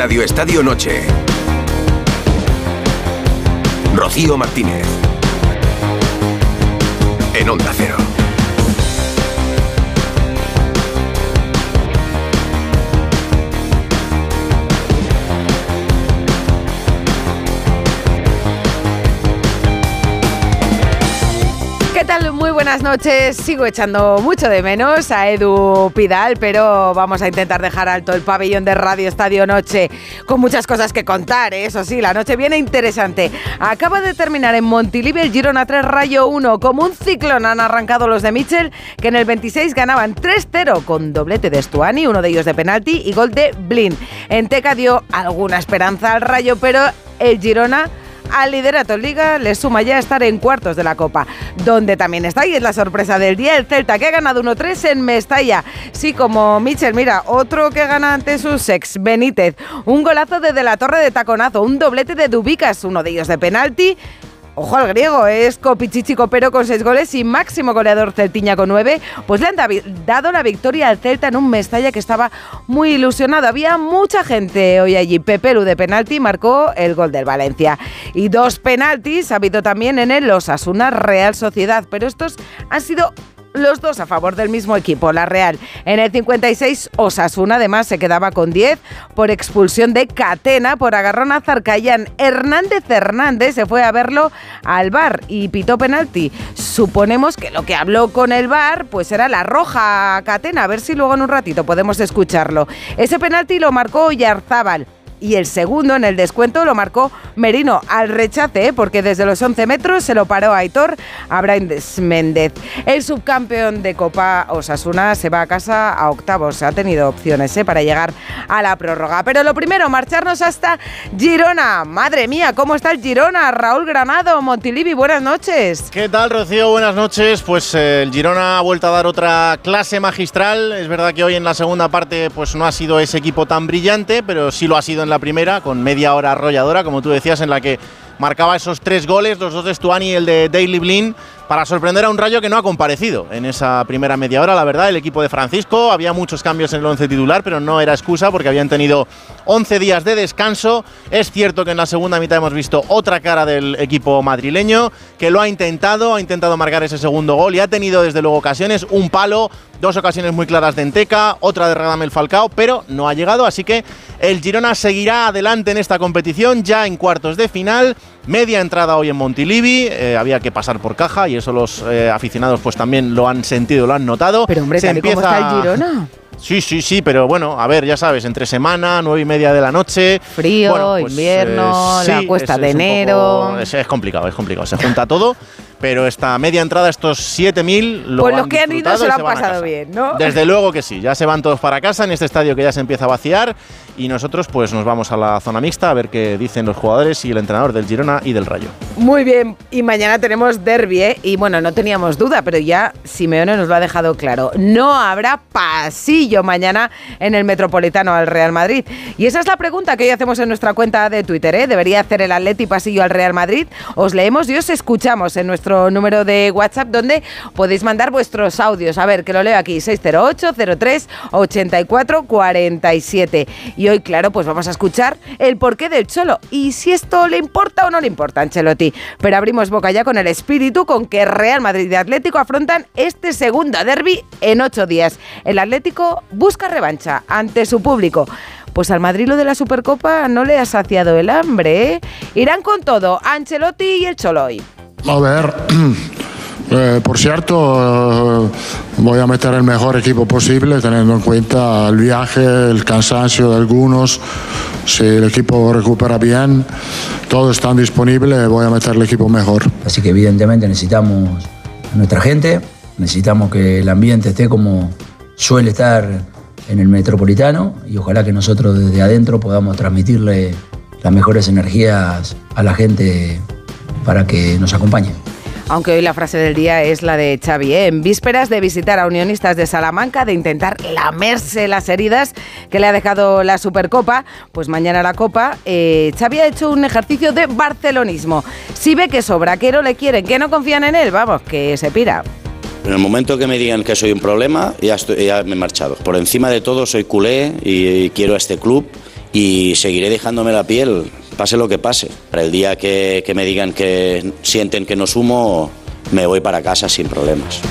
Radio Estadio Noche. Rocío Martínez. En Onda Cero. Buenas noches. Sigo echando mucho de menos a Edu Pidal, pero vamos a intentar dejar alto el pabellón de Radio Estadio Noche con muchas cosas que contar. ¿eh? Eso sí, la noche viene interesante. Acaba de terminar en Montilivi el Girona 3 Rayo 1. Como un ciclón han arrancado los de Mitchell, que en el 26 ganaban 3-0 con doblete de Stuani, uno de ellos de penalti y gol de Blin. En Teca dio alguna esperanza al Rayo, pero el Girona al liderato Liga le suma ya estar en cuartos de la Copa, donde también está y es la sorpresa del día el Celta que ha ganado 1-3 en Mestalla. Sí, como Michel, mira, otro que gana ante sus ex, Benítez, un golazo desde la torre de taconazo, un doblete de Dubicas, uno de ellos de penalti Ojo al griego, es Copichichi Copero con seis goles y máximo goleador Celtiña con nueve. Pues le han dado la victoria al Celta en un Mestalla que estaba muy ilusionado. Había mucha gente hoy allí. Pepe Lu de penalti marcó el gol del Valencia. Y dos penaltis ha habido también en el Osasuna Real Sociedad. Pero estos han sido los dos a favor del mismo equipo, la Real. En el 56, Osasuna además se quedaba con 10 por expulsión de Catena por agarrón a Zarcayán. Hernández Hernández se fue a verlo al bar y pitó penalti. Suponemos que lo que habló con el bar pues era la roja Catena, a ver si luego en un ratito podemos escucharlo. Ese penalti lo marcó Yarzábal y el segundo en el descuento lo marcó Merino al rechace, ¿eh? porque desde los 11 metros se lo paró Aitor a Méndez. El subcampeón de Copa Osasuna se va a casa a octavos. Ha tenido opciones ¿eh? para llegar a la prórroga. Pero lo primero, marcharnos hasta Girona. Madre mía, ¿cómo está el Girona? Raúl Granado, Montilivi, buenas noches. ¿Qué tal, Rocío? Buenas noches. Pues eh, el Girona ha vuelto a dar otra clase magistral. Es verdad que hoy en la segunda parte pues no ha sido ese equipo tan brillante, pero sí lo ha sido en la primera, con media hora arrolladora, como tú decías, en la que marcaba esos tres goles, los dos de Stuani y el de Daily Blin, para sorprender a un Rayo que no ha comparecido en esa primera media hora, la verdad, el equipo de Francisco. Había muchos cambios en el once titular, pero no era excusa porque habían tenido 11 días de descanso. Es cierto que en la segunda mitad hemos visto otra cara del equipo madrileño, que lo ha intentado, ha intentado marcar ese segundo gol y ha tenido desde luego ocasiones, un palo, dos ocasiones muy claras de Enteca, otra de Radamel Falcao, pero no ha llegado, así que el Girona seguirá adelante en esta competición, ya en cuartos de final. Media entrada hoy en Montilivi, eh, había que pasar por caja y eso los eh, aficionados pues también lo han sentido, lo han notado. Pero hombre, Se empieza... ¿cómo está el Girona? Sí, sí, sí, pero bueno, a ver, ya sabes, entre semana, nueve y media de la noche. Frío, pues, invierno, eh, la cuesta de enero. es, complicado, es complicado. Se junta todo pero esta media entrada, estos 7.000, lo Pues los que han ido se lo han pasado bien, ¿no? Desde luego que sí, ya se van todos para casa en este estadio que ya se empieza a vaciar y nosotros pues nos vamos a la zona mixta a ver qué dicen los jugadores y el entrenador del Girona y del Rayo. Muy bien, y mañana tenemos derby, ¿eh? Y bueno, no teníamos duda, pero ya Simeone nos lo ha dejado claro. No habrá pasillo mañana en el Metropolitano al Real Madrid. Y esa es la pregunta que hoy hacemos en nuestra cuenta de Twitter, ¿eh? ¿Debería hacer el Atleti pasillo al Real Madrid? Os leemos y os escuchamos en nuestro número de WhatsApp donde podéis mandar vuestros audios. A ver, que lo leo aquí, 608 03 84 47. Y hoy, claro, pues vamos a escuchar el porqué del Cholo y si esto le importa o no le importa a Ancelotti. Pero abrimos boca ya con el espíritu con que Real Madrid y Atlético afrontan este segundo derby en ocho días. El Atlético busca revancha ante su público. Pues al Madrid lo de la Supercopa no le ha saciado el hambre, ¿eh? Irán con todo, Ancelotti y el Cholo hoy. A ver, eh, por cierto, eh, voy a meter el mejor equipo posible, teniendo en cuenta el viaje, el cansancio de algunos. Si el equipo recupera bien, todos están disponibles, voy a meter el equipo mejor. Así que evidentemente necesitamos a nuestra gente, necesitamos que el ambiente esté como suele estar en el metropolitano y ojalá que nosotros desde adentro podamos transmitirle las mejores energías a la gente para que nos acompañe. Aunque hoy la frase del día es la de Xavi, ¿eh? en vísperas de visitar a unionistas de Salamanca, de intentar lamerse las heridas que le ha dejado la Supercopa, pues mañana la Copa, eh, Xavi ha hecho un ejercicio de barcelonismo. Si ve que sobra, que no le quieren, que no confían en él, vamos, que se pira. En el momento que me digan que soy un problema, ya, estoy, ya me he marchado. Por encima de todo, soy culé y quiero a este club y seguiré dejándome la piel, pase lo que pase. Para el día que, me digan que sienten que no sumo, me voy para casa sin problemas.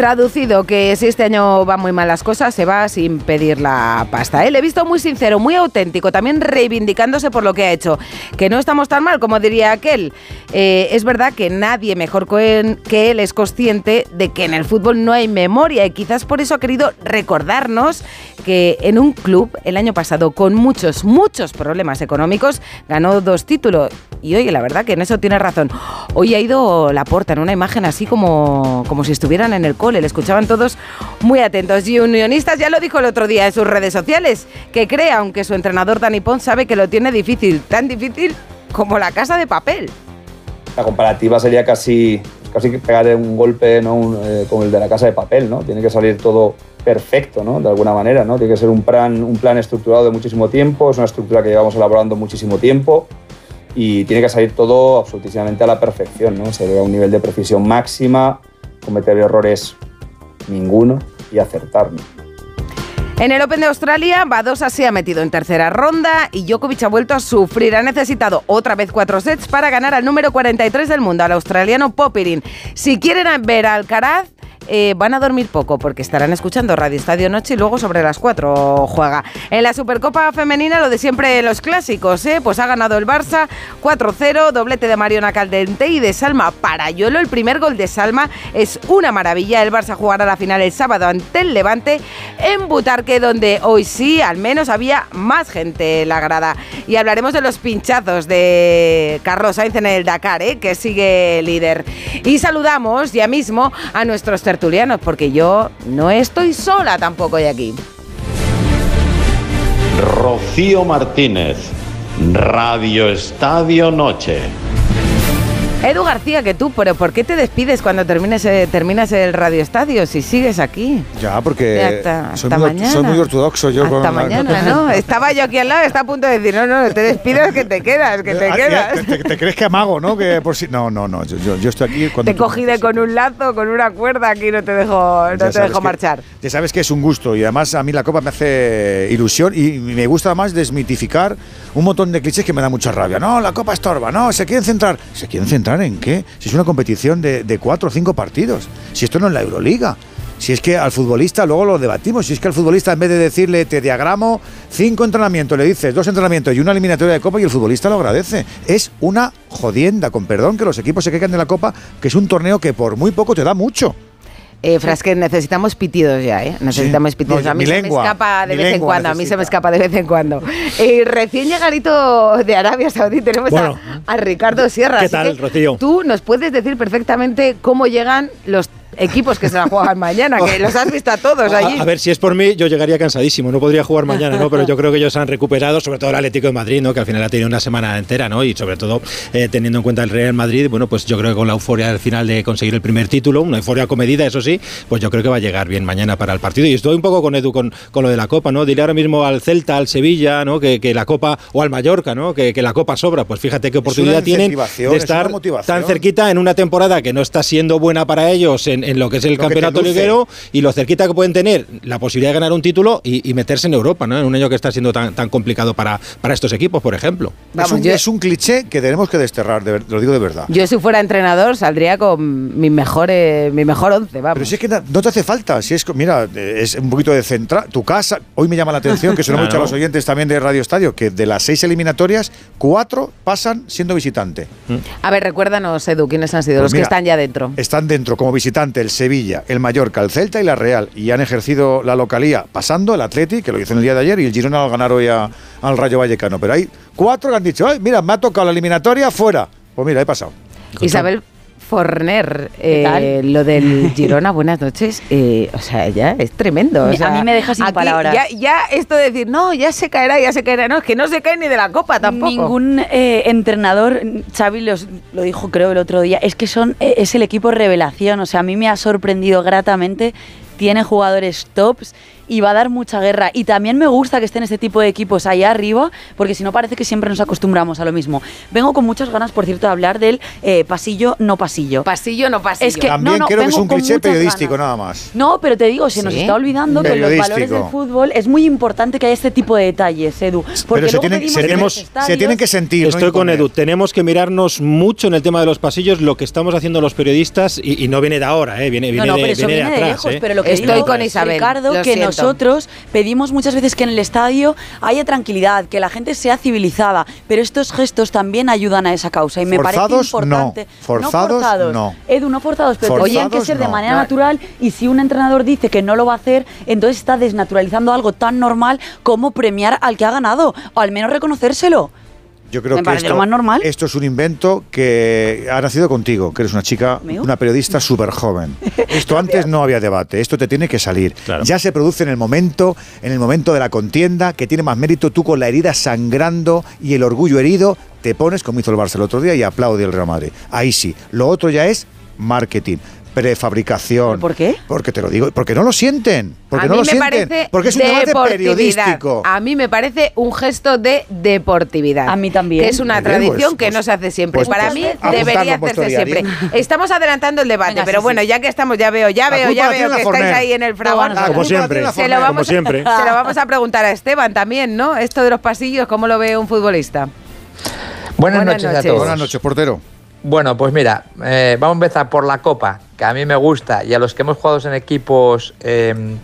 Traducido, que si este año van muy mal las cosas, se va sin pedir la pasta. ¿eh? Le he visto muy sincero, muy auténtico, también reivindicándose por lo que ha hecho. Que no estamos tan mal, como diría aquel. Eh, es verdad que nadie mejor que él es consciente de que en el fútbol no hay memoria y quizás por eso ha querido recordarnos que en un club el año pasado, con muchos, muchos problemas económicos, ganó dos títulos. Y oye, la verdad que en eso tiene razón. Hoy ha ido la porta en una imagen así como, como si estuvieran en el cole, le escuchaban todos muy atentos. Y Unionistas ya lo dijo el otro día en sus redes sociales, que cree, aunque su entrenador Dani Pons sabe que lo tiene difícil, tan difícil como la casa de papel. La comparativa sería casi, casi pegar un golpe ¿no? Eh, como el de la casa de papel, ¿no? Tiene que salir todo perfecto, ¿no? De alguna manera, ¿no? Tiene que ser un plan, un plan estructurado de muchísimo tiempo, es una estructura que llevamos elaborando muchísimo tiempo y tiene que salir todo absolutamente a la perfección, ¿no? Se debe a un nivel de precisión máxima, cometer errores ninguno y acertar. En el Open de Australia, Badosa se ha metido en tercera ronda y Djokovic ha vuelto a sufrir. Ha necesitado otra vez cuatro sets para ganar al número 43 del mundo, al australiano Popirin. Si quieren ver al Alcaraz, eh, van a dormir poco porque estarán escuchando Radio Estadio Noche y luego sobre las 4 juega. En la Supercopa Femenina, lo de siempre los clásicos, ¿eh? pues ha ganado el Barça 4-0, doblete de Mariona Caldente y de Salma Parayolo. El primer gol de Salma es una maravilla. El Barça jugará la final el sábado ante el Levante en Butarque, donde hoy sí, al menos había más gente en la grada. Y hablaremos de los pinchazos de Carlos Sainz en el Dakar, ¿eh? que sigue líder. Y saludamos ya mismo a nuestros tertulianos porque yo no estoy sola tampoco de aquí. Rocío Martínez, Radio Estadio Noche. Edu García, que tú, pero ¿por qué te despides cuando termines, eh, terminas el Radio Estadio si sigues aquí? Ya, porque soy, muy, ortodoxo yo. Hasta mañana, ¿no? Estaba yo aquí al lado, está a punto de decir, no, no, te despidas que te quedas, que te ah, quedas. Te, crees que amago, no? Que por si... No, no, no, yo, yo estoy aquí cuando... Te cogí de con un lazo, con una cuerda, aquí no te dejo, no te dejo marchar. Ya sabes que es un gusto y además a mí la Copa me hace ilusión y me gusta además desmitificar un montón de clichés que me da mucha rabia. No, la Copa estorba, no, se quieren centrar. ¿Se quieren centrar en qué? Si es una competición de, de cuatro o cinco partidos, si esto no es la Euroliga. Si es que al futbolista, luego lo debatimos, si es que al futbolista en vez de decirle te diagramo cinco entrenamientos, le dices dos entrenamientos y una eliminatoria de copa y el futbolista lo agradece. Es una jodienda, con perdón, que los equipos se quejan de la copa, que es un torneo que por muy poco te da mucho. Eh, Frasque, necesitamos pitidos ya, ¿eh? Necesitamos pitidos. a mí se me escapa de vez en cuando, a mí se me escapa de vez en cuando. Eh, recién llegadito de Arabia Saudí tenemos a, Ricardo Sierra. ¿Qué tal, Rocío? Tú nos puedes decir perfectamente cómo llegan los equipos que se la juegan mañana, que los has visto a todos allí. A, ver, si es por mí, yo llegaría cansadísimo, no podría jugar mañana, ¿no? Pero yo creo que ellos han recuperado, sobre todo el Atlético de Madrid, ¿no? Que al final ha tenido una semana entera, ¿no? Y sobre todo eh, teniendo en cuenta el Real Madrid, bueno, pues yo creo que con la euforia del final de conseguir el primer título, una euforia comedida, eso sí, pues yo creo que va a llegar bien mañana para el partido. Y estoy un poco con Edu con, con lo de la Copa, ¿no? Diré ahora mismo al Celta, al Sevilla, ¿no? Que, que la Copa, o al Mallorca, ¿no? Que, que, la Copa sobra. Pues fíjate qué oportunidad tienen de estar tan cerquita en una temporada que no está siendo buena para ellos en, en lo que es el campeonato y lo cerquita que pueden tener la posibilidad de ganar un título y, meterse en Europa, ¿no? En un año que está siendo tan, tan complicado para, para estos equipos, por ejemplo. es, un, es, un, cliché que tenemos que desterrar, lo digo de verdad. Yo si fuera entrenador saldría con mi mejor, mi mejor once, vamos. Pero si es que no te hace falta, si es, mira, es un poquito de central, tu casa, hoy me llama la atención, que suena mucho a los oyentes también de Radio Estadio, que de las seis eliminatorias, cuatro pasan siendo visitante. A ver, recuérdanos, Edu, ¿quiénes han sido pues los que están ya dentro? Están dentro como visitante el Sevilla, el Mallorca, el Celta y la Real. Y han ejercido la localía pasando el Atleti, que lo hizo en el día de ayer, y el Girona al ganar hoy al Rayo Vallecano. Pero hay cuatro que han dicho, Ay, mira, me ha tocado la eliminatoria fuera. Pues mira, he pasado. Isabel Forner, eh, lo del Girona, buenas noches. Eh, o sea, ya es tremendo. a mí me deja sin palabras. Ya, esto de decir, no, ya se caerá, ya se caerá. No, es que no se cae ni de la copa tampoco. Ningún eh, entrenador, Xavi lo dijo creo el otro día, es que son es el equipo revelación. O sea, a mí me ha sorprendido gratamente tiene jugadores tops y va a dar mucha guerra. Y también me gusta que estén este tipo de equipos ahí arriba, porque si no parece que siempre nos acostumbramos a lo mismo. Vengo con muchas ganas, por cierto, de hablar del eh, pasillo no pasillo. Pasillo no pasillo. Es que También no, no, creo que es un cliché periodístico ganas. nada más. No, pero te digo, se nos ¿Sí? está olvidando que en los valores del fútbol es muy importante que haya este tipo de detalles, Edu. Porque Pero se luego tienen, se, se que sentir. no Estoy con. Edu. Tenemos que mirarnos mucho en el tema de los pasillos lo que estamos haciendo los periodistas y, y no viene de ahora, ¿eh? viene, No, viene, no, de, pero eso viene de viene de atrás. lejos. ¿eh? Pero lo que Estoy digo, con Isabel, Ricardo, lo que siento. Nosotros pedimos muchas veces que en el estadio haya tranquilidad, que la gente sea civilizada, pero estos gestos también ayudan a esa causa y me Forzados, parece importante. no. Forzados, no. Edu, no forzados, pero Forzados, tendrían que ser de no. manera No. natural y si un entrenador dice que no lo va a hacer, entonces está desnaturalizando algo tan normal como premiar al que ha ganado o al menos reconocérselo. Yo creo Me que esto, lo más normal. esto es un invento que ha nacido contigo, que eres una chica, ¿Mío? una periodista súper joven. Esto antes no había debate, esto te tiene que salir. Claro. Ya se produce en el momento, en el momento de la contienda, que tiene más mérito tú con la herida sangrando y el orgullo herido, te pones como hizo el Barça el otro día y aplaude el Real Madrid. Ahí sí. Lo otro ya es marketing. Prefabricación. ¿Pero por qué? Porque te lo digo, porque no lo sienten. Porque a no mí lo me sienten. parece porque es un debate periodístico. A mí me parece un gesto de deportividad. A mí también. Que es una bien, tradición pues- que pues- no se hace siempre. pues Para mí debería hacerse siempre. Estamos adelantando el debate, Venga, pero sí, bueno, sí. ya que estamos, ya veo, ya La veo, ya veo que estáis ahí en el Ah, La Como siempre. Se lo, vamos, Como siempre. se lo vamos a preguntar a Esteban también, ¿no? Esto de los pasillos, ¿cómo lo ve un futbolista? Buenas, Buenas noches, noches. a todos. Buenas noches, portero. Bueno, pues mira, eh, vamos a empezar por la Copa, que a mí me gusta, y a los que hemos jugado en equipos eh,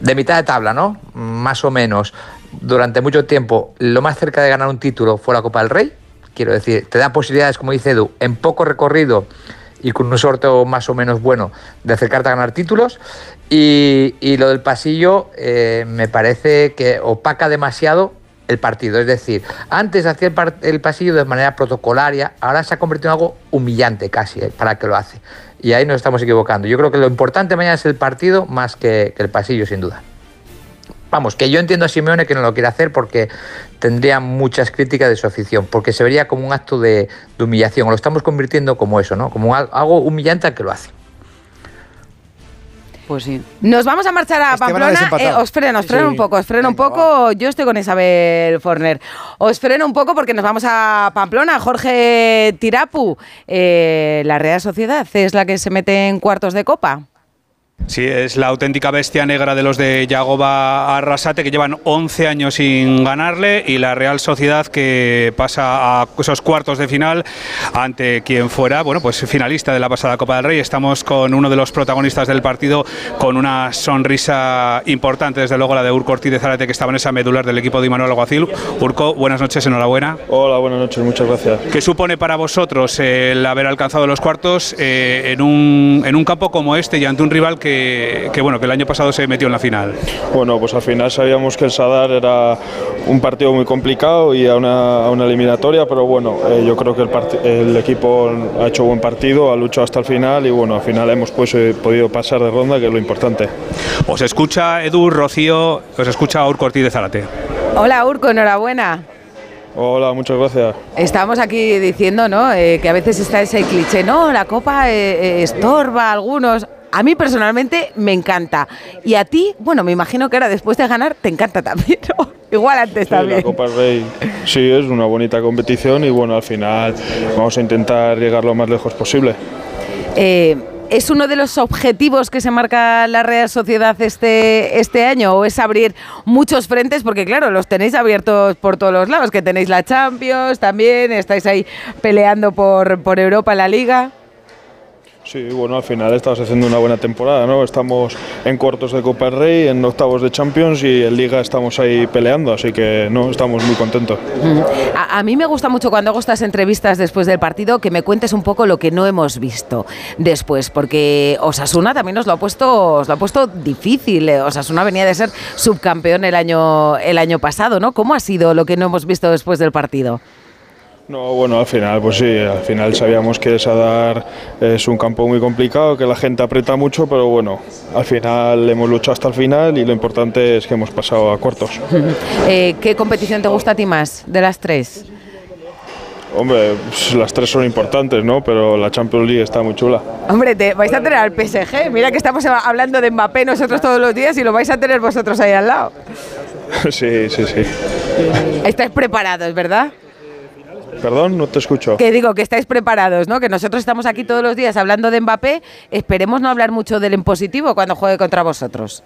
de mitad de tabla, ¿no? Más o menos, durante mucho tiempo, lo más cerca de ganar un título fue la Copa del Rey. Quiero decir, te da posibilidades, como dice Edu, en poco recorrido y con un sorteo más o menos bueno de acercarte a ganar títulos. Y, y lo del pasillo eh, me parece que opaca demasiado el partido. Es decir, antes hacía el, el pasillo de manera protocolaria, ahora se ha convertido en algo humillante casi eh, para que lo hace. Y ahí nos estamos equivocando. Yo creo que lo importante mañana es el partido más que, el pasillo, sin duda. Vamos, que yo entiendo a Simeone que no lo quiere hacer porque tendría muchas críticas de su afición, porque se vería como un acto de, de humillación, lo estamos convirtiendo como eso, ¿no? Como al- algo humillante al que lo hace. Pues sí. Nos vamos a marchar a Esteban Pamplona. Eh, os freno, os freno Sí. un poco, os freno un poco. Yo estoy con Isabel Forner. Os freno un poco porque nos vamos a Pamplona. Jorge Tirapu, eh, la Real Sociedad es la que se mete en cuartos de copa. Sí, es la auténtica bestia negra de los de Yagoba Arrasate que llevan 11 años sin ganarle y la Real Sociedad que pasa a esos cuartos de final ante quien fuera, bueno, pues finalista de la pasada Copa del Rey. Estamos con uno de los protagonistas del partido con una sonrisa importante, desde luego la de Urco Ortiz de Zárate que estaba en esa medular del equipo de Imanuel Alguacil. Urco, buenas noches, enhorabuena. Hola, buenas noches, muchas gracias. ¿Qué supone para vosotros el haber alcanzado los cuartos eh, en, un, en un campo como este y ante un rival que, que, bueno, que el año pasado se metió en la final? Bueno, pues al final sabíamos que el Sadar era un partido muy complicado y a una, a una eliminatoria, pero bueno, eh, yo creo que el, equipo ha hecho buen partido, ha luchado hasta el final y bueno, al final hemos pues, eh, podido pasar de ronda, que es lo importante. Os escucha Edu, Rocío, os escucha Urco Ortiz de Zárate. Hola Urco, enhorabuena. Hola, muchas gracias. Estamos aquí diciendo, ¿no? Eh, que a veces está ese cliché, no, la copa eh, estorba a algunos. A mí personalmente me encanta. Y a ti, bueno, me imagino que ahora después de ganar te encanta también, ¿no? Igual antes Sí, la también. Copa del Rey sí es una bonita competición y bueno, al final vamos a intentar llegar lo más lejos posible. Eh, ¿Es uno de los objetivos que se marca la Real Sociedad este, este año o es abrir muchos frentes? Porque claro, los tenéis abiertos por todos los lados, que tenéis la Champions también, estáis ahí peleando por, por Europa la Liga. Sí, bueno, al final estamos haciendo una buena temporada, ¿no? Estamos en cuartos de Copa del Rey, en octavos de Champions y en Liga estamos ahí peleando, así que no, estamos muy contentos. A, mí me gusta mucho cuando hago estas entrevistas después del partido que me cuentes un poco lo que no hemos visto después, porque Osasuna también nos lo ha puesto, os lo ha puesto difícil. Eh, Osasuna venía de ser subcampeón el año, el año pasado, ¿no? ¿Cómo ha sido lo que no hemos visto después del partido? No, bueno, al final, pues sí, al final sabíamos que Sadar es un campo muy complicado, que la gente aprieta mucho, pero bueno, al final hemos luchado hasta el final y lo importante es que hemos pasado a cuartos. Eh, ¿Qué competición te gusta a ti más de las tres? Hombre, pues, las tres son importantes, ¿no? Pero la Champions League está muy chula. Hombre, te vais a tener al PSG. Mira que estamos hablando de Mbappé nosotros todos los días y lo vais a tener vosotros ahí al lado. sí, sí, sí. Estáis preparados, ¿verdad? Perdón, no te escucho. Que digo que estáis preparados, ¿no? Que nosotros estamos aquí todos los días hablando de Mbappé. Esperemos no hablar mucho del en positivo cuando juegue contra vosotros.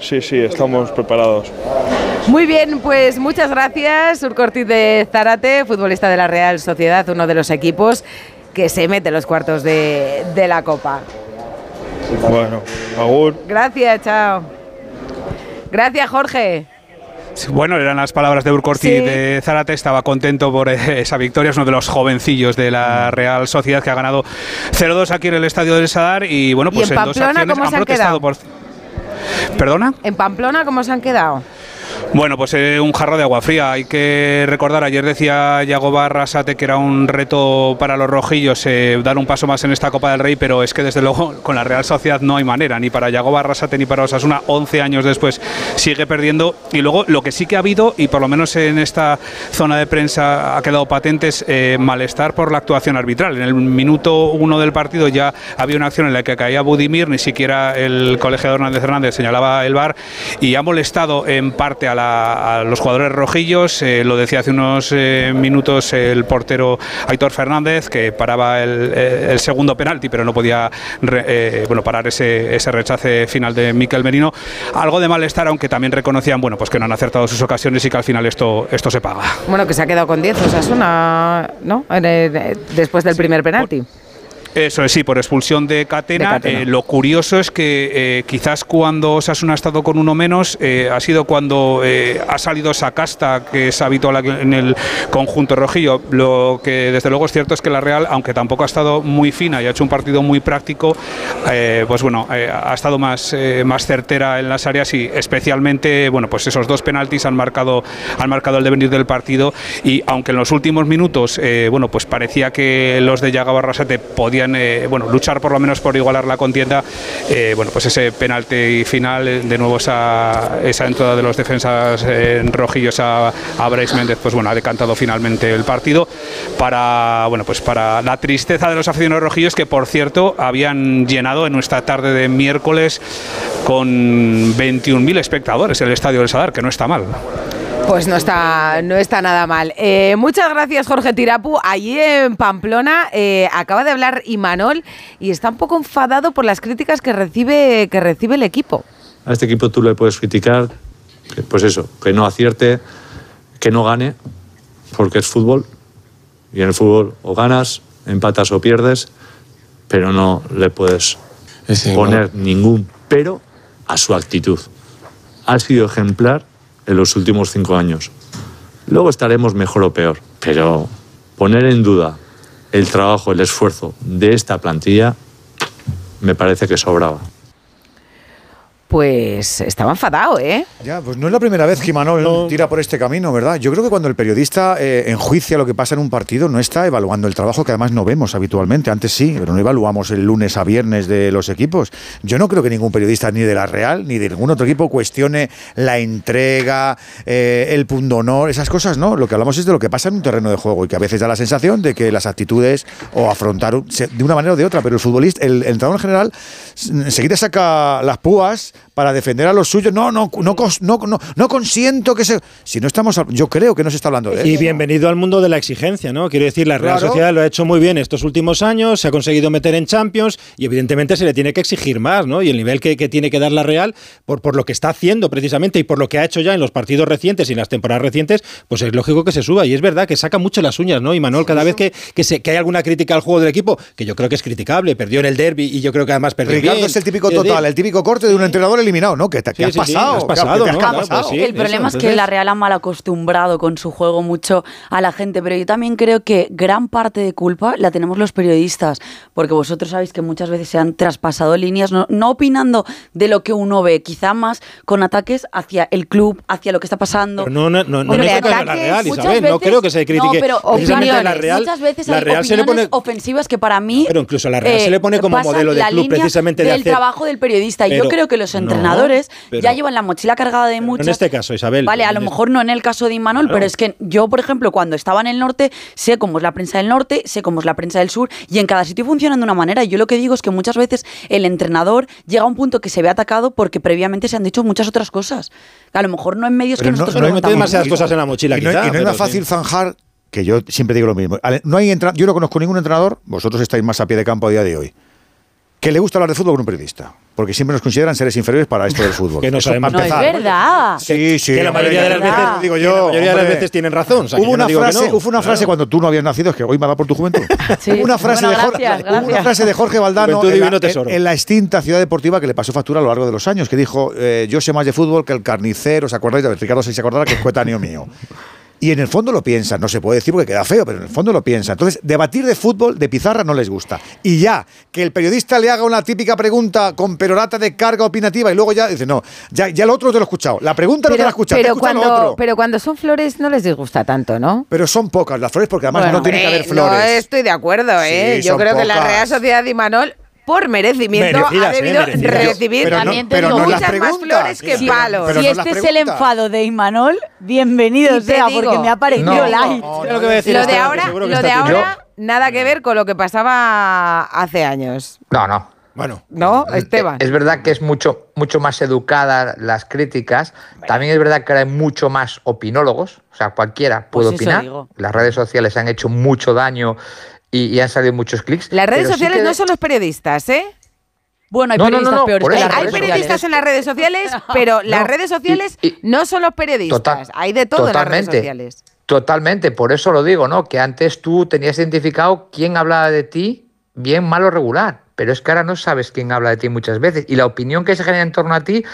Sí, sí, estamos preparados. Muy bien, pues muchas gracias, Urcortiz de Zárate, futbolista de la Real Sociedad, uno de los equipos que se mete en los cuartos de, de la Copa. Bueno, Agur. Gracias, chao. Gracias, Jorge. Bueno, eran las palabras de Urcorti Sí. de Zárate. Estaba contento por eh, esa victoria. Es uno de los jovencillos de la Real Sociedad que ha ganado 0-2 aquí en el estadio del Sadar. Y bueno, ¿Y pues en dos Pamplona acciones cómo se han protestado quedado? por. ¿Perdona? ¿En Pamplona cómo se han quedado? Bueno, pues eh, un jarro de agua fría. Hay que recordar, ayer decía Yago Barrasate que era un reto para los rojillos eh, dar un paso más en esta Copa del Rey, pero es que desde luego con la Real Sociedad no hay manera, ni para Yago Barrasate ni para Osasuna. 11 años después sigue perdiendo. Y luego lo que sí que ha habido, y por lo menos en esta zona de prensa ha quedado patente, es eh, malestar por la actuación arbitral. En el minuto uno del partido ya había una acción en la que caía Budimir, ni siquiera el colegiador Hernández Hernández señalaba el bar y ha molestado en parte a, la- a los jugadores rojillos. eh, lo decía hace unos eh, minutos el portero Aitor Fernández, que paraba el, eh, el segundo penalti, pero no podía re- eh, bueno, parar ese, ese rechace final de Miquel Merino. Algo de malestar, aunque también reconocían bueno, pues que no han acertado sus ocasiones y que al final esto, esto se paga. Bueno, que se ha quedado con 10, Osasuna, ¿no? En el- después del primer penalti. Eso es, sí, por expulsión de Catena. De Catena. Eh, lo curioso es que eh, quizás cuando Osasuna ha estado con uno menos eh, ha sido cuando ha salido esa casta que es habitual en el conjunto rojillo. Lo que desde luego es cierto es que la Real, aunque tampoco ha estado muy fina y ha hecho un partido muy práctico, eh, pues bueno, ha estado más, eh, más certera en las áreas y especialmente, bueno, pues esos dos penaltis han marcado, han marcado el devenir del partido y aunque en los últimos minutos, eh, bueno, pues parecía que los de Yaga Barrasate podían, eh, bueno, luchar por lo menos por igualar la contienda, eh, bueno, pues ese penalti final, eh, de nuevo esa, esa entrada de los defensas eh, rojillos a, a Bryce Méndez, pues bueno, ha decantado finalmente el partido para, bueno, pues para la tristeza de los aficionados rojillos que, por cierto, habían llenado en nuestra tarde de miércoles con 21.000 espectadores el estadio del Sadar, que no está mal. Pues no está, no está nada mal. Eh, muchas gracias, Jorge Tirapu. Allí en Pamplona eh, acaba de hablar Imanol y está un poco enfadado por las críticas que recibe, que recibe el equipo. A este equipo tú le puedes criticar, pues eso, que no acierte, que no gane, porque es fútbol. Y en el fútbol o ganas, empatas o pierdes, pero no le puedes poner ningún pero a su actitud. Ha sido ejemplar en los últimos cinco años. Luego estaremos mejor o peor, pero poner en duda el trabajo, el esfuerzo de esta plantilla me parece que sobraba. Pues estaba enfadado, ¿eh? Ya, pues no es la primera vez que Imanol tira por este camino, ¿verdad? Yo creo que cuando el periodista eh, enjuicia lo que pasa en un partido, no está evaluando el trabajo que además no vemos habitualmente. Antes sí, pero no evaluamos el lunes a viernes de los equipos. Yo no creo que ningún periodista, ni de la Real, ni de ningún otro equipo, cuestione la entrega, eh, el pundonor, esas cosas, ¿no? Lo que hablamos es de lo que pasa en un terreno de juego y que a veces da la sensación de que las actitudes o afrontar de una manera o de otra, pero el futbolista, el, el entrenador en general, enseguida saca las púas para defender a los suyos. No, no, no, no, no, no consiento que se. Si no estamos. Yo creo que no se está hablando de Y eso. bienvenido al mundo de la exigencia, ¿no? Quiero decir, la Real Claro. Sociedad lo ha hecho muy bien estos últimos años, se ha conseguido meter en Champions y evidentemente se le tiene que exigir más, ¿no? Y el nivel que, que tiene que dar la Real por, por lo que está haciendo precisamente y por lo que ha hecho ya en los partidos recientes y en las temporadas recientes, pues es lógico que se suba. Y es verdad que saca mucho las uñas, ¿no? Y Manuel, cada vez que, que, se- que hay alguna crítica al juego del equipo, que yo creo que es criticable, perdió en el derby y yo creo que además perdió Ricardo bien. es el típico total, el típico corte de un entrenador eliminado, ¿no? ¿Qué, te- Sí, has sí, sí, pasado? has ¿Qué- pasado, qué te ¿no? ha Claro, pasado? pues sí. el problema es que la Real ha mal acostumbrado con su juego mucho a la gente, pero yo también creo que gran parte de culpa la tenemos los periodistas, porque vosotros sabéis que muchas veces se han traspasado líneas, no, no opinando de lo que uno ve, quizá más con ataques hacia el club, hacia lo que está pasando. Pero no, no, no, no, Hombre, me toca la ataques, Real, Isabel. no veces- creo que se critique No, pero a la opiniones. Real. Muchas veces la hay Real se le opiniones pone ofensivas que para mí Pero incluso a la Real se le pone como modelo de club precisamente de del hacer- trabajo del periodista. y yo creo que los entrenadores pero- ya llevan la mochila cargada de No muchas. en este caso, Isabel. Vale, a lo este- mejor no en el caso de Imanol, Claro. pero es que yo, por ejemplo, cuando estaba en el norte, sé cómo es la prensa del norte, sé cómo es la prensa del sur, y en cada sitio funcionan de una manera. Y yo lo que digo es que muchas veces el entrenador llega a un punto que se ve atacado porque previamente se han dicho muchas otras cosas. A lo mejor no en medios que nosotros preguntamos. cosas en la mochila, Y no, quizá, y no es pero más sí. fácil zanjar, que yo siempre digo lo mismo. No hay entra- yo no conozco ningún entrenador, vosotros estáis más a pie de campo a día de hoy, que le gusta hablar de fútbol con un periodista. Porque siempre nos consideran seres inferiores para esto del fútbol. Que no Eso sabemos. No es verdad. Sí, sí. que la mayoría de las hombre, veces- digo yo. la mayoría de las hombre. veces tienen razón, o sea, hubo no una que frase, no. hubo una frase Claro. cuando tú no habías nacido, es que hoy me da por tu juventud. Sí. Hubo una frase, Bueno, de Jorge, gracias, una gracias. frase de Jorge Valdano en la, en- en la extinta ciudad deportiva que le pasó factura a lo largo de los años, que dijo, eh, yo sé más de fútbol que el carnicero, ¿os acordáis? De Ricardo se acordará que es coetáneo mío. Y en el fondo lo piensan, no se puede decir porque queda feo, pero en el fondo lo piensan. Entonces, debatir de fútbol de pizarra no les gusta. Y ya, que el periodista le haga una típica pregunta con perorata de carga opinativa y luego ya dice, no, ya, ya el otro te lo he escuchado. La pregunta no te la he escuchado, te pero lo cuando, otro. pero cuando son flores no les disgusta tanto, ¿no? Pero son pocas las flores porque además Bueno, no tiene que haber flores. No estoy de acuerdo, ¿eh? Sí, Yo creo que la pocas. Real Sociedad de Imanol, por merecimiento, ha ¿eh? debido Merecidas. recibir Pero no- también pero tengo no las muchas más preguntas. flores que Sí, palos. pero si no las este es el preguntas. enfado de Imanol, bienvenido Y te sea, digo- porque me ha parecido No, light. no, Yo lo que voy a decir Lo es de ahora, seguro que lo de está ahora Tino. nada que ver con lo que pasaba hace años. No, no. Bueno, ¿No, Esteban? Es verdad que es mucho, mucho más educada las críticas. También es verdad que ahora hay mucho más opinólogos. O sea, cualquiera puede Pues eso opinar. digo. Las redes sociales han hecho mucho daño y, y han salido muchos clics. Las redes sí sociales que- no son los periodistas, ¿eh? Bueno, hay No, no, no, periodistas no, peores por que eso, las por Hay redes periodistas sociales. en las redes sociales, pero las No, redes sociales y- y- no son los periodistas. Total- Hay de todo en las redes sociales. Totalmente, por eso lo digo, ¿no? Que antes tú tenías identificado quién hablaba de ti, bien, mal o regular. Pero es que ahora no sabes quién habla de ti muchas veces. Y la opinión que se genera en torno a ti,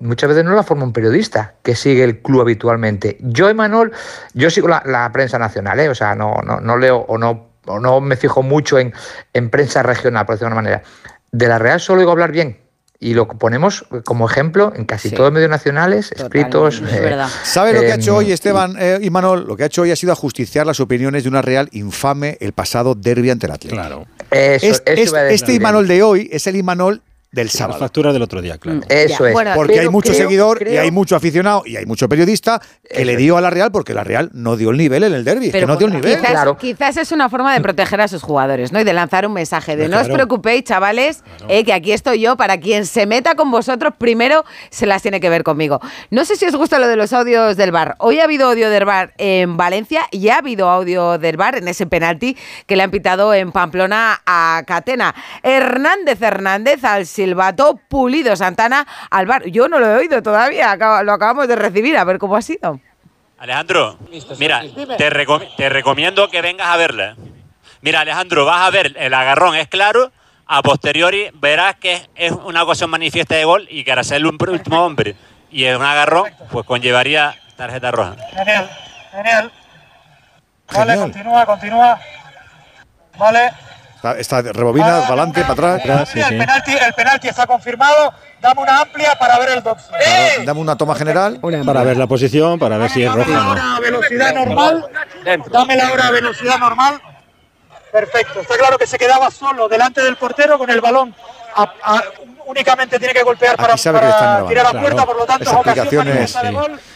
muchas veces no la forma un periodista que sigue el club habitualmente. Yo, Emanuel, yo sigo la, la prensa nacional, ¿eh? O sea, no, no, no leo o no, o no me fijo mucho en, en prensa regional, por decirlo de una manera. De la Real solo oigo hablar bien. Y lo ponemos como ejemplo en casi Sí. todos los medios nacionales, escritos. Es verdad. ¿Sabe lo que ha hecho em, hoy Esteban eh, y Manol? Lo que ha hecho hoy ha sido ajusticiar las opiniones de una Real infame el pasado derbi ante el Atlético. claro. Eso, Es- eso es- iba a decir. este Imanol de hoy es el Imanol del Las sábado. facturas del otro día, claro. Eso Ya, es. bueno, Porque hay mucho creo- seguidor y hay mucho aficionado y hay mucho periodista que Eso le dio a la Real porque la Real no dio el nivel en el derby. Es que Pero no dio el por- nivel. Quizás, Claro. quizás es una forma de proteger a sus jugadores, ¿no? Y de lanzar un mensaje de no os preocupéis, chavales, eh, que aquí estoy yo. Para quien se meta con vosotros, primero se las tiene que ver conmigo. No sé si os gusta lo de los audios del bar. Hoy ha habido audio del bar en Valencia y ha habido audio del bar en ese penalti que le han pitado en Pamplona a Catena. Hernández Hernández al silbato, Pulido Santana al bar. Yo no lo he oído todavía, lo acabamos de recibir, a ver cómo ha sido. Alejandro, mira, te, recom- te recomiendo que vengas a verla. Mira, Alejandro, vas a ver el agarrón, es claro. A posteriori verás que es- es una ocasión manifiesta de gol y que hará ser un último hombre. Y es un agarrón, pues conllevaría tarjeta roja. Genial, genial. Vale, Genial. continúa, continúa. Vale. Está, está rebobina, para adelante, para atrás. el, penalti, el penalti está confirmado. Dame una amplia para ver el box. ¡Eh! Dame una toma general. Para ver la posición, para ver si es roja o no. Ahora a velocidad normal. Dame la hora a velocidad normal. Perfecto. Está claro que se quedaba solo delante del portero con el balón. A- a- únicamente tiene que golpear para, Aquí sabe que le están para grabando. tirar a Claro. puerta, por lo tanto Esa es de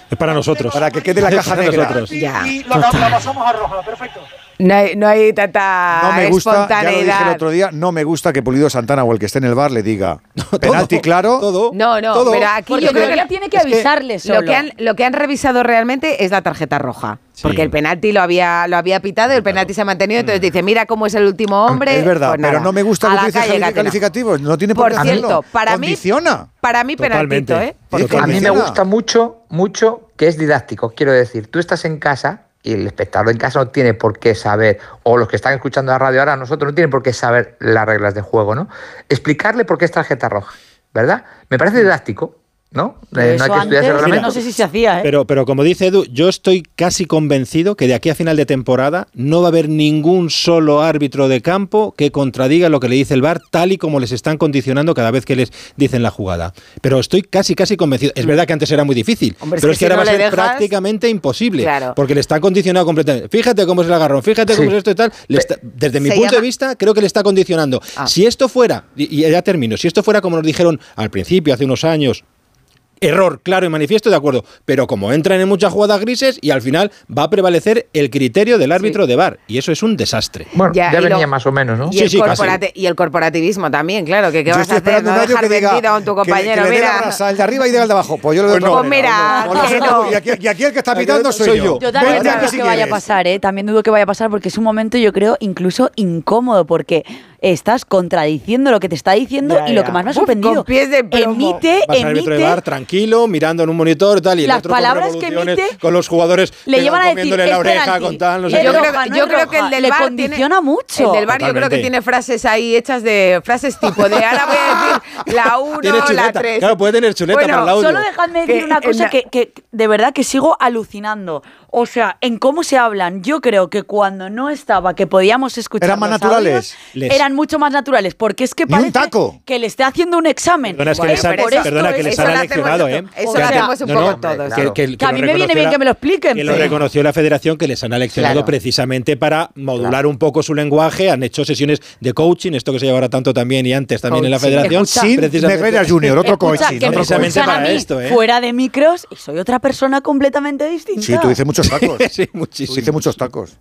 sí. para nosotros. Para que quede la caja para negra. nosotros. Ya, Y lo, la pasamos a roja. Perfecto. No hay, no hay tanta No me gusta, ya lo dije el espontaneidad. otro día, no me gusta que Pulido Santana o el que esté en el bar le diga penalti claro. Todo. No, no, Todo. pero aquí Porque yo creo todavía que tiene que avisarle solo. lo que, han, lo que han revisado realmente es la tarjeta roja. Porque el penalti lo había, lo había pitado y el penalti se ha mantenido. Entonces dice, mira cómo es el último hombre. Es verdad, Pues pero no me gusta a que Catena. calificativos. No tiene por, Por qué cierto, hacerlo. para mí, Condiciona. para mí penaltito. ¿eh? Sí, A mí me gusta mucho, mucho que es didáctico. Quiero decir, tú estás en casa y el espectador en casa no tiene por qué saber, o los que están escuchando la radio ahora, nosotros no tienen por qué saber las reglas de juego, ¿no? Explicarle por qué es tarjeta roja, ¿verdad? Me parece didáctico. ¿No? Eh, no hay que estudiar ese antes, reglamento. no sé si se hacía, ¿eh? Pero, pero como dice Edu, yo estoy casi convencido que de aquí a final de temporada no va a haber ningún solo árbitro de campo que contradiga lo que le dice el VAR, tal y como les están condicionando cada vez que les dicen la jugada. Pero estoy casi, casi convencido. Es verdad que antes era muy difícil, Hombre, es pero que es que si ahora no va a ser dejas- prácticamente imposible. Claro. Porque le está condicionado completamente. Fíjate cómo es el agarrón, fíjate cómo Sí. es esto y tal. Le está- desde mi punto llama- de vista, creo que le está condicionando. Ah. Si esto fuera, y y ya termino, si esto fuera como nos dijeron al principio, hace unos años, Error claro y manifiesto, de acuerdo. Pero como entran en muchas jugadas grises y al final va a prevalecer el criterio del árbitro de VAR. Y eso es un desastre. Bueno, Ya, ya, y lo- venía más o menos, ¿no? Y, el corporati- y el corporativismo también, claro, que qué Yo vas a hacer, esperando no dejar que diga vendido a tu que le- compañero, que le la mira. al de arriba y del de abajo. Pues yo lo veo Pues no. Pues mira, que no. y, aquí, y aquí el que está pitando soy, yo. Yo también dudo que si vaya a pasar, ¿eh? También dudo que vaya a pasar porque es un momento, yo creo, incluso incómodo porque estás contradiciendo lo que te está diciendo Ya, y lo ya. que más me ha Uf, sorprendido. con pies de plomo. Emite, Vas al árbitro de emite VAR tranquilo, mirando en un monitor tal, y el Las otro con palabras que revoluciones, emite con los jugadores le que llevan van a decir, la "Es oreja penalti". con tal, no sé. Yo creo, roja, no yo es creo que el del Le bar condiciona tiene, mucho. El del bar yo creo que tiene frases ahí hechas de frases tipo de ahora voy a decir la 1, Tiene la chuleta. 3. Claro, puede tener chuleta para el audio. Solo dejadme decir Que una cosa que, que de verdad que sigo alucinando. O sea, en cómo se hablan, yo creo que cuando no estaba, que podíamos escuchar ¿Eran más los naturales? audios, Les- eran mucho más naturales, porque es que parece taco. que le esté haciendo un examen. Perdona, es que Bueno, les esto perdona, que les han aleccionado, ¿eh? eso- lo hacemos un poco todos. Que, que- Que a mí me viene bien la- que me lo expliquen. Que lo reconoció la federación, que les han aleccionado Claro. precisamente para modular un poco su lenguaje. Han hecho sesiones de coaching, esto que se lleva ahora tanto también y antes también en la federación. Escucha, Sin precisamente- Negreira Junior, otro Escucha, coaching. que me otro precisamente para esto, ¿eh? fuera de micros y soy otra persona completamente distinta. Sí, tú dices muchos tacos. sí, Tú muchísimo. dices muchos tacos.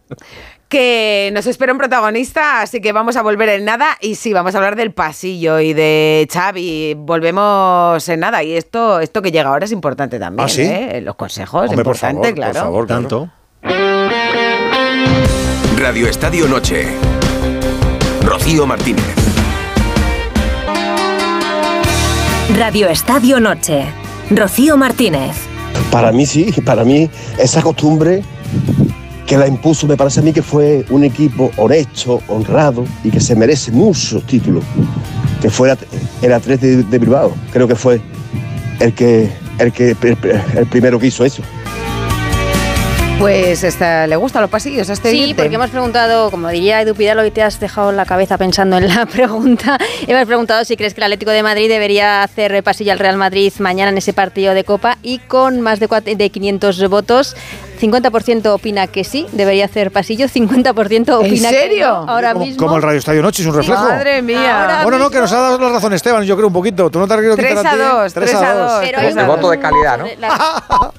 Que nos espera un protagonista, así que vamos a volver en nada. Y sí, vamos a hablar del pasillo y de Xavi. Volvemos en nada. Y esto, esto que llega ahora es importante también. ¿Ah, sí? ¿eh? Los consejos, Hombre, por importante, favor, claro. por favor. Tanto. Radio Estadio Noche. Rocío Martínez. Radio Estadio Noche. Rocío Martínez. Para mí sí, para mí esa costumbre que la impuso me parece a mí que fue un equipo honesto, honrado y que se merece muchos títulos, que fue el Atleti de, Bilbao. Creo que fue el que, el que el primero que hizo eso. Pues esta, ¿le gustan los pasillos a este Sí, porque hemos preguntado, como diría Edu Pidal, hoy te has dejado la cabeza pensando en la pregunta. hemos preguntado si crees que el Atlético de Madrid debería hacer pasillo al Real Madrid mañana en ese partido de Copa y con más de, de 500 votos, 50% opina que sí, debería hacer pasillo, 50% opina que serio? no. Ahora como, mismo. como el Radio Estadio Noche es un reflejo. Madre mía. Ahora bueno, no, que nos ha dado la razón Esteban, yo creo un poquito. Tú no te has querido 3 quitar a ti, ¿eh? 2, 3 a 2. Pero El una- voto de calidad, ¿no? la-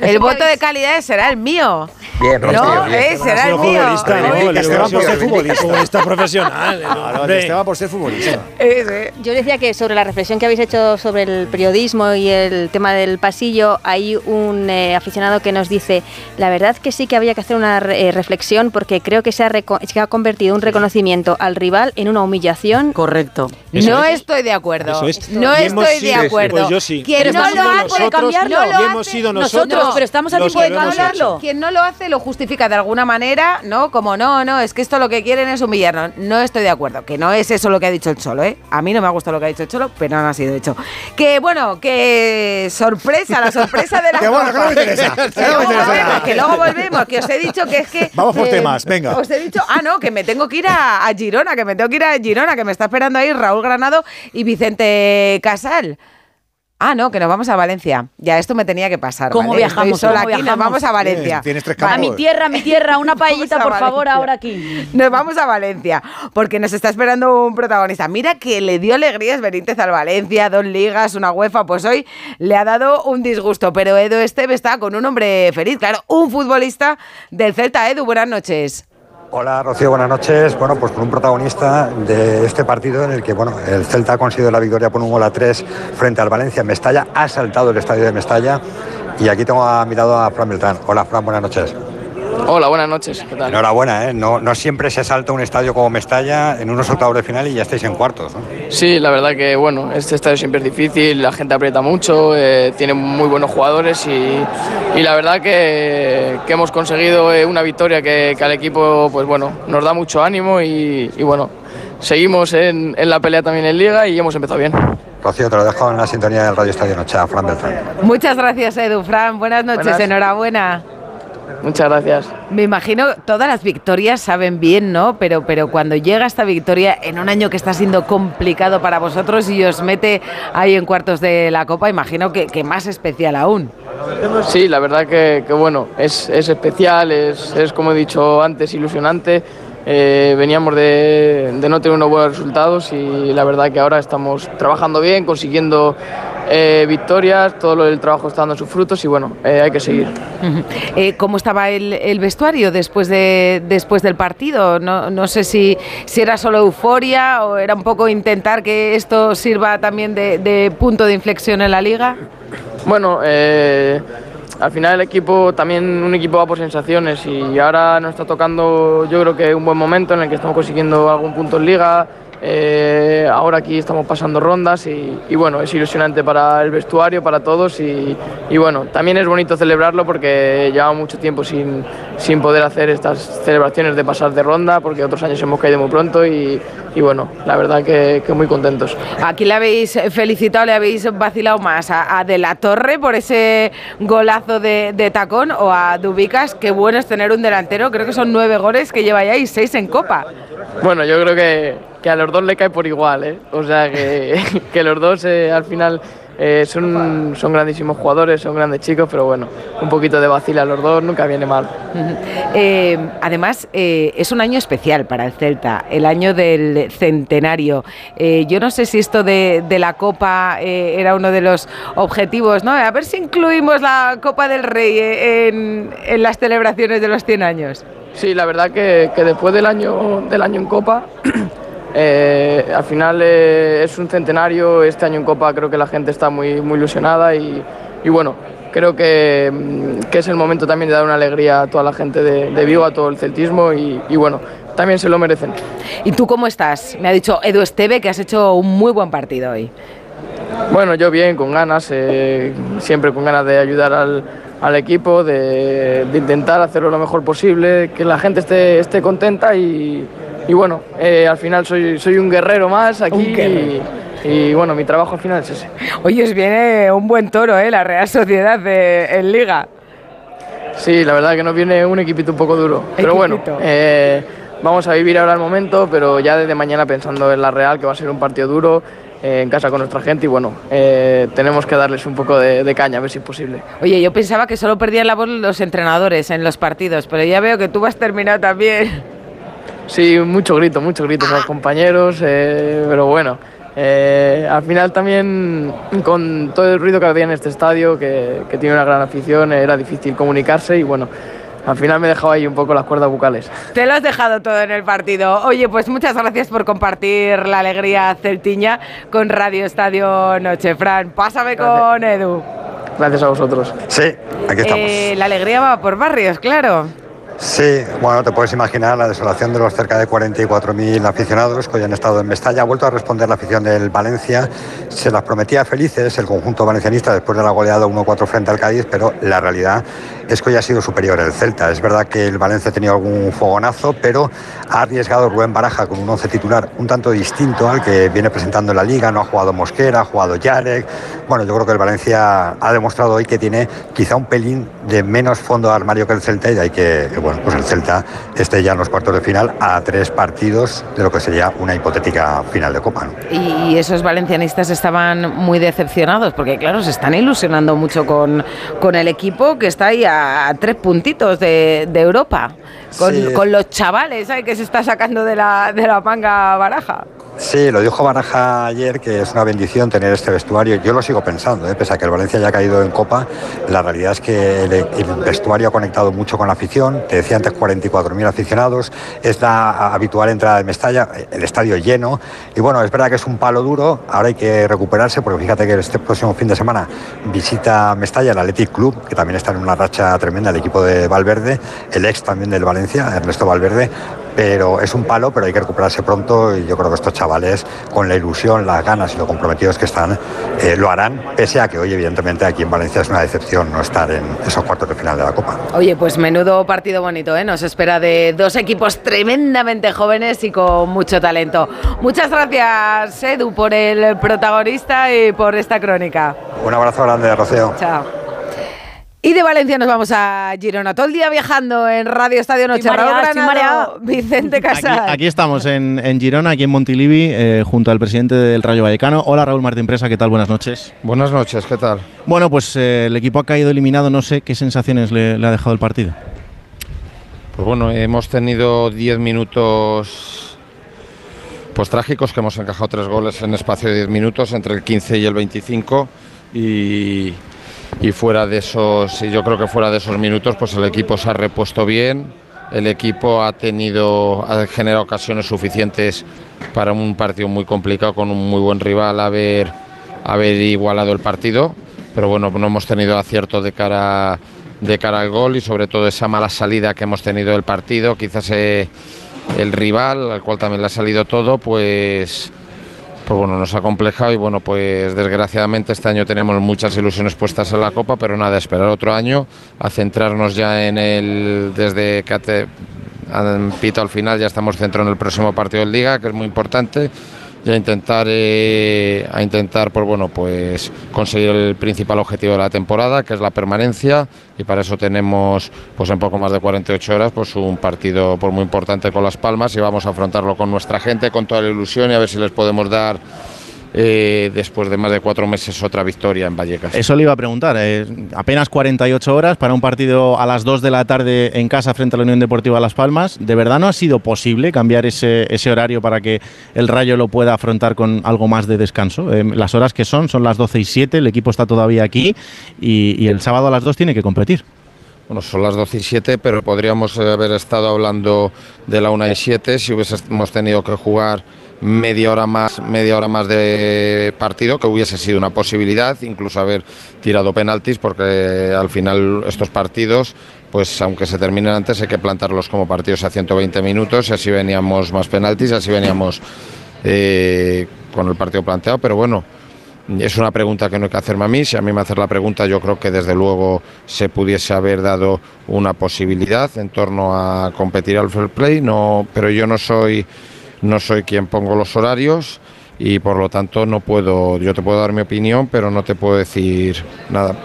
El que voto de calidad será el mío. Bien, No, Rocío, bien. eh, será el mío. Esteban, por ser futbolista. profesional. Esteban por ser futbolista. Yo decía que sobre la reflexión que habéis hecho sobre el periodismo y el tema del pasillo, hay un eh, aficionado que nos dice, la verdad que sí que había que hacer una re- eh, reflexión porque creo que se ha, se ha convertido un reconocimiento al rival en una humillación. Correcto. Eso no es. estoy de acuerdo. Eso es. No estoy de acuerdo. Pues yo sí. Quien Pero no lo hace, nosotros, cambiarlo. no lo hemos sido Nosotros, nosotros. pero estamos a tiempo de cambiarlo. Quien no lo hace lo justifica de alguna manera, ¿no? Como no, no, es que esto lo que quieren es humillarnos. No estoy de acuerdo, que no es eso lo que ha dicho el Cholo, ¿eh? A mí no me ha gustado lo que ha dicho el Cholo, pero no ha sido hecho. Que bueno, que sorpresa, la sorpresa de la Que bueno, que no me interesa. Que Que no me interesa volvemos, que luego volvemos, que os he dicho que es que... Vamos por eh, temas, venga. Os he dicho, ah, no, que me tengo que ir a, a Girona, que me tengo que ir a Girona, que me está esperando ahí Raúl Granado y Vicente Casal. Ah, no, que nos vamos a Valencia. Ya, esto me tenía que pasar. ¿Cómo ¿vale? viajamos? Estoy sola ¿Cómo aquí, nos vamos a Valencia. Tienes tres A campos. mi tierra, a mi tierra, una paellita, a por favor, ahora aquí. Nos vamos a Valencia, porque nos está esperando un protagonista. Mira que le dio alegrías Benítez al Valencia, dos ligas, una UEFA, pues hoy le ha dado un disgusto. Pero Edu Esteve está con un hombre feliz, claro, un futbolista del Celta. Edu, buenas noches. Hola Rocío, buenas noches. Bueno, pues con un protagonista de este partido en el que bueno, el Celta ha conseguido la victoria por un gol a tres frente al Valencia. Mestalla ha saltado el estadio de Mestalla y aquí tengo a mi lado a Fran Beltrán. Hola Fran, buenas noches. Hola, buenas noches. ¿Qué tal? Enhorabuena, ¿eh? no, no siempre se salta un estadio como Mestalla en unos octavos de final y ya estáis en cuartos. ¿no? Sí, la verdad que bueno, este estadio siempre es difícil, la gente aprieta mucho, eh, tiene muy buenos jugadores y, y la verdad que, que hemos conseguido eh, una victoria que, que al equipo pues bueno, nos da mucho ánimo y, y bueno, seguimos en, en la pelea también en Liga y hemos empezado bien. Rocío, te lo dejo en la sintonía del Radio Estadio Noche, a Fran Beltrán. Muchas gracias, Edu. Fran, buenas noches, Buenas. enhorabuena. Muchas gracias. Me imagino todas las victorias saben bien, ¿no? Pero, pero cuando llega esta victoria en un año que está siendo complicado para vosotros y os mete ahí en cuartos de la Copa, imagino que, que más especial aún. Sí, la verdad que, que bueno, es, es especial, es, es como he dicho antes, ilusionante. Eh, veníamos de, de no tener unos buenos resultados y la verdad que ahora estamos trabajando bien, consiguiendo eh, victorias, todo lo del trabajo está dando sus frutos y bueno, eh, hay que seguir. ¿Cómo estaba el, el vestuario después, de, después del partido? No, no sé si, si era solo euforia o era un poco intentar que esto sirva también de, de punto de inflexión en la liga. Bueno, eh, al final el equipo, también un equipo va por sensaciones y ahora nos está tocando yo creo que un buen momento en el que estamos consiguiendo algún punto en liga. Eh, ahora aquí estamos pasando rondas y, y bueno, es ilusionante para el vestuario, para todos y, y bueno, también es bonito celebrarlo porque llevamos mucho tiempo sin, sin poder hacer estas celebraciones de pasar de ronda porque otros años hemos caído muy pronto y, y bueno, la verdad que, que muy contentos. Aquí le habéis felicitado, le habéis vacilado más a, a De la Torre por ese golazo de, de tacón o a Dubicas. Qué bueno es tener un delantero, creo que son nueve goles que lleva ya y seis en Copa. Bueno, yo creo que, que a los dos le cae por igual, ¿eh? O sea, que, que los dos eh, al final eh, son, son grandísimos jugadores, son grandes chicos, pero bueno, un poquito de vacila a los dos nunca viene mal. Eh, además, eh, es un año especial para el Celta, el año del centenario. Yo no sé si esto de, de la Copa era uno de los objetivos, ¿no? A ver si incluimos la Copa del Rey en, en las celebraciones de los 100 años. Sí, la verdad que, que después del año, del año en Copa, eh, al final eh, es un centenario, este año en Copa creo que la gente está muy, muy ilusionada y, y bueno, creo que, mm, que es el momento también de dar una alegría a toda la gente de, de Vigo, a todo el celtismo y, y bueno, también se lo merecen. ¿Y tú cómo estás? Me ha dicho Edu Esteve que has hecho un muy buen partido hoy. Bueno, yo bien, con ganas, eh, siempre con ganas de ayudar al, al equipo, de, de intentar hacerlo lo mejor posible, que la gente esté, esté contenta y, y bueno, eh, al final soy, soy un guerrero más aquí Un guerrero. y, y bueno, mi trabajo al final es ese. Hoy os viene un buen toro, ¿eh? La Real Sociedad de, en Liga. Sí, la verdad que nos viene un equipito un poco duro, pero bueno, eh, vamos a vivir ahora el momento, pero ya desde mañana pensando en la Real, que va a ser un partido duro. eh, en casa con nuestra gente y bueno, eh, tenemos que darles un poco de, de caña, a ver si es posible. Oye, yo pensaba que solo perdían la voz los entrenadores en los partidos, pero ya veo que tú vas terminado también. Sí, mucho grito, mucho grito a los compañeros, eh, pero bueno, eh, al final también con todo el ruido que había en este estadio, que, que tiene una gran afición, era difícil comunicarse y bueno, al final me dejaba ahí un poco las cuerdas bucales. Te lo has dejado todo en el partido. Oye, pues muchas gracias por compartir la alegría celtiña con Radio Estadio Noche. Fran, pásame con Edu. Gracias a vosotros. Sí, aquí estamos. Eh, la alegría va por barrios, claro. Sí, bueno, te puedes imaginar la desolación de los cerca de 44.000 aficionados que hoy han estado en Mestalla. Ha vuelto a responder la afición del Valencia. Se las prometía felices el conjunto valencianista después de la goleada 1-4 frente al Cádiz, pero la realidad es que hoy ha sido superior el Celta. Es verdad que el Valencia ha tenido algún fogonazo, pero ha arriesgado Rubén Baraja con un once titular un tanto distinto al que viene presentando en la Liga. No ha jugado Mosquera, ha jugado Yarek. Bueno, yo creo que el Valencia ha demostrado hoy que tiene quizá un pelín de menos fondo de armario que el Celta y hay que, que, pues el Celta esté ya en los cuartos de final a tres partidos de lo que sería una hipotética final de Copa. Y esos valencianistas estaban muy decepcionados porque, claro, se están ilusionando mucho con, con el equipo que está ahí a, tres puntitos de Europa. Con, Sí. con los chavales ¿sabes? que se está sacando de la, de la manga baraja. Sí, lo dijo Baraja ayer, que es una bendición tener este vestuario. Yo lo sigo pensando, ¿eh? pese a que el Valencia ya ha caído en Copa, la realidad es que el, el vestuario ha conectado mucho con la afición. Te decía antes 44.000 aficionados, es la habitual entrada de Mestalla, el estadio lleno. Y bueno, es verdad que es un palo duro, ahora hay que recuperarse, porque fíjate que este próximo fin de semana visita Mestalla el Athletic Club, que también está en una racha tremenda, el equipo de Valverde, el ex también del Valencia, Ernesto Valverde. pero es un palo, pero hay que recuperarse pronto y yo creo que estos chavales, con la ilusión, las ganas y lo comprometidos que están, eh, lo harán, pese a que hoy evidentemente aquí en Valencia es una decepción no estar en esos cuartos de final de la Copa. Oye, pues menudo partido bonito, ¿eh? Nos espera de dos equipos tremendamente jóvenes y con mucho talento. Muchas gracias, Edu, por el protagonista y por esta crónica. Un abrazo grande, Rocío. Chao. Y de Valencia nos vamos a Girona. Todo el día viajando en Radio Estadio Noche. Raúl estoy Granado. Vicente Aquí, Casal. aquí estamos en, en Girona, aquí en Montilivi, eh, junto al presidente del Rayo Vallecano. Hola Raúl Martín Presa, ¿qué tal? Buenas noches. Buenas noches, ¿qué tal? Bueno, pues eh, el equipo ha caído eliminado, no sé qué sensaciones le, le ha dejado el partido. Pues bueno, hemos tenido 10 minutos pues trágicos que hemos encajado tres goles en espacio de 10 minutos entre el 15 y el 25 y, y fuera de esos yo creo que fuera de esos minutos pues el equipo se ha repuesto bien, el equipo ha tenido ha generado ocasiones suficientes para un partido muy complicado con un muy buen rival haber haber igualado el partido, pero bueno, no hemos tenido acierto de cara de cara al gol y sobre todo esa mala salida que hemos tenido del partido, quizás eh, el rival, al cual también le ha salido todo, pues, pues bueno, nos ha complejado y bueno, pues desgraciadamente este año tenemos muchas ilusiones puestas en la Copa, pero nada, esperar otro año, a centrarnos ya en el, desde que han pito al final, ya estamos centrados en el próximo partido de Liga, que es muy importante, y a intentar, eh, a intentar pues bueno, pues conseguir el principal objetivo de la temporada, que es la permanencia, y para eso tenemos pues en poco más de 48 horas pues un partido pues, muy importante con Las Palmas y vamos a afrontarlo con nuestra gente, con toda la ilusión y a ver si les podemos dar eh, después de más de cuatro meses otra victoria en Vallecas. Eso le iba a preguntar. eh, apenas 48 horas para un partido a las 2 de la tarde en casa frente a la Unión Deportiva Las Palmas. ¿De verdad no ha sido posible cambiar ese, ese horario para que el Rayo lo pueda afrontar con algo más de descanso? Eh, las horas que son son las 12 y 7, el equipo está todavía aquí y, y el sábado a las 2 tiene que competir. Bueno, son las 12 y 7, pero podríamos haber estado hablando de la 1 y 7 si hubiésemos tenido que jugar media hora más, media hora más de partido, que hubiese sido una posibilidad, incluso haber tirado penaltis, porque al final estos partidos, pues aunque se terminen antes, hay que plantarlos como partidos a 120 minutos, y así veníamos más penaltis, y así veníamos eh, con el partido planteado, pero bueno. Es una pregunta que no hay que hacerme a mí. Si a mí me haces la pregunta, yo creo que desde luego se pudiese haber dado una posibilidad en torno a competir al fair play, no, pero yo no soy, no soy quien pongo los horarios y por lo tanto no puedo, yo te puedo dar mi opinión, pero no te puedo decir nada más.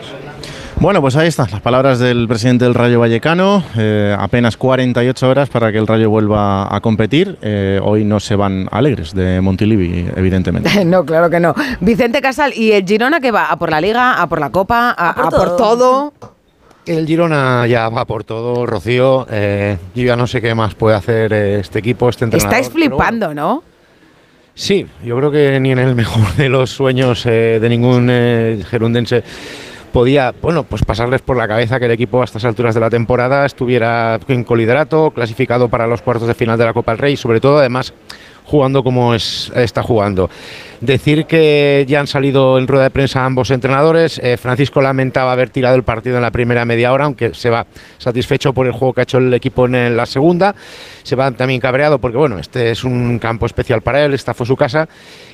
Bueno, pues ahí están las palabras del presidente del Rayo Vallecano. eh, apenas 48 horas para que el Rayo vuelva a competir. Eh, hoy no se van alegres de Montilivi, evidentemente. No, claro que no. Vicente Casal, ¿y el Girona que va? ¿A por la Liga? ¿A por la Copa? ¿A, a por, todo? El Girona ya va por todo, Rocío. Eh, yo ya no sé qué más puede hacer eh, este equipo, este entrenador. Estáis flipando, ¿no? Sí, yo creo que ni en el mejor de los sueños eh, de ningún eh, gerundense podía, bueno, pues pasarles por la cabeza que el equipo a estas alturas de la temporada estuviera en coliderato, clasificado para los cuartos de final de la Copa del Rey, sobre todo además jugando como es, está jugando. Decir que ya han salido en rueda de prensa ambos entrenadores. Eh, Francisco lamentaba haber tirado el partido en la primera media hora, aunque se va satisfecho por el juego que ha hecho el equipo en la segunda. Se va también cabreado porque, bueno, este es un campo especial para él, esta fue su casa.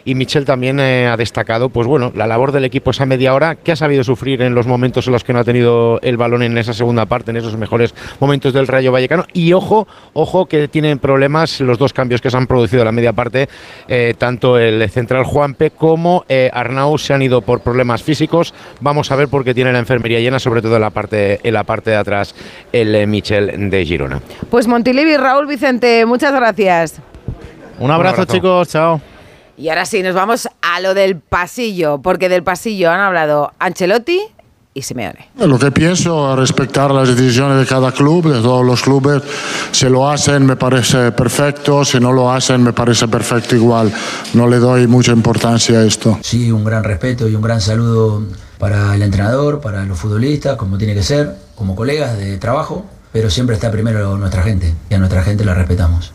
Y Michel también eh, ha destacado, pues bueno, la labor del equipo esa media hora, que ha sabido sufrir en los momentos en los que no ha tenido el balón en esa segunda parte, en esos mejores momentos del Rayo Vallecano. Y ojo, ojo que tienen problemas los dos cambios que se han producido en la media parte, eh, tanto el central Juanpe como eh, Arnau se han ido por problemas físicos. Vamos a ver por qué tiene la enfermería llena, sobre todo en la parte, en la parte de atrás, el eh, Michel de Girona. Pues Montilivi, Raúl Vicente, muchas gracias. Un abrazo, abrazo. chicos, chao. Y ahora sí, nos vamos a lo del pasillo, porque del pasillo han hablado Ancelotti y Simeone. Lo que pienso, respetar las decisiones de cada club, de todos los clubes. Si lo hacen me parece perfecto, si no lo hacen me parece perfecto igual. No le doy mucha importancia a esto. Sí, un gran respeto y un gran saludo para el entrenador, para los futbolistas, como tiene que ser, como colegas de trabajo, pero siempre está primero nuestra gente y a nuestra gente la respetamos.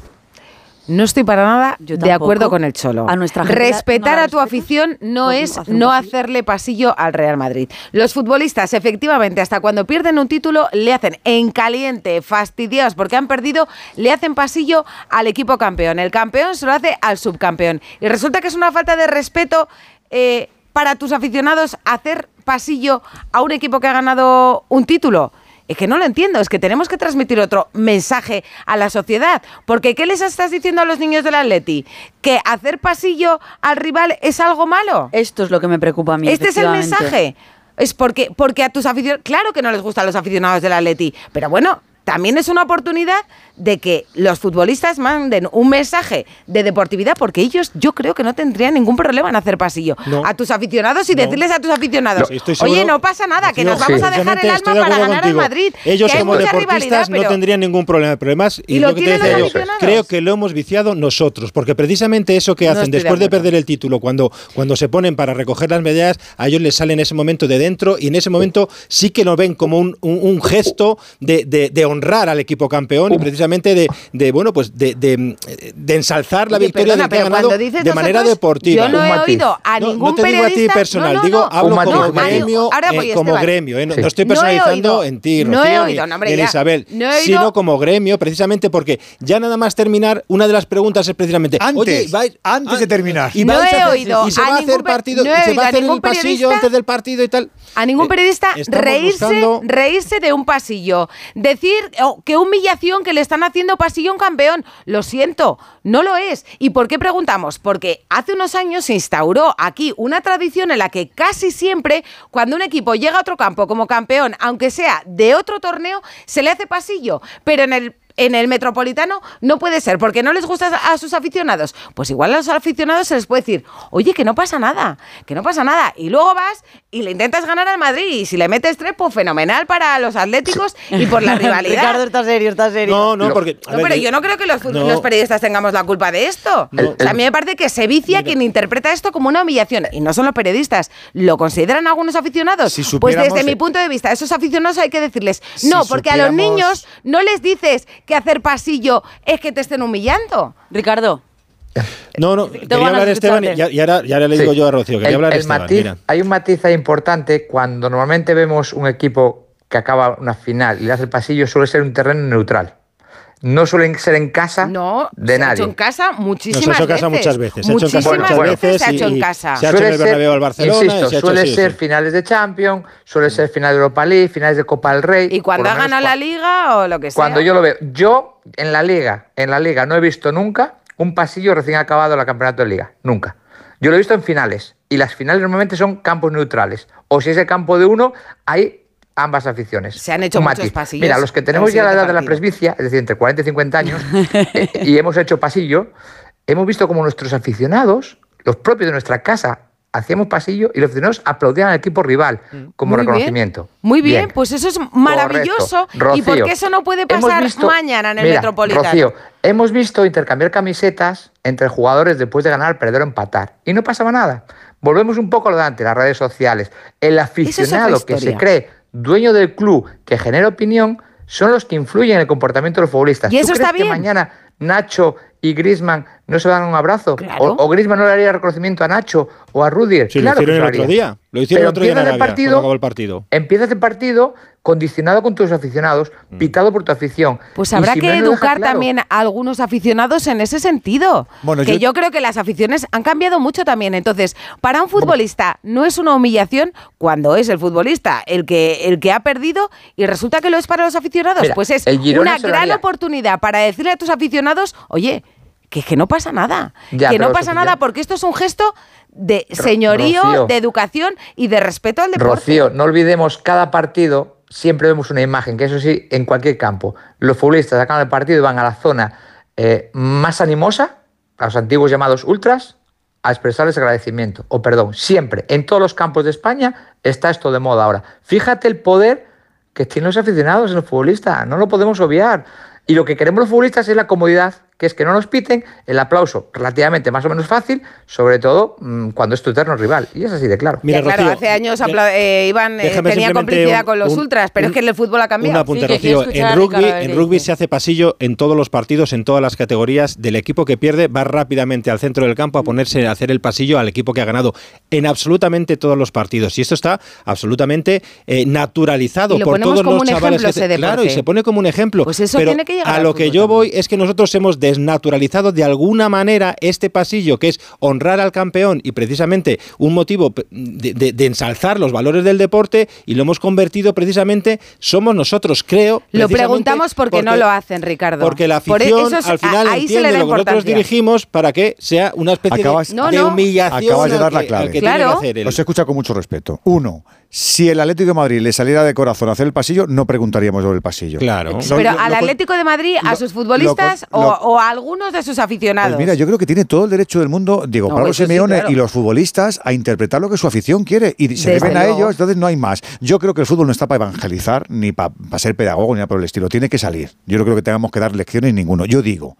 No estoy para nada Yo de acuerdo con el Cholo. A nuestra Respetar no a tu afición no Pues es no hacerle pasillo al Real Madrid. Los futbolistas, efectivamente, hasta cuando pierden un título, le hacen en caliente, fastidiados porque han perdido, le hacen pasillo al equipo campeón. El campeón se lo hace al subcampeón. Y resulta que es una falta de respeto eh, para tus aficionados hacer pasillo a un equipo que ha ganado un título. Es que no lo entiendo, es que tenemos que transmitir otro mensaje a la sociedad. Porque ¿qué les estás diciendo a los niños del Atleti? ¿Que hacer pasillo al rival es algo malo? Esto es lo que me preocupa a mí. Este es el mensaje. Es porque, porque a tus aficionados, claro que no les gustan los aficionados del Atleti, pero bueno, también es una oportunidad de que los futbolistas manden un mensaje de deportividad, porque ellos yo creo que no tendrían ningún problema en hacer pasillo No. a tus aficionados y No. decirles a tus aficionados, Sí, estoy oye, seguro- no pasa nada, que nos vamos a dejar el alma de para ganar al. Madrid. Ellos que como deportistas no pero- tendrían ningún problema. El problema es, y, Y lo lo que te decía los yo, creo que lo hemos viciado nosotros, porque precisamente eso que No hacen de después de, acuerdo. perder el título, cuando, cuando se ponen para recoger las medallas, a ellos les sale en ese momento de dentro y en ese momento sí que lo ven como un, un- un gesto de, de- de honrar al equipo campeón y precisamente de, de, bueno pues de, de- de ensalzar la Oye, victoria perdona, del que ha ganado cuando dices de manera deportiva. Yo no he oído a No, ningún no te digo a ti periodista- personal, no, no, digo no. hablo matiz. como No, gremio, ahora eh, voy, como Esteban. gremio, eh, no, Sí. no estoy No personalizando oído- en ti, no he Rocío, oído, ni, no, hombre, en. Isabel, No he oído- sino como gremio, precisamente porque ya nada más terminar, una de las preguntas es precisamente, Antes, oye, vais, antes de terminar. y No he oído y se a va a ningún hacer partido, no y se va a hacer el pasillo periodista- antes del partido y tal. A ningún Eh, periodista reírse, reírse de un pasillo. Decir que humillación que le están haciendo pasillo un campeón. Lo siento, no lo es. ¿Y por qué preguntamos? Porque hace unos años se instauró aquí una tradición en la que casi siempre, cuando un equipo llega a otro campo como campeón, aunque sea de otro torneo, se le hace pasillo. Pero en el en el Metropolitano no puede ser, porque no les gusta a sus aficionados. Pues igual a los aficionados se les puede decir, oye, que no pasa nada, que no pasa nada. Y luego vas y le intentas ganar al Madrid. Y si le metes tres, pues fenomenal para los atléticos y por la rivalidad. Ricardo, está serio, está serio. No, no, porque... a No, ver, pero yo no creo que los, no. los periodistas tengamos la culpa de esto. No. O sea, a mí me parece que se vicia quien interpreta esto como una humillación. Y no son los periodistas. ¿Lo consideran algunos aficionados? Si pues desde mi punto de vista, a esos aficionados hay que decirles, no, Si porque a los niños no les dices que hacer pasillo es que te estén humillando. Ricardo. No, no, quería hablar Esteban y, escucharte. y ahora, y ahora le digo Sí. yo a Rocío, quería El- hablar el Esteban, matiz- mira. Hay un matiz ahí importante cuando normalmente vemos un equipo que acaba una final y le hace el pasillo, suele ser un terreno neutral. No suelen ser en casa No, de se ha nadie. hecho en casa muchísimas No, se ha hecho en casa veces. muchas veces, se ha hecho en casa Muchísimas muchas veces se ha hecho en casa. se ha hecho en el Bernabéu al Barcelona insisto, se ha hecho suele ser sí. finales de Champions, suele ser finales de Europa League, finales de Copa del Rey. Y cuando ha ganado la liga o lo que sea. Cuando yo lo veo, yo en la liga, en la liga no he visto nunca un pasillo recién acabado la campeonato de liga, nunca. Yo lo he visto en finales y las finales normalmente son campos neutrales. O si es el campo de uno, hay ambas aficiones. Se han hecho muchos pasillos Mira, los que en tenemos ya la edad de la presbicia, es decir, entre 40 y 50 años, eh, y hemos hecho pasillo, hemos visto como nuestros aficionados, los propios de nuestra casa, hacíamos pasillo y los aficionados aplaudían al equipo rival como Muy bien. reconocimiento. Muy bien, pues eso es maravilloso. ¿Y por qué eso no puede pasar visto- mañana en el Mira, Metropolitano? Rocío, hemos visto intercambiar camisetas entre jugadores después de ganar, perder o empatar. Y no pasaba nada. Volvemos un poco a lo de antes, las redes sociales. El aficionado que se cree dueño del club, que genera opinión, son los que influyen en el comportamiento de los futbolistas. Y eso ¿Tú crees está que bien. mañana Nacho y Grisman no se dan un abrazo? Claro. O, o Griezmann no le haría reconocimiento a Nacho o a Rudier? Sí, claro lo que hicieron el otro día. Lo hicieron Pero el otro día en el partido, el partido. Empiezas el partido condicionado con tus aficionados, Mm. pitado por tu afición. Pues habrá que educar claro. también a algunos aficionados en ese sentido. Bueno, que yo- yo... creo que las aficiones han cambiado mucho también. Entonces, para un futbolista no es una humillación cuando es el futbolista el que, el que ha perdido y resulta que lo es para los aficionados. Mira, pues es una gran oportunidad para decirle a tus aficionados, oye, que es que no pasa nada. Ya, que no pasa nada porque esto es un gesto de señorío, Rocío. de educación y de respeto al deporte. Rocío, no olvidemos cada partido, siempre vemos una imagen, que eso sí, en cualquier campo. Los futbolistas acaban el partido y van a la zona eh, más animosa, a los antiguos llamados ultras, a expresarles agradecimiento. O perdón, siempre, en todos los campos de España está esto de moda ahora. Fíjate el poder que tienen los aficionados en los futbolistas, no lo podemos obviar. Y lo que queremos los futbolistas es la comodidad, que es que no nos piten, el aplauso relativamente más o menos fácil, sobre todo mm, cuando es tu eterno rival. Y es así de claro. Ya, claro, hace años eh, Iván eh, tenía complicidad un- con los un- ultras, pero es que en el fútbol ha Un cambiado. apunte, Sí, Rocío. En rugby, en rugby se hace pasillo en todos los partidos, en todas las categorías. Del equipo que pierde va rápidamente al centro del campo a ponerse a hacer el pasillo al equipo que ha ganado en absolutamente todos los partidos. Y esto está absolutamente eh, naturalizado Y lo por todos como los un chavales. ejemplo que ese claro, y se pone como un ejemplo. Pues eso Pero tiene que llegar a lo que yo voy es que nosotros hemos desnaturalizado de alguna manera este pasillo, que es honrar al campeón y precisamente un motivo de, de- de ensalzar los valores del deporte y lo hemos convertido precisamente, somos nosotros, creo. Lo preguntamos porque, no lo hacen, Ricardo. Porque la Por afición eso es- al final a- ahí se entiende le da lo que nosotros dirigimos para que sea una especie Acabas, de, No, de no. humillación acabas de dar la que- clave. que que hacer el- Os escucha con mucho respeto. Uno, si el Atlético de Madrid le saliera de corazón a hacer el pasillo, no preguntaríamos sobre el pasillo. Claro. Pero al Atlético de Madrid, a sus futbolistas lo- o, o a algunos de sus aficionados. Pues mira, yo creo que tiene todo el derecho del mundo, Diego No, Pablo sí, Simeone claro. y los futbolistas a interpretar lo que su afición quiere y se Desde deben a ellos, entonces no hay más. Yo creo que el fútbol no está para evangelizar ni para ser pedagogo ni nada por el estilo, tiene que salir. Yo no creo que tengamos que dar lecciones ninguno. Yo digo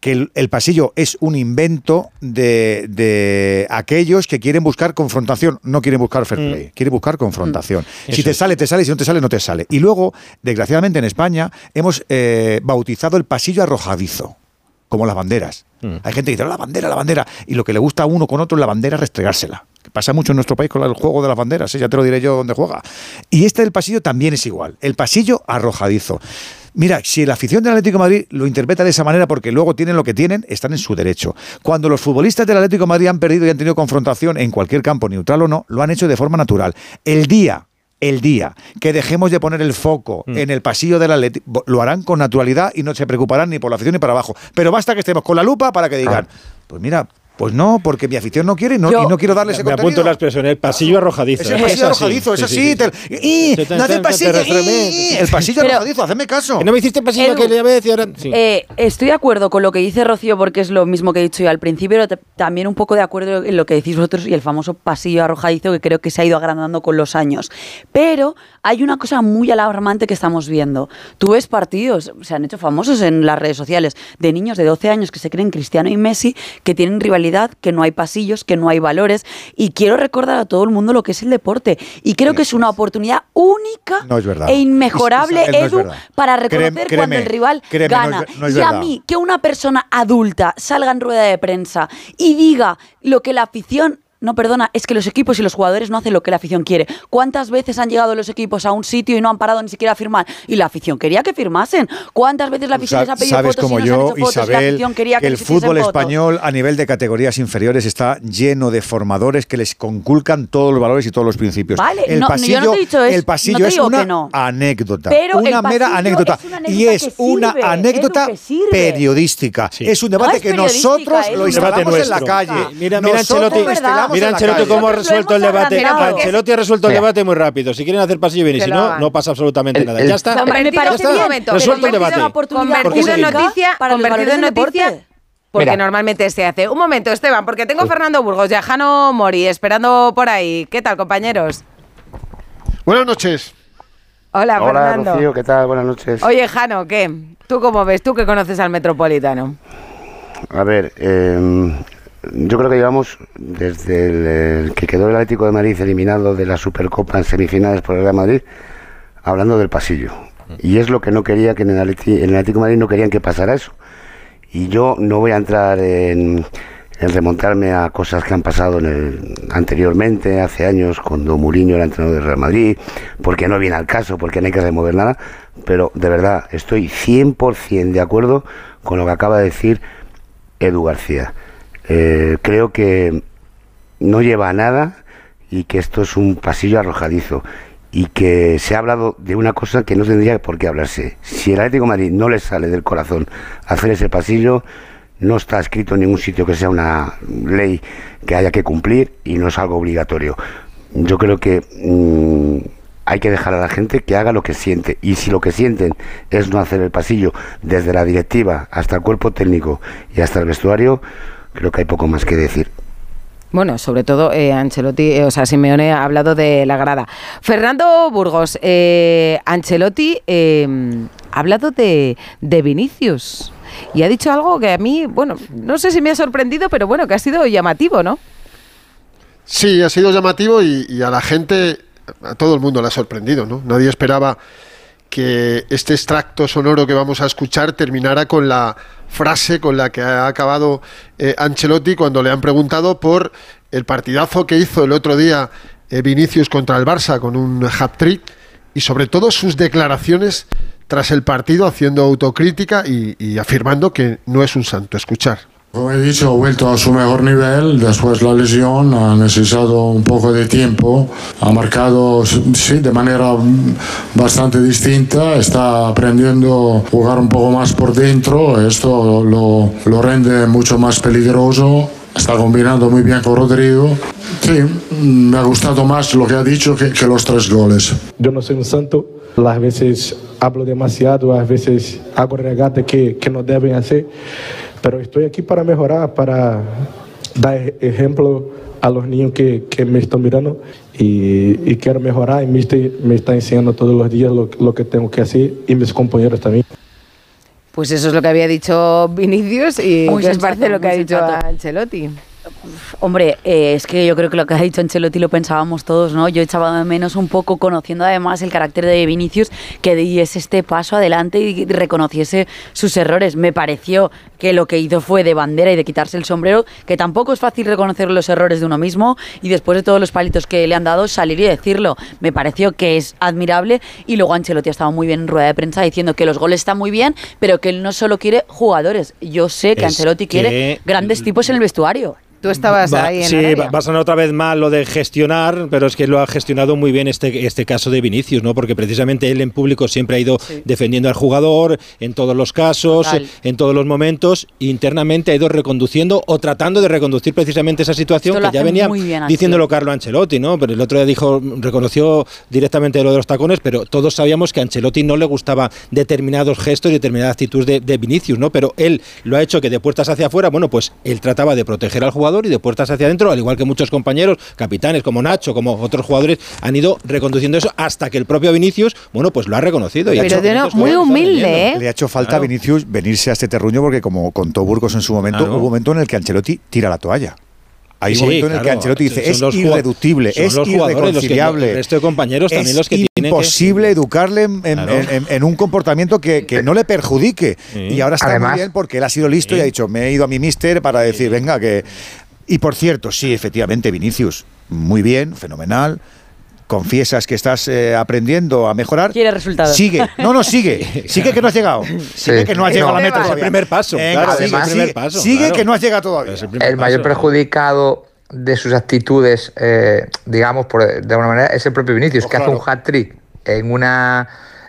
que el, el pasillo es un invento de, de aquellos que quieren buscar confrontación, no quieren buscar fair Mm. play, quieren buscar confrontación. Si Eso te es. sale, te sale, si no te sale, no te sale. Y luego, desgraciadamente en España, hemos eh, bautizado el pasillo arrojadizo como las banderas. Mm. Hay gente que dice, "No, la bandera, la bandera. Y lo que le gusta a uno con otro es la bandera restregársela. Que pasa mucho en nuestro país con el juego de las banderas, ¿eh? ya te lo diré yo dónde juega. Y este del pasillo también es igual. El pasillo arrojadizo. Mira, si la afición del Atlético de Madrid lo interpreta de esa manera porque luego tienen lo que tienen, están en su derecho. Cuando los futbolistas del Atlético de Madrid han perdido y han tenido confrontación en cualquier campo, neutral o no, lo han hecho de forma natural. El día el día que dejemos de poner el foco Mm. en el pasillo del Atlético, lo harán con naturalidad y no se preocuparán ni por la afición ni para abajo. Pero basta que estemos con la lupa para que digan, pues mira, pues no, porque mi afición no quiere y no, Yo- y no quiero darle ese Me contenido. apunto la expresión, el pasillo arrojadizo. Es el pasillo arrojadizo, es así. no hace el pasillo, el pasillo Pero- arrojadizo, hacedme caso. Que no me hiciste pasillo Edu, aquella vez y ahora... Sí. Eh, estoy de acuerdo con lo que dice Rocío porque es lo mismo que he dicho yo al principio, pero te- también un poco de acuerdo en lo que decís vosotros y el famoso pasillo arrojadizo que creo que se ha ido agrandando con los años. Pero hay una cosa muy alarmante que estamos viendo. Tú ves partidos, se han hecho famosos en las redes sociales, de niños de 12 años que se creen Cristiano y Messi, que tienen rivalidad, que no hay pasillos, que no hay valores. Y quiero recordar a todo el mundo lo que es el deporte. Y creo que es una oportunidad única No e inmejorable, no Edu, para reconocer créeme, cuando el rival créeme, no es gana. es y a mí, que una persona adulta salga en rueda de prensa y diga lo que la afición. No, perdona, es que los equipos y los jugadores no hacen lo que la afición quiere. ¿Cuántas veces han llegado los equipos a un sitio y no han parado ni siquiera a firmar? Y la afición quería que firmasen. ¿Cuántas veces la afición les ha pedido sabes fotos como y no se han yo, hecho fotos? y la Isabel, afición quería que, el fútbol fotos? español a nivel de categorías inferiores está lleno de formadores que les conculcan todos los valores y todos los principios. Vale, el no, yo pasillo, no te he dicho eso, el pasillo no te es una que anécdota, Pero el una mera anécdota es una anécdota y es que una anécdota periodística. Es un debate No es que nosotros lo instalamos en la calle. Mira, mira Mira en la Ancelotti calle. cómo ha resuelto el debate. Ancelotti ha resuelto el debate muy rápido. Si quieren hacer pasillo bien y si no, no pasa absolutamente nada. Ya está. Hombre, me parece bien, momento, Resuelto el convertido debate. en oportunidad ¿Por qué Convertido en noticia, convertido en noticia, porque Mira. normalmente se hace. Un momento, Esteban, porque tengo a Fernando Burgos y a Jano Mori esperando por ahí. ¿Qué tal, compañeros? Buenas noches. Hola, Hola, Fernando. Rocío, ¿qué tal? Buenas noches. Oye, Jano, ¿qué? ¿Tú cómo ves? ¿Tú que conoces al Metropolitano? A ver, eh, yo creo que llevamos desde el, el que quedó el Atlético de Madrid eliminado de la Supercopa en semifinales por el Real Madrid, hablando del pasillo. Y es lo que no quería que en el, Atleti- en el Atlético de Madrid no querían que pasara eso. Y yo no voy a entrar en, en remontarme a cosas que han pasado en el, anteriormente, hace años, cuando Mourinho era entrenador del Real Madrid, porque no viene al caso, porque no hay que remover nada, pero de verdad estoy 100% de acuerdo con lo que acaba de decir Edu García. Eh, creo que no lleva a nada y que esto es un pasillo arrojadizo y que se ha hablado de una cosa que no tendría por qué hablarse. Si el Atlético Madrid no le sale del corazón hacer ese pasillo, no está escrito en ningún sitio que sea una ley que haya que cumplir y no es algo obligatorio. Yo creo que mm, hay que dejar a la gente que haga lo que siente y si lo que sienten es no hacer el pasillo desde la directiva hasta el cuerpo técnico y hasta el vestuario, creo que hay poco más que decir. Bueno, sobre todo eh, Ancelotti, eh, o sea, Simeone ha hablado de la grada. Fernando Burgos, eh, Ancelotti eh, ha hablado de, de Vinicius y ha dicho algo que a mí, bueno, no sé si me ha sorprendido, pero bueno, que ha sido llamativo, ¿no? Sí, ha sido llamativo y, y a la gente, a todo el mundo le ha sorprendido, ¿no? Nadie esperaba que este extracto sonoro que vamos a escuchar terminara con la frase con la que ha acabado eh, Ancelotti cuando le han preguntado por el partidazo que hizo el otro día eh, Vinicius contra el Barça con un hat-trick y sobre todo sus declaraciones tras el partido haciendo autocrítica y, y afirmando que no es un santo. Escuchar. Como he dicho, ha vuelto a su mejor nivel después de la lesión, ha necesitado un poco de tiempo, ha marcado sí, de manera bastante distinta, está aprendiendo a jugar un poco más por dentro, esto lo, lo rende mucho más peligroso, está combinando muy bien con Rodrigo. Sí, me ha gustado más lo que ha dicho que, que los tres goles. Yo no soy un santo, las veces hablo demasiado, a veces hago regatas que, que no deben hacer, pero estoy aquí para mejorar, para dar e- ejemplo a los niños que, que me están mirando y, y quiero mejorar y me está, me está enseñando todos los días lo, lo que tengo que hacer y mis compañeros también. Pues eso es lo que había dicho Vinicius y Muy ¿qué os parece lo que ha dicho. Ancelotti? Hombre, eh, es que yo creo que lo que ha dicho Ancelotti lo pensábamos todos, ¿no? Yo echaba de menos un poco, conociendo además el carácter de Vinicius, que diese este paso adelante y reconociese sus errores. Me pareció que lo que hizo fue de bandera y de quitarse el sombrero, que tampoco es fácil reconocer los errores de uno mismo y después de todos los palitos que le han dado, salir y decirlo. Me pareció que es admirable y luego Ancelotti ha estado muy bien en rueda de prensa diciendo que los goles están muy bien, pero que él no solo quiere jugadores. Yo sé que Es Ancelotti quiere grandes tipos en el vestuario. Tú estabas Va- ahí en sí, va, a sonar otra vez mal lo de gestionar, pero es que lo ha gestionado muy bien este, este caso de Vinicius, ¿no? Porque precisamente él en público siempre ha ido defendiendo al jugador en todos los casos, Total. en todos los momentos, internamente ha ido reconduciendo o tratando de reconducir precisamente esa situación Esto que ya venía diciéndolo Carlo Ancelotti, ¿no? Pero el otro día dijo, reconoció directamente lo de los tacones, pero todos sabíamos que a Ancelotti no le gustaba determinados gestos y determinada actitud de, de Vinicius, ¿no? Pero él lo ha hecho que de puertas hacia afuera, bueno, pues él trataba de proteger al jugador y de puertas hacia adentro, al igual que muchos compañeros, capitanes como Nacho, como otros jugadores, han ido reconduciendo eso hasta que el propio Vinicius, bueno, pues lo ha reconocido. y ha Pero hecho de no- muy humilde, vendiendo. ¿eh? Le ha hecho falta Claro. a Vinicius venirse a este terruño porque, como contó Burgos en su momento, Claro. hubo un momento en el que Ancelotti tira la toalla. Hay un Sí, momento en el que claro. Ancelotti dice es irreductible, es los jugadores los que- irreconciliable. el resto de compañeros también es los que tienen que- imposible educarle en, en- Claro. en- en un comportamiento que, que no le perjudique. Sí. Y ahora está Además- muy bien porque él ha sido listo y ha dicho, me he ido a mi mister para decir, venga, que... Y por cierto, sí, efectivamente, Vinicius, muy bien, fenomenal. Confiesas que estás eh, aprendiendo a mejorar. Quiere resultados. Sigue. No, no, sigue. Sigue que no has llegado. Sigue que no has llegado a la meta es el primer paso, Venga, claro, sigue, es el primer sigue. paso, Sigue claro. que no has llegado todavía. Es el mayor perjudicado de sus actitudes, eh, digamos, por, de alguna manera, es el propio Vinicius, Pues que claro. hace un hat-trick en una,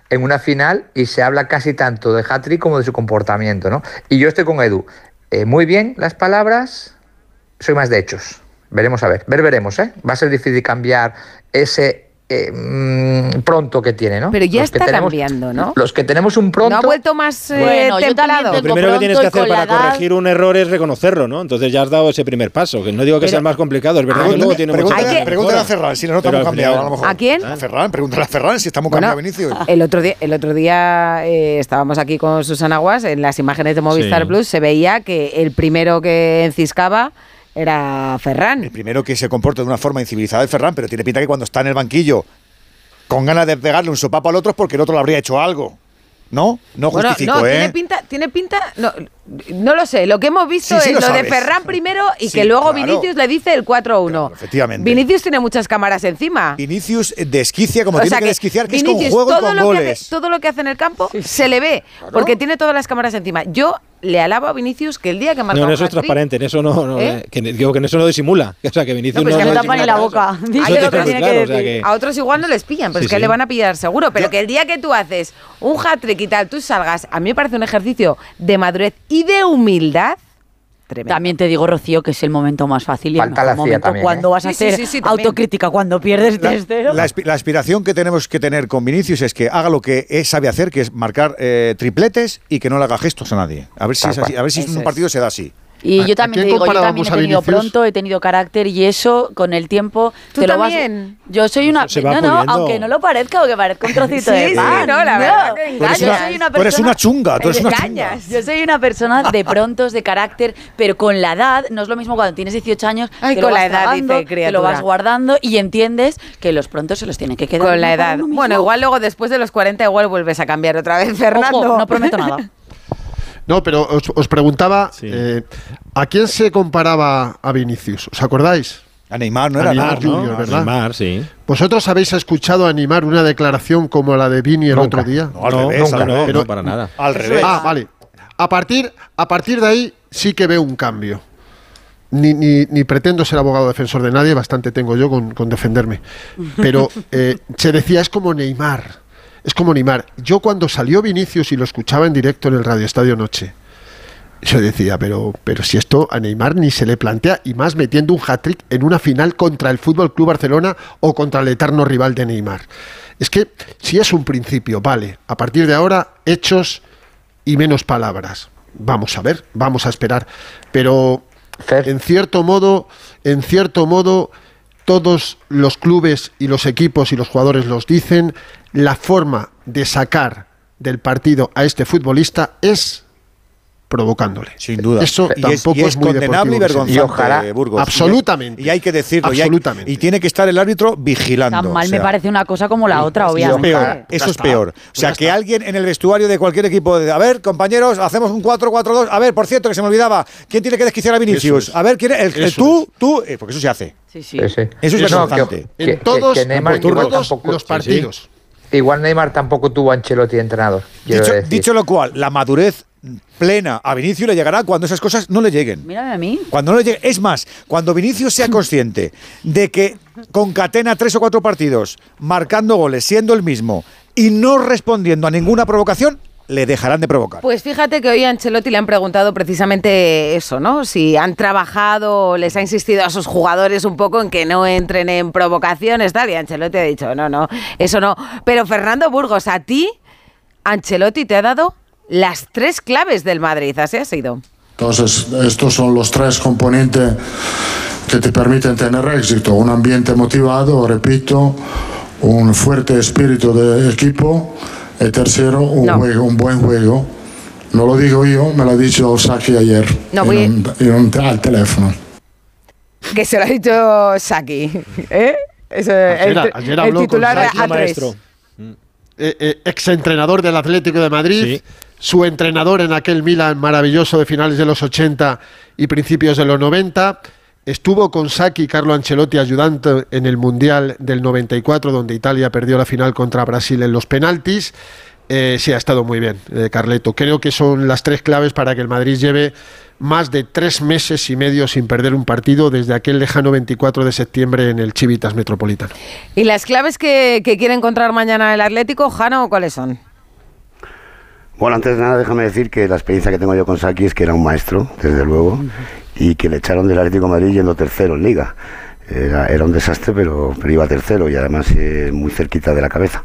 en una final y se habla casi tanto de hat-trick como de su comportamiento, ¿no? Y yo estoy con Edu. Eh, muy bien las palabras, soy más de hechos. Veremos a ver. Ver, veremos, ¿eh? Va a ser difícil cambiar ese eh, mm, pronto que tiene, ¿no? Pero ya Los está tenemos- cambiando, ¿no? Los que tenemos un pronto... ¿No ha vuelto más eh, Bueno, templado? Lo primero que tienes que hacer para edad- corregir un error es reconocerlo, ¿no? Entonces ya has dado ese primer paso, que no digo que sea el más complicado, es verdad que luego tiene mucho Pregúntale, Hay que- pregúntale a Ferran si no nos Pero a lo mejor. ¿A quién? A Ferran, pregúntale a Ferran si estamos Bueno, cambiando Vinicius. El otro día, el otro día eh, estábamos aquí con Susana Guas, en las imágenes de Movistar Sí. Plus se veía que el primero que enciscaba era Ferran. El primero que se comporta de una forma incivilizada es Ferran, pero tiene pinta que cuando está en el banquillo con ganas de pegarle un sopapo al otro es porque el otro le habría hecho algo. ¿No? No Bueno, justifico, no, ¿eh? tiene pinta, tiene pinta, no, no lo sé, lo que hemos visto Sí, sí es lo lo, de. Ferran primero y Sí, que luego claro. Vinicius le dice el 4-1. efectivamente. Vinicius tiene muchas cámaras encima. Vinicius desquicia como O tiene sea que, desquiciar, que es Vinicius, con juego y todo con lo que goles. hace, todo lo que hace en el campo se le ve, porque tiene todas las cámaras encima. Yo le alabo a Vinicius que el día que marca No, en un eso es transparente, en eso no, no ¿Eh? eh, que, digo que en eso no disimula. O sea, que Vinicius No, pues no, que no no tapa ni la boca. Que claro, que que- A otros igual no les pillan, pero Sí, es que sí. le van a pillar seguro. Pero que el día que tú haces un hat-trick y tal, tú salgas, a mí me parece un ejercicio de madurez y de humildad tremendo. También te digo, Rocío, que es el momento más fácil y el Falta mejor la momento también, cuando ¿eh? vas a Sí, sí, hacer sí, sí, también. autocrítica, cuando pierdes La, 3-0. la aspi- la aspiración que tenemos que tener con Vinicius es que haga lo que él sabe hacer, que es marcar eh, tripletes y que no le haga gestos a nadie. A ver si, es así, a ver si Eso un es. partido se da así. Y ¿A- yo a también te digo, yo también he a tenido pronto, he tenido carácter y eso con el tiempo ¿Tú te lo vas. también? Yo soy una. Se va no, no, aunque no lo parezca, aunque parezca un trocito Sí, de sí, pan. no, la verdad que Yo Tú eres soy una- una tú eres persona- una chunga, tú eres una chunga. Yo soy una persona de prontos, de carácter, pero con la edad no es lo mismo cuando tienes 18 años. Ay, te con lo la vas edad, tragando, dice Te lo vas guardando y entiendes que los prontos se los tiene que quedar. Con la edad. Bueno, igual luego después de los 40 igual vuelves a cambiar otra vez, Fernando. Ojo, no prometo nada. No, pero os, os preguntaba, eh, ¿a quién se comparaba a Vinicius? ¿Os acordáis? A Neymar, no A era Neymar. Junior, A ¿verdad? Neymar, sí. ¿Vosotros habéis escuchado animar una declaración como la de Vini el Nunca. otro día? No, al No, revés, nunca, al no, para nada. Al revés. Ah, vale. A partir, a partir de ahí sí que veo un cambio. Ni, ni- ni pretendo ser abogado defensor de nadie, bastante tengo yo con, con defenderme. Pero eh, se decía, es como Neymar. Es como Neymar. Yo cuando salió Vinicius y lo escuchaba en directo en el Radio Estadio Noche, yo decía, pero, pero si esto a Neymar ni se le plantea, y más metiendo un hat-trick en una final contra el Fútbol Club Barcelona o contra el eterno rival de Neymar. Es que si es un principio, vale, a partir de ahora, hechos y menos palabras. Vamos a ver, vamos a esperar. Pero en cierto modo, en cierto modo, todos los clubes y los equipos y los jugadores los dicen, la forma de sacar del partido a este futbolista es provocándole. Sin duda. Eso y es, tampoco y es, es muy condenable y vergonzante, diga. Burgos. Absolutamente. Y hay que decirlo. y hay- Absolutamente. Y, tiene que estar el árbitro vigilando. Tan mal o me parece una cosa como la otra, Eso es obviamente. peor. Eso es peor. O sea, que alguien en el vestuario de cualquier equipo, de, a ver, compañeros, hacemos un 4-4-2. A ver, por cierto, que se me olvidaba, ¿quién tiene que desquiciar a Vinicius? Es. A ver, ¿quién es? El, tú, tú, eh, porque eso se hace. Sí, sí. Eso es vergonzante. que- En que- todos, que Neymar en igual todos tampoco- los sí, sí. partidos. Igual Neymar tampoco tuvo a Ancelotti de entrenador. dicho lo cual, la madurez plena a Vinicius le llegará cuando esas cosas no le lleguen. Mírame a mí. Cuando no le llegue, es más, cuando Vinicius sea consciente de que concatena tres o cuatro partidos, marcando goles, siendo el mismo y no respondiendo a ninguna provocación, le dejarán de provocar. Pues fíjate que hoy a Ancelotti le han preguntado precisamente eso, ¿no? Si han trabajado, les ha insistido a sus jugadores un poco en que no entren en provocaciones, tal, y Ancelotti ha dicho, no, no, eso no. Pero Fernando Burgos, a ti, Ancelotti te ha dado las tres claves del Madrid, así ha sido. Entonces, estos son los tres componentes que te permiten tener éxito. Un ambiente motivado, repito, un fuerte espíritu de equipo y tercero, un, No. juego, un buen juego. No lo digo yo, me lo ha dicho Saki ayer No, en, voy- un, en un- al teléfono. Que se lo ha dicho Saki, ¿eh? Ayer- el, ayer el habló con titular Saki, A3. maestro. eh, eh, exentrenador del Atlético de Madrid, su entrenador en aquel Milan maravilloso de finales de los 80 y principios de los 90. Estuvo con Saki Carlo Ancelotti ayudante en el Mundial del 94, donde Italia perdió la final contra Brasil en los penaltis. Eh, sí, ha estado muy bien, eh, Carleto. Creo que son las tres claves para que el Madrid lleve más de tres meses y medio sin perder un partido desde aquel lejano 24 de septiembre en el Chivitas Metropolitano. ¿Y las claves que, que quiere encontrar mañana el Atlético, Jano, cuáles son? Bueno, antes de nada, déjame decir que la experiencia que tengo yo con Saki es que era un maestro, desde luego, y que le echaron del Atlético de Madrid yendo tercero en Liga. Era, era un desastre, pero, pero iba tercero y además eh, muy cerquita de la cabeza.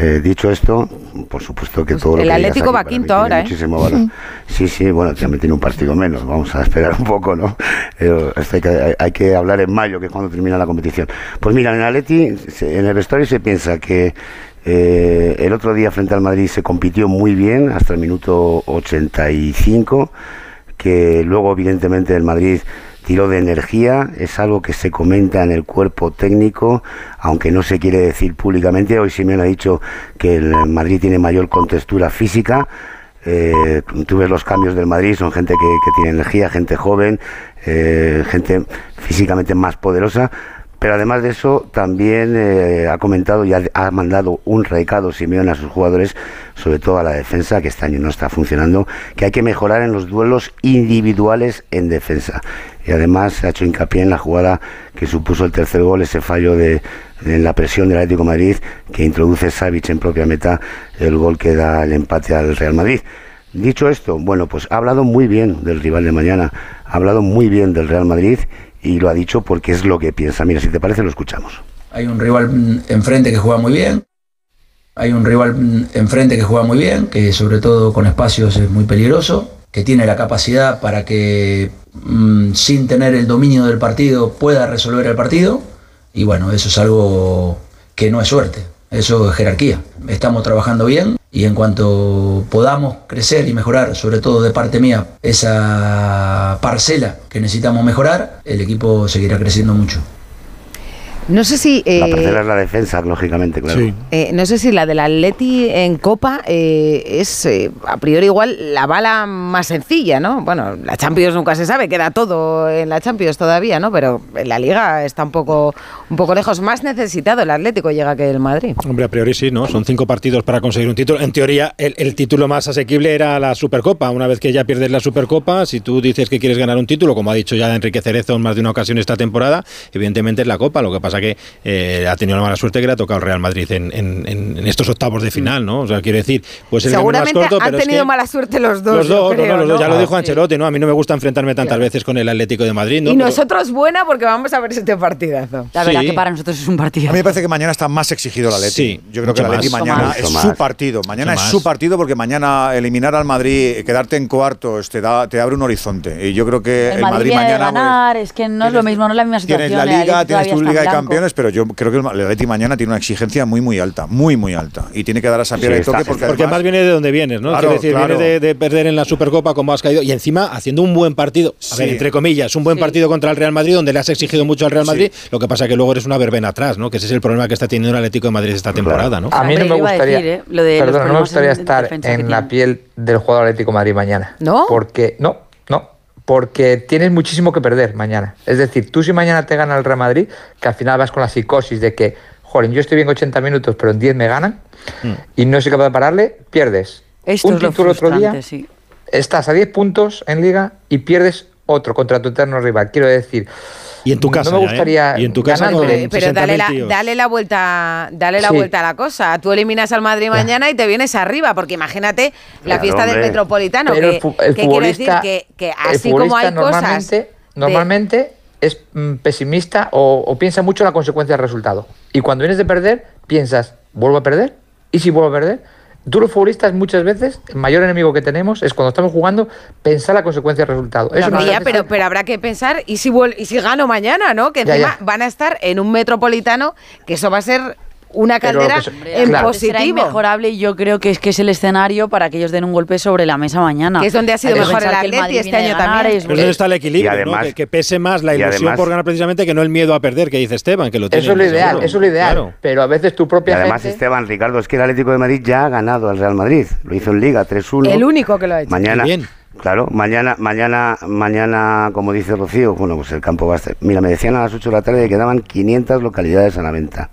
Eh, dicho esto, por supuesto que todo lo Pues el que diga Atlético va quinto ahora, ¿eh? muchísimo valor. Sí, sí, bueno, también tiene un partido menos, vamos a esperar un poco, ¿no? Esto hay, que, hay- que hablar en mayo, que es cuando termina la competición. Pues mira, en el Atleti, en el vestuario se piensa que eh, el otro día frente al Madrid se compitió muy bien hasta el minuto 85, que luego evidentemente el Madrid tiró de energía, es algo que se comenta en el cuerpo técnico, aunque no se quiere decir públicamente. Hoy Simeone ha dicho que el Madrid tiene mayor contextura física. Eh, tú ves los cambios del Madrid, son gente que, tiene energía, gente joven, eh, gente físicamente más poderosa. Pero además de eso, también eh, ha comentado y ha, mandado un recado Simeone a sus jugadores, sobre todo a la defensa, que este año no está funcionando, que hay que mejorar en los duelos individuales en defensa. Y además se ha hecho hincapié en la jugada que supuso el tercer gol, ese fallo de, en la presión del Atlético Madrid, que introduce Savic en propia meta, el gol que da el empate al Real Madrid. Dicho esto, bueno, pues ha hablado muy bien del rival de mañana, ha hablado muy bien del Real Madrid y lo ha dicho porque es lo que piensa. Mira, si te parece, lo escuchamos. Hay un rival mm, enfrente que juega muy bien. Hay un rival mm, enfrente que juega muy bien, que sobre todo con espacios es muy peligroso. que tiene la capacidad para que mm, sin tener el dominio del partido pueda resolver el partido. Y bueno, eso es algo que no es suerte, eso es jerarquía. Estamos trabajando bien y en cuanto podamos crecer y mejorar, sobre todo de parte mía, esa parcela que necesitamos mejorar, el equipo seguirá creciendo mucho. No sé si. La eh, parcela es la defensa, lógicamente, claro. eh, no sé si la del Atleti en Copa eh, es eh, a priori igual la bala más sencilla, ¿no? Bueno, la Champions nunca se sabe, queda todo en la Champions todavía, ¿no? Pero en la Liga está un poco, un poco lejos. Más necesitado el Atlético llega que el Madrid. Hombre, a priori sí, ¿no? Son cinco partidos para conseguir un título. En teoría, el, el título más asequible era la Supercopa. Una vez que ya pierdes la Supercopa, si tú dices que quieres ganar un título, como ha dicho ya Enrique Cerezo en más de una ocasión esta temporada, evidentemente es la Copa. Lo que pasa que eh, ha tenido la mala suerte que le ha tocado el Real Madrid en, en- en- en estos octavos de final, ¿no? O sea, quiero decir, pues el camino más Seguramente corto, han pero es tenido que- mala suerte los dos. los dos, no, creo, no, los dos, ya lo dijo Sí. Ancelotti, ¿no? A mí no me gusta enfrentarme tantas veces con el Atlético de Madrid, ¿no? Y Pero- nosotros buena porque vamos a ver este partidazo. La verdad que para nosotros es un partido. A mí me parece que mañana está más exigido el Atleti. Sí, Yo creo que el más. mañana es su partido. Mañana es su partido porque mañana eliminar al Madrid, quedarte en cuartos, te da, te abre un horizonte. Y yo creo que El, el, Madrid, mañana pues, es que no es lo mismo, no es la misma situación. tienes la Liga, tienes tu Liga de blanco. Campeones, pero yo creo que el Atleti mañana tiene una exigencia muy muy alta, muy muy alta y tiene que dar esa piedra Sí, de toque está- porque, porque además- más viene de donde vienes, ¿no? Claro, decir, claro. viene de, de perder en la Supercopa como has caído y encima haciendo un buen partido, a ver, entre comillas, un buen partido contra el Real Madrid donde le has exigido mucho al Real Madrid, lo que pasa que luego eres una verbena atrás, ¿no? Que ese es el problema que está teniendo el Atlético de Madrid esta temporada, ¿no? A mí no me gustaría, decir, ¿eh? Lo de perdona, no me gustaría en- estar en la piel del jugador Atlético de Madrid mañana. ¿No? Porque no, no, porque tienes muchísimo que perder mañana. Es decir, tú si mañana te gana el Real Madrid, que al final vas con la psicosis de que, joder, yo estoy bien 80 minutos, pero en 10 me ganan y no soy capaz de pararle, pierdes. Esto un es lo título otro día, sí. estás a 10 puntos en liga y pierdes otro contra tu eterno rival. Quiero decir, y en tu casa no me ¿eh? gustaría Y en tu casa con Pero dale la, 60.000 tíos. dale la vuelta, dale la Sí. vuelta a la cosa. Tú eliminas al Madrid mañana y te vienes arriba, porque imagínate la Claro, fiesta del. Metropolitano, Pero que, el fu- el que quiere decir que, así como hay cosas. normalmente, de- normalmente es mm, pesimista o, o piensa mucho en la consecuencia del resultado. Y cuando vienes de perder, piensas, ¿vuelvo a perder? ¿Y si vuelvo a perder? Tú los futbolistas muchas veces, el mayor enemigo que tenemos es cuando estamos jugando, pensar la consecuencia del resultado. Eso No, ya, pero, pero habrá que pensar, ¿y si, y si gano mañana, no? Que Ya, encima ya. van a estar en un metropolitano, que eso va a ser una caldera que se- en Claro. Será positivo. inmejorable y yo creo que es que es el escenario para que ellos den un golpe sobre la mesa mañana. Que es donde ha sido mejor el Atleti este año ganar, también. es- Pero ¿dónde está el equilibrio? Y además- ¿no? que, que pese más la y ilusión además- por ganar precisamente que no el miedo a perder, que dice Esteban, que lo tiene. Eso es lo ideal, seguro. eso es lo ideal. Claro. Pero a veces tu Y propia además, gente... Esteban, Ricardo, es que el Atlético de Madrid ya ha ganado al Real Madrid. Lo hizo en Liga 3-1. El único que lo ha hecho. Mañana, bien. claro, mañana, mañana, mañana, como dice Rocío, bueno, pues el campo va a estar. Mira, me decían a las 8 de la tarde que quedaban 500 localidades a la venta.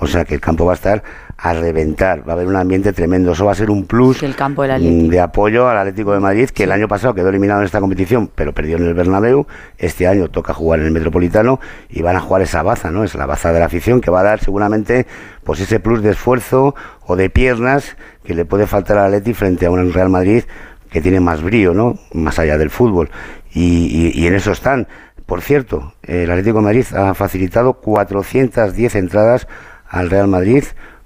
O sea que el campo va a estar a reventar, va a haber un ambiente tremendo. Eso va a ser un plus el campo mm, de apoyo al Atlético de Madrid, que el año pasado quedó eliminado en esta competición, pero perdió en el Bernabéu. Este año toca jugar en el Metropolitano y van a jugar esa baza, ¿no? Es la baza de la afición que va a dar seguramente pues ese plus de esfuerzo o de piernas que le puede faltar al Atleti frente a un Real Madrid que tiene más brío, ¿no? Más allá del fútbol. Y, y- y en eso están. Por cierto, el Atlético de Madrid ha facilitado 410 entradas al Real Madrid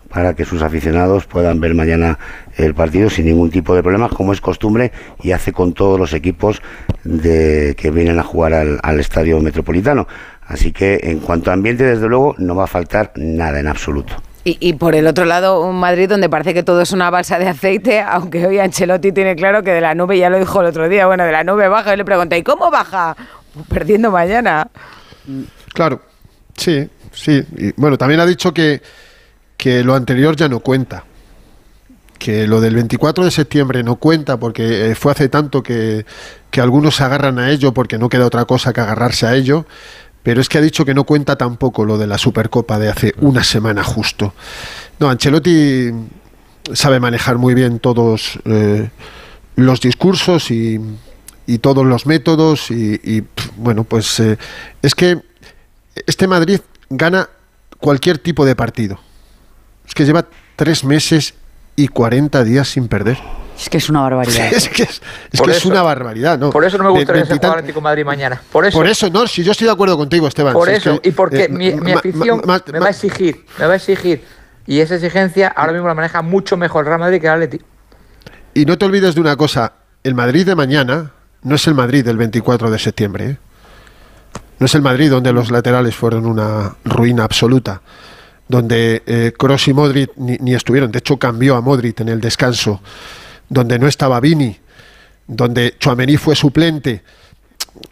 para que sus aficionados puedan ver mañana el partido sin ningún tipo de problemas, como es costumbre y hace con todos los equipos de, que vienen a jugar al, al estadio metropolitano. Así que en cuanto a ambiente, desde luego, no va a faltar nada en absoluto. Y, y por el otro lado, un Madrid donde parece que todo es una balsa de aceite, aunque hoy Ancelotti tiene claro que de la nube, ya lo dijo el otro día, bueno, de la nube baja, y le pregunté, ¿y cómo baja? Perdiendo mañana. Claro, sí, sí. Y, bueno, también ha dicho que, que lo anterior ya no cuenta. Que lo del 24 de septiembre no cuenta porque eh, fue hace tanto que, que algunos se agarran a ello porque no queda otra cosa que agarrarse a ello. Pero es que ha dicho que no cuenta tampoco lo de la Supercopa de hace una semana justo. No, Ancelotti sabe manejar muy bien todos eh, los discursos y, y todos los métodos y, bueno, pues eh, es que este Madrid gana cualquier tipo de partido. Es que lleva tres meses y 40 días sin perder. Es que es una barbaridad. es que es, es Por que es eso- una barbaridad, ¿no? Por eso no me gustaría ser jugador Atlético Madrid mañana. Por eso. Por eso, no, si yo estoy de acuerdo contigo, Esteban. Por si es eso, que, y porque eh, mi, afición ma- ma- me va a exigir, me va a exigir. Y esa exigencia ahora mismo la maneja mucho mejor el Real Madrid que el Atleti. Y no te olvides de una cosa, el Madrid de mañana no es el Madrid del 24 de septiembre. ¿eh? No es el Madrid donde los laterales fueron una ruina absoluta, donde eh, Kroos y Modric ni, ni estuvieron. De hecho, cambió a Modric en el descanso, donde no estaba Vini, donde Chuamení fue suplente.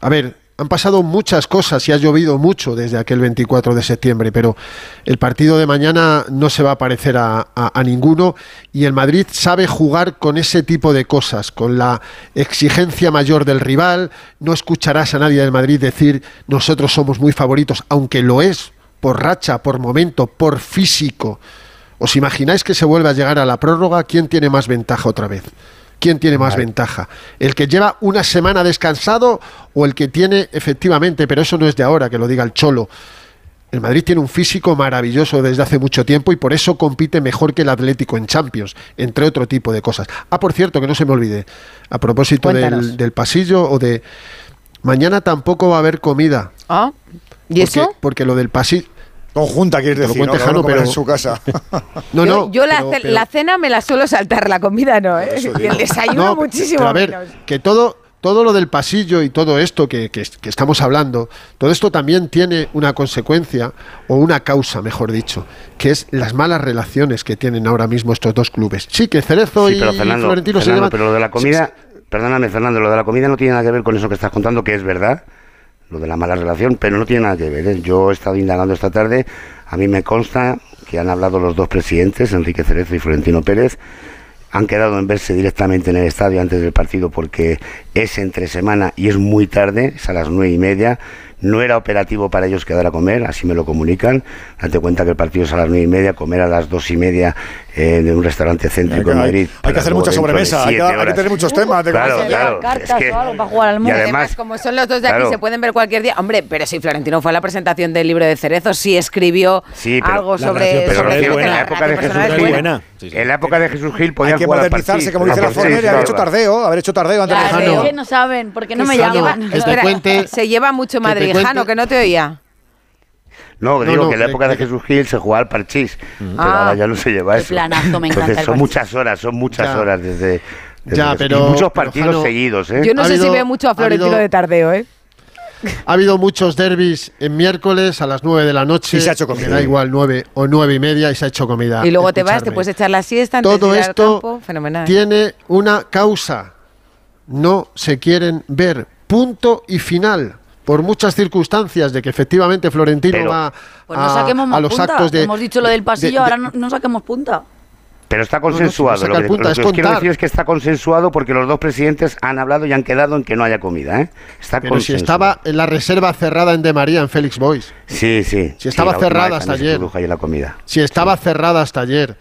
A ver, han pasado muchas cosas y ha llovido mucho desde aquel 24 de septiembre, pero el partido de mañana no se va a parecer a, ninguno y el Madrid sabe jugar con ese tipo de cosas, con la exigencia mayor del rival. No escucharás a nadie del Madrid decir nosotros somos muy favoritos, aunque lo es, por racha, por momento, por físico. ¿Os imagináis que se vuelve a llegar a la prórroga? ¿Quién tiene más ventaja otra vez? ¿Quién tiene más ventaja? ¿El que lleva una semana descansado o el que tiene efectivamente, pero eso no es de ahora, que lo diga el Cholo? El Madrid tiene un físico maravilloso desde hace mucho tiempo y por eso compite mejor que el Atlético en Champions, entre otro tipo de cosas. Ah, por cierto, que no se me olvide, a propósito del, del pasillo o de... Mañana tampoco va a haber comida. Ah, ¿y porque, eso? Porque lo del pasillo... Conjunta, quieres decir, ¿no? cuente Cada uno Jano, comerá pero- en su casa. No, yo no. yo la, pero- ce- pero- la cena me la suelo saltar, la comida no, ¿eh? Y el desayuno No, muchísimo pero a ver, menos. que todo, todo lo del pasillo y todo esto que, que- que estamos hablando, todo esto también tiene una consecuencia o una causa, mejor dicho, que es las malas relaciones que tienen ahora mismo estos dos clubes. Sí, que Cerezo Sí, y pero Fernando, Florentino se Fernando, llevan... pero lo de la comida, perdóname Fernando, lo de la comida no tiene nada que ver con eso que estás contando, que es verdad, lo de la mala relación, pero no tiene nada que ver. ¿eh? Yo he estado indagando esta tarde, a mí me consta que han hablado los dos presidentes, Enrique Cerezo y Florentino Pérez, han quedado en verse directamente en el estadio antes del partido porque es entre semana y es muy tarde, es a las nueve y media. No era operativo para ellos quedar a comer, así me lo comunican. Date cuenta que el partido es a las nueve y media, comer a las dos y media eh, en un restaurante céntrico en Madrid. hay que hacer mucha sobremesa, hay que- hay que tener muchos temas de Claro, claro. Cartas es que- o algo para jugar al y mundo. además, como son los dos de aquí, claro. se pueden ver cualquier día. Hombre, pero si Florentino fue a la presentación del libro de Cerezo, sí escribió Sí, pero- algo La sobre, pero sobre que en la época de Jesús Gil, buena. en la época de Jesús Gil podían Hay que jugar modernizarse, como dice la Forner, haber hecho tardeo, haber hecho tardeo antes de no saben, porque no me se llaman. cuente- se lleva mucho que cuente- que no te oía. No, No, digo no, que en la que- época de que- Jesús Gil se jugaba al parchís, pero Ah. ahora ya no se lleva Qué eso. planazo, me encanta Entonces son muchas horas, son muchas Ya. horas desde... desde Ya, que- pero- y muchos pero, partidos Jano, seguidos, ¿eh? Yo no Ha sé si veo mucho a ha Florentino habido- de tardeo, ¿eh? Ha habido muchos derbis en miércoles a las 9 de la noche. Y se ha hecho comida. Me da igual, 9 o 9 y media y se ha hecho comida. Y luego te vas, te puedes echar la siesta antes Todo de ir al esto campo. Fenomenal. tiene una causa. No se quieren ver. Punto y final. Por muchas circunstancias de que efectivamente Florentino Pero- va Pues no a, saquemos a más los punta. actos de. Hemos dicho lo del de- pasillo, de- ahora no, no saquemos punta. Pero está no, si no consensuado. saca lo que, punta, lo es que os quiero decir es que está consensuado porque los dos presidentes han hablado y han quedado en que no haya comida, ¿eh? Está Pero si consensuado. estaba en la reserva cerrada en De María, en Félix Boys. Sí, sí. Si estaba sí, cerrada hasta ayer. ahí la comida. Si estaba cerrada hasta ayer.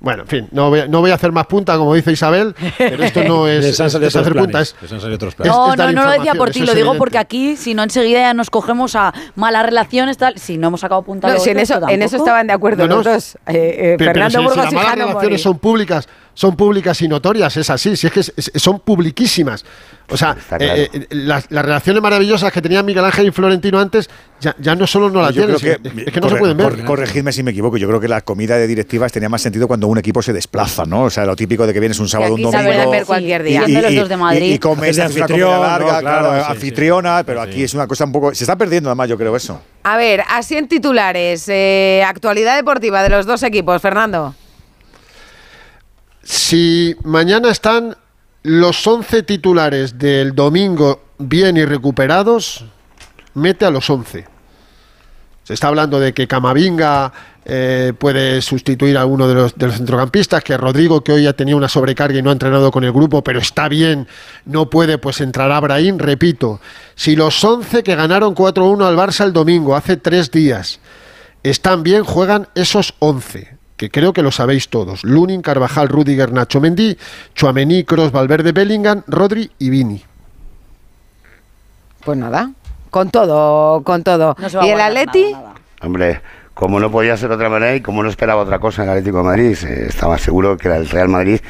Bueno, en fin, no voy, a- no voy a hacer más punta, como dice Isabel, pero esto no es, es- hacer otros punta. planes, Es, planes. No, no, no lo decía por ti, lo digo evidente. porque aquí, si no enseguida ya nos cogemos a malas relaciones, tal. Si no hemos sacado punta No, en, eso, pero en eso tampoco. estaban de acuerdo No, no, los dos. Eh, eh, Pero- pero Fernando si- si Burgos las y malas relaciones son públicas, son públicas y notorias, es así, si es que es- es- son publiquísimas. O sea, Está claro. eh, eh, las, las relaciones maravillosas que tenían Miguel Ángel y Florentino antes, ya, ya no solo no las Yo tienen, creo que, es, es que no se pueden ver. corre- corregidme si me equivoco, yo creo que la comida de directivas tenía más sentido cuando un equipo se desplaza, ¿no? O sea, lo típico de que vienes un sábado, un domingo. ver cualquier día. Viendo los dos de Madrid. Y, y comes, haces una anfitrión, comida larga, ¿no? claro, Claro, sí, anfitriona, sí. pero Sí, aquí es una cosa un poco. Se está perdiendo, además, yo creo eso. A ver, así en titulares, eh, actualidad deportiva de los dos equipos, Fernando. Si mañana están los 11 titulares del domingo bien y recuperados, mete a los 11. Se está hablando de que Camavinga eh, puede sustituir a uno de los, centrocampistas, que Rodrigo, que hoy ha tenido una sobrecarga y no ha entrenado con el grupo, pero está bien, no puede, pues entrará Brahim. Repito, si los 11 que ganaron 4-1 al Barça el domingo, hace tres días, están bien, juegan esos 11, que creo que lo sabéis todos. Lunin, Carvajal, Rudiger, Nacho Mendy, Chuamení, Cross, Valverde, Bellingham, Rodri y Vini. Pues nada, con todo, con todo. No va ¿Y el Atleti? nada, nada. Hombre, como no podía ser de otra manera y como no esperaba otra cosa en el Atlético de Madrid, estaba seguro que el Real Madrid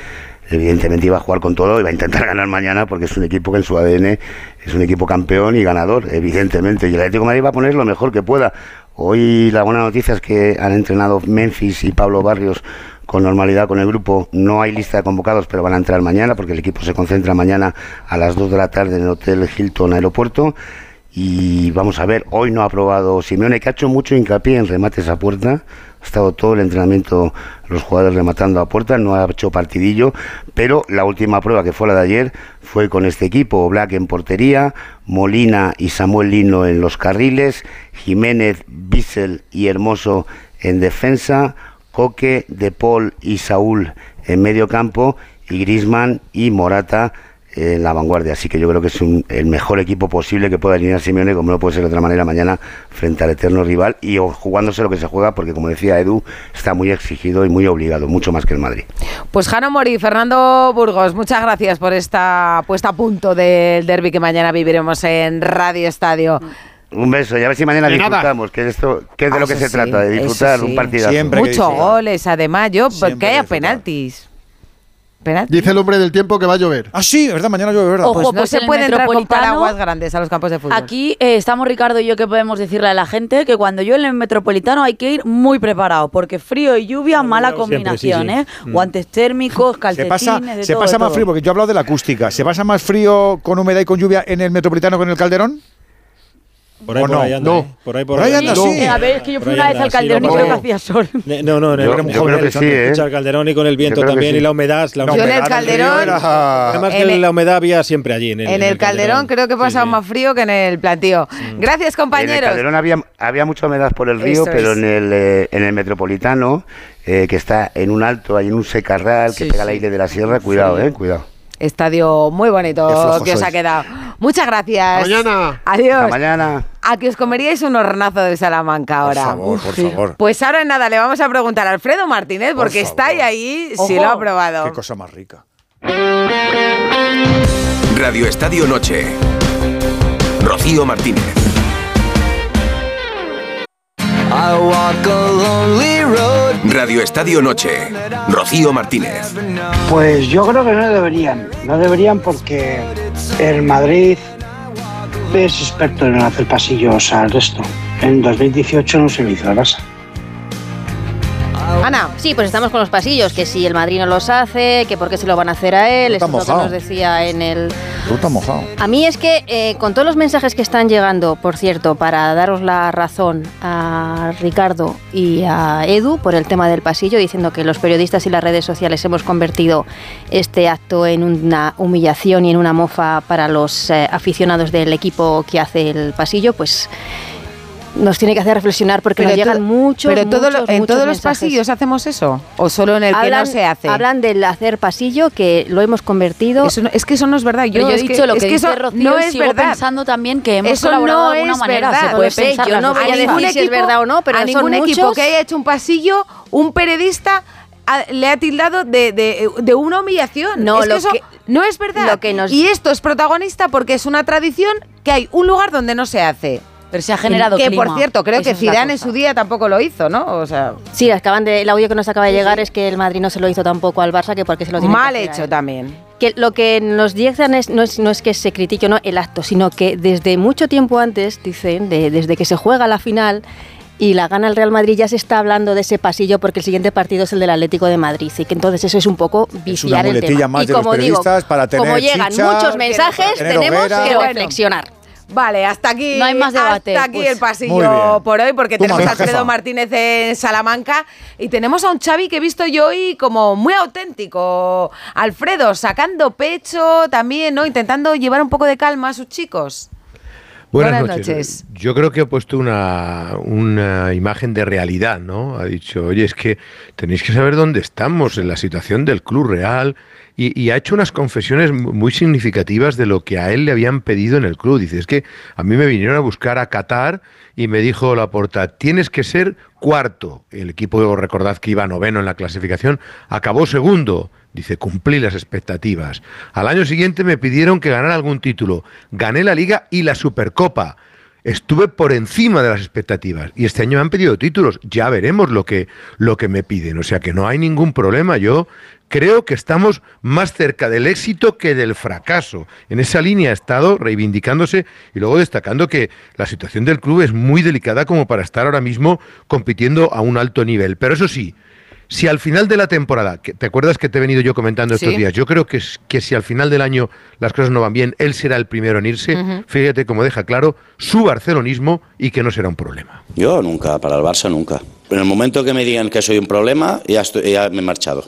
evidentemente iba a jugar con todo, iba a intentar ganar mañana porque es un equipo que en su ADN es un equipo campeón y ganador, evidentemente. Y el Atlético de Madrid va a poner lo mejor que pueda. Hoy la buena noticia es que han entrenado Memphis y Pablo Barrios con normalidad con el grupo. No hay lista de convocados, pero van a entrar mañana porque el equipo se concentra mañana a las 2 de la tarde en el Hotel Hilton Aeropuerto. Y vamos a ver, hoy no ha aprobado Simeone, que ha hecho mucho hincapié en remates a puerta. Ha estado todo el entrenamiento los jugadores rematando a puerta, no ha hecho partidillo, pero la última prueba que fue la de ayer fue con este equipo, Black en portería, Molina y Samuel Lino en los carriles, Jiménez, Bissell y Hermoso en defensa, Coque, De Paul y Saúl en medio campo y Grisman y Morata en la vanguardia. Así que yo creo que es el mejor equipo posible que pueda alinear Simeone, como no puede ser de otra manera mañana frente al eterno rival y jugándose lo que se juega, porque como decía Edu, está muy exigido y muy obligado, mucho más que el Madrid. Pues Jano Mori, Fernando Burgos, muchas gracias por esta puesta a punto del derby que mañana viviremos en Radio Estadio. Un beso y a ver si mañana disfrutamos, que esto que es de lo que se trata, de disfrutar un partido. Muchos goles, además, yo, que haya penaltis. Dice el hombre del tiempo que va a llover. Ah, sí, ¿verdad? Mañana llueve, ¿verdad? pues, no se puede entrar con paraguas grandes a los campos de fútbol. Aquí eh, estamos Ricardo y yo que podemos decirle a la gente que cuando llueve en el metropolitano hay que ir muy preparado, porque frío y lluvia, mala combinación, ¿eh? Mm. Guantes térmicos, calcetines, Se pasa, se pasa más frío, porque yo he hablado de la acústica. ¿Se pasa más frío con humedad y con lluvia en el metropolitano que en el Calderón? Por ahí, por no? ahí anda. No. ¿eh? Por ahí, por, Por ahí anda, sí. Eh, a ver, es que yo fui una vez al Calderón y creo que hacía sol. No, no, en el Yo- yo creo que sí, ¿eh? el Calderón y con el viento también sí. y la humedad. La Yo en el humedad Calderón- era- Además que el- la humedad había siempre allí. En el, En el Calderón creo que pasaba más frío que en el plantío. Gracias, En el compañeros. Calderón había, había mucha humedad por el río, Eso pero es. en el, eh, en el metropolitano, eh, que está en un alto, hay en un secarral que Sí, pega el sí. aire de la sierra, cuidado, Sí. eh, cuidado. Estadio muy bonito que os ha quedado. Muchas gracias. Mañana. Adiós. Hasta mañana. A que os comeríais un hornazo de Salamanca ahora. Por favor, por favor. Pues ahora nada, le vamos a preguntar a Alfredo Martínez, Por porque está ahí, ahí si lo ha probado. Qué cosa más rica. Radio Estadio Noche. Rocío Martínez. Radio Estadio Noche. Rocío Martínez. Pues yo creo que no deberían. No deberían porque el Madrid es experto en hacer pasillos al resto. En 2018 no se lo hizo al Barça. Ana. Sí, pues estamos con los pasillos, que si el Madrid no los hace, que por qué se lo van a hacer a él, eso es lo que nos decía en el... Tú estás mojado. A mí es que eh, con todos los mensajes que están llegando, por cierto, para daros la razón a Ricardo y a Edu por el tema del pasillo, diciendo que los periodistas y las redes sociales hemos convertido este acto en una humillación y en una mofa para los eh, aficionados del equipo que hace el pasillo, pues nos tiene que hacer reflexionar porque nos llegan muchos, pero todo lo- muchos, en muchos todos los pasillos hacemos eso o solo en el que no se hace. Hablan del hacer pasillo, que lo hemos convertido. Eso no- es que eso no es verdad. Yo, he es dicho que, lo es que, que dice eso Rocío no es sigo verdad. pensando también que hemos Eso colaborado no de alguna es manera. verdad. Se puede Lo sé, pensar yo no voy a decir si es verdad o no, pero a ningún equipo que haya hecho un pasillo, un periodista le ha tildado de, de- de una humillación. No, es que lo eso que- no es verdad. lo que nos- Y esto es protagonista porque es una tradición que hay un lugar donde no se hace. Pero se ha generado Que clima. por cierto, creo Esa que es Zidane en su día tampoco lo hizo, ¿no? O sea, Sí, acaban de, el audio que nos acaba de llegar es que el Madrid no se lo hizo tampoco al Barça, que porque se lo tiene mal que hecho él. también. Que lo que nos dicen es, no, es, no es que se critique o no el acto, sino que desde mucho tiempo antes, dicen, de- desde que se juega la final y la gana el Real Madrid, ya se está hablando de ese pasillo porque el siguiente partido es el del Atlético de Madrid. Y que entonces eso es un poco viciar el muletilla tema. más y de los como digo, para tener como llegan chicha, muchos mensajes, tener tenemos hoguera. que Bueno. reflexionar. Vale, hasta aquí, No hay más debate, hasta aquí pues. el Muy pasillo por hoy, porque tenemos a Alfredo jefa. Martínez en Salamanca y tenemos a un Xavi que he visto yo hoy como muy auténtico. Alfredo, sacando pecho también, ¿no? Intentando llevar un poco de calma a sus chicos. Buenas, Buenas noches. noches. Yo creo que ha puesto una, una imagen de realidad, ¿no? Ha dicho, oye, es que tenéis que saber dónde estamos en la situación del Club Real. Y, ha hecho unas confesiones mu- muy significativas de lo que a él le habían pedido en el club. Dice, es que a mí me vinieron a buscar a Qatar y me dijo Laporta, tienes que ser cuarto. El equipo, recordad que iba noveno en la clasificación, acabó segundo. Dice, cumplí las expectativas. Al año siguiente me pidieron que ganara algún título. Gané la Liga y la Supercopa. estuve por encima de las expectativas y este año me han pedido títulos. Ya veremos lo que, lo que me piden. O sea que no hay ningún problema. Yo creo que estamos más cerca del éxito que del fracaso. En esa línea ha estado reivindicándose y luego destacando que la situación del club es muy delicada como para estar ahora mismo compitiendo a un alto nivel. Pero eso sí, si al final de la temporada, ¿te acuerdas que te he venido yo comentando estos Sí. días? Yo creo que, es- que si al final del año las cosas no van bien, él será el primero en irse. Fíjate cómo deja claro su barcelonismo y que no será un problema. Yo nunca, para el Barça nunca. En el momento que me digan que soy un problema, ya, estoy, ya me he marchado.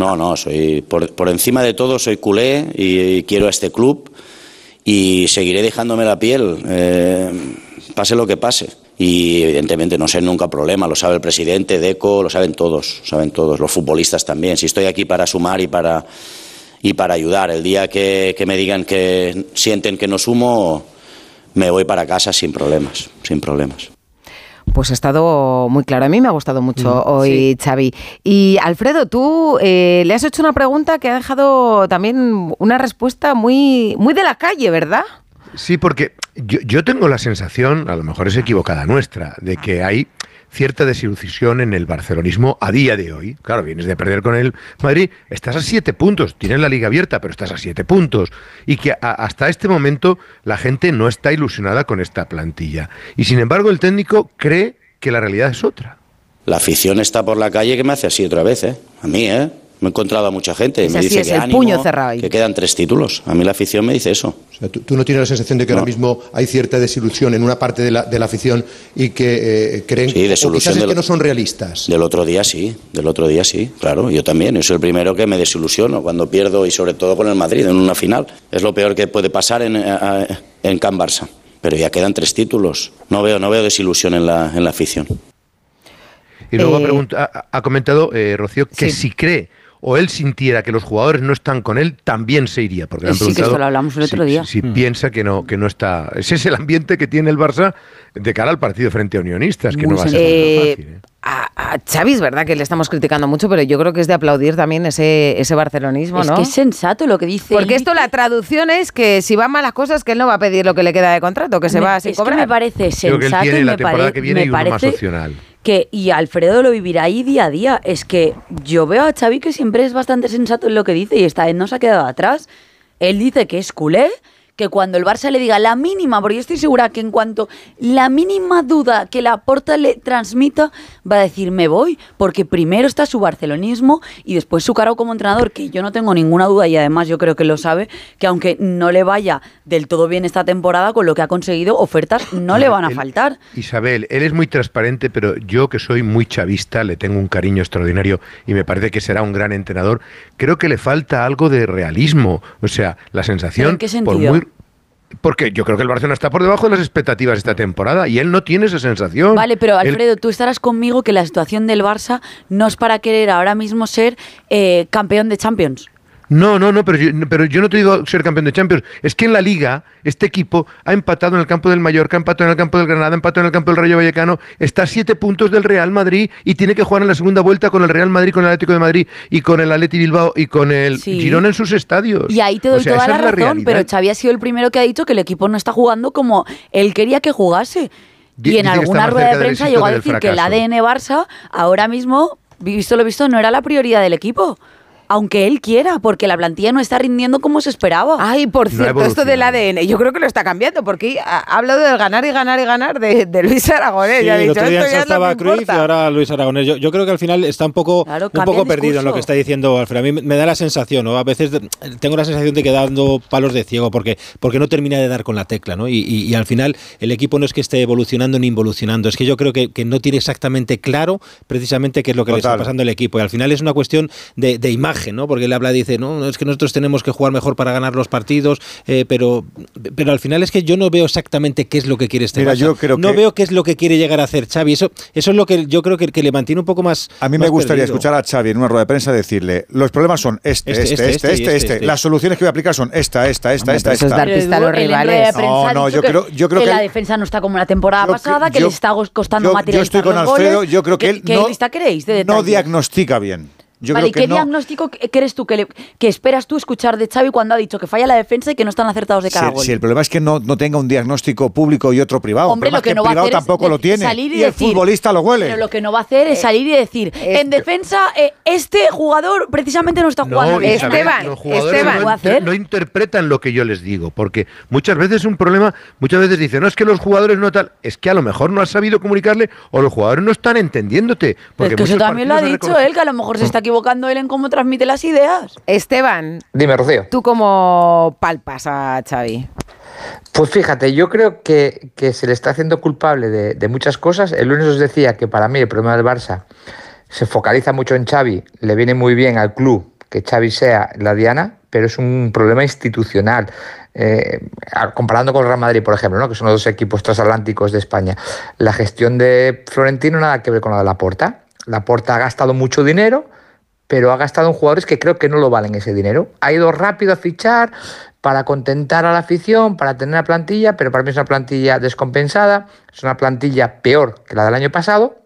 No, no, soy por, por encima de todo soy culé y, quiero a este club y seguiré dejándome la piel, eh, pase lo que pase. Y evidentemente no sé nunca problema, lo sabe el presidente, Deco, lo saben todos, saben todos, los futbolistas también. Si estoy aquí para sumar y para, y para ayudar, el día que, que me digan que sienten que no sumo, me voy para casa sin problemas, sin problemas. Pues ha estado muy claro. A mí me ha gustado mucho Mm, hoy, Xavi. Y Alfredo, tú eh, le has hecho una pregunta que ha dejado también una respuesta muy, muy de la calle, ¿verdad? Sí, porque yo, yo tengo la sensación, a lo mejor es equivocada nuestra, de que hay cierta desilusión en el barcelonismo a día de hoy. Claro, vienes de perder con el Madrid, estás a siete puntos, tienes la liga abierta, pero estás a siete puntos. Y que hasta este momento la gente no está ilusionada con esta plantilla. Y sin embargo el técnico cree que la realidad es otra. La afición está por la calle que me hace así otra vez, ¿eh? A mí, ¿eh? Me he encontrado a mucha gente Es me así, dice es que el ánimo, puño cerrado ahí. que quedan tres títulos. A mí la afición me dice eso. O sea, ¿tú, tú no tienes la sensación de que ahora mismo hay cierta desilusión en una parte de la, de la afición y que eh, creen Sí, o desilusión quizás es del- que no son realistas? Del otro día sí, del otro día sí, claro, yo también. Yo soy el primero que me desilusiono cuando pierdo y sobre todo con el Madrid en una final. Es lo peor que puede pasar en, eh, en Can Barça. Pero ya quedan tres títulos. No veo, no veo desilusión en la, en la afición. Y luego ha, Eh, pregunta- ha- ha comentado eh, Rocío que si cree o él sintiera que los jugadores no están con él, también se iría. Porque le han Sí, que esto lo hablamos el si- otro día. Si, Mm. piensa que no, que no está. Ese es el ambiente que tiene el Barça de cara al partido frente a Unionistas, que Muy no va a ser Eh, fácil. ¿eh? A, a Xavi es verdad que le estamos criticando mucho, pero yo creo que es de aplaudir también ese, ese barcelonismo, Es ¿no? que es sensato lo que dice. Porque esto la traducción es que si van malas cosas, que él no va a pedir lo que le queda de contrato, que se Me- va es que cobrar. me parece Creo que él sensato tiene y la me, temporada pare- que viene me y uno más parece opcional. Que y Alfredo lo vivirá ahí día a día. Es que yo veo a Xavi que siempre es bastante sensato en lo que dice y esta vez no se ha quedado atrás. Él dice que es culé, que cuando el Barça le diga la mínima, porque yo estoy segura que en cuanto la mínima duda que la Porta le transmita, va a decir me voy, porque primero está su barcelonismo y después su cargo como entrenador, que yo no tengo ninguna duda y además yo creo que lo sabe, que aunque no le vaya del todo bien esta temporada, con lo que ha conseguido, ofertas no le van a Él- faltar. Isabel, él es muy transparente, pero yo que soy muy chavista, le tengo un cariño extraordinario y me parece que será un gran entrenador. Creo que le falta algo de realismo. O sea, la sensación. ¿Pero en qué por sentido? muy porque yo creo que el Barcelona está por debajo de las expectativas esta temporada y él no tiene esa sensación. Vale, pero Él- Alfredo, tú estarás conmigo que la situación del Barça no es para querer ahora mismo ser eh, campeón de Champions. No, no, no, pero yo, pero yo no te digo ser campeón de Champions. Es que en la Liga, este equipo ha empatado en el campo del Mallorca, ha empatado en el campo del Granada, ha empatado en el campo del Rayo Vallecano, está a siete puntos del Real Madrid y tiene que jugar en la segunda vuelta con el Real Madrid, con el Atlético de Madrid y con el Atleti Bilbao y con el Sí. Girona en sus estadios. Y ahí te O doy sea, toda la razón, pero. Xavi ha sido el primero que ha dicho que el equipo no está jugando como él quería que jugase. Y en alguna rueda de prensa llegó a decir que el. ADN Barça ahora mismo, visto lo visto, no era la prioridad del equipo. Aunque él quiera, porque la plantilla no está rindiendo como se esperaba. Ay, por cierto, esto del ADN, yo creo que lo está cambiando, porque ha ha hablado del ganar y ganar y ganar de, de Luis Aragonés. Sí, ya el dicho, otro día esto ya estaba Cruyff y ahora Luis Aragonés. Yo, yo creo que al final está un poco, un poco perdido en lo que está diciendo Alfred. A mí me- da la sensación, ¿no? A veces tengo la sensación de que dando palos de ciego porque, porque no termina de dar con la tecla, ¿no? Y, y- y al final el equipo no es que esté evolucionando ni involucionando, es que yo creo que, que no tiene exactamente claro precisamente qué es lo que le está pasando al equipo. Y al final es una cuestión de, de imagen, ¿no? Porque él habla, dice, no, es que nosotros tenemos que jugar mejor para ganar los partidos, eh, pero, pero al final es que yo no veo exactamente qué es lo que quiere este Mira, Barça. yo creo no que- veo qué es lo que quiere llegar a hacer Xavi. Eso, eso es lo que yo creo que, que le mantiene un poco más. A mí me gustaría escuchar a Xavi en una rueda de prensa decirle, los problemas son este, este, este, este, este, este. Las soluciones que voy a aplicar son esta, esta, esta, Hombre, esta, pero eso es esta. dar pista a los rivales. No, no, yo que- creo- yo creo que que la él- defensa no está como la temporada Yo pasada, que yo- le está costando yo, yo estoy con los Alfredo, goles. yo creo que él ¿Qué no, lista queréis de no detalles? diagnostica bien. Yo vale, creo ¿y que qué no. diagnóstico crees tú que, le- que esperas tú escuchar de Xavi cuando ha dicho que falla la defensa y que no están acertados de Si, cada gol? si el problema es que no, no tenga un diagnóstico público y otro privado. Hombre, el lo que es que no el va a privado hacer es tampoco de- lo tiene. salir y el decir- futbolista lo huele. Pero lo que no va a hacer es salir y decir, en defensa, eh, este jugador precisamente no está jugando bien. Isabel, los jugadores no, inter- no interpretan lo que yo les digo, porque muchas veces un problema, muchas veces dicen, no es que los jugadores no tal, es que a lo mejor no has sabido comunicarle o los jugadores no están entendiéndote. Porque es que eso muchos también lo ha dicho él, que a lo mejor se está equivocando él en cómo transmite las ideas. Esteban, Dime, Rocío. ¿tú cómo palpas a Xavi? Pues fíjate, yo creo que, que se le está haciendo culpable de, de muchas cosas. El lunes os decía que para mí el problema del Barça se focaliza mucho en Xavi, le viene muy bien al club que Xavi sea la diana, pero es un problema institucional. Eh, comparando con el Real Madrid, por ejemplo, ¿no? que son los dos equipos transatlánticos de España, la gestión de Florentino nada que ver con la de Laporta. Laporta ha gastado mucho dinero, pero ha gastado en jugadores que creo que no lo valen ese dinero. Ha ido rápido a fichar para contentar a la afición, para tener una plantilla, pero para mí es una plantilla descompensada, es una plantilla peor que la del año pasado.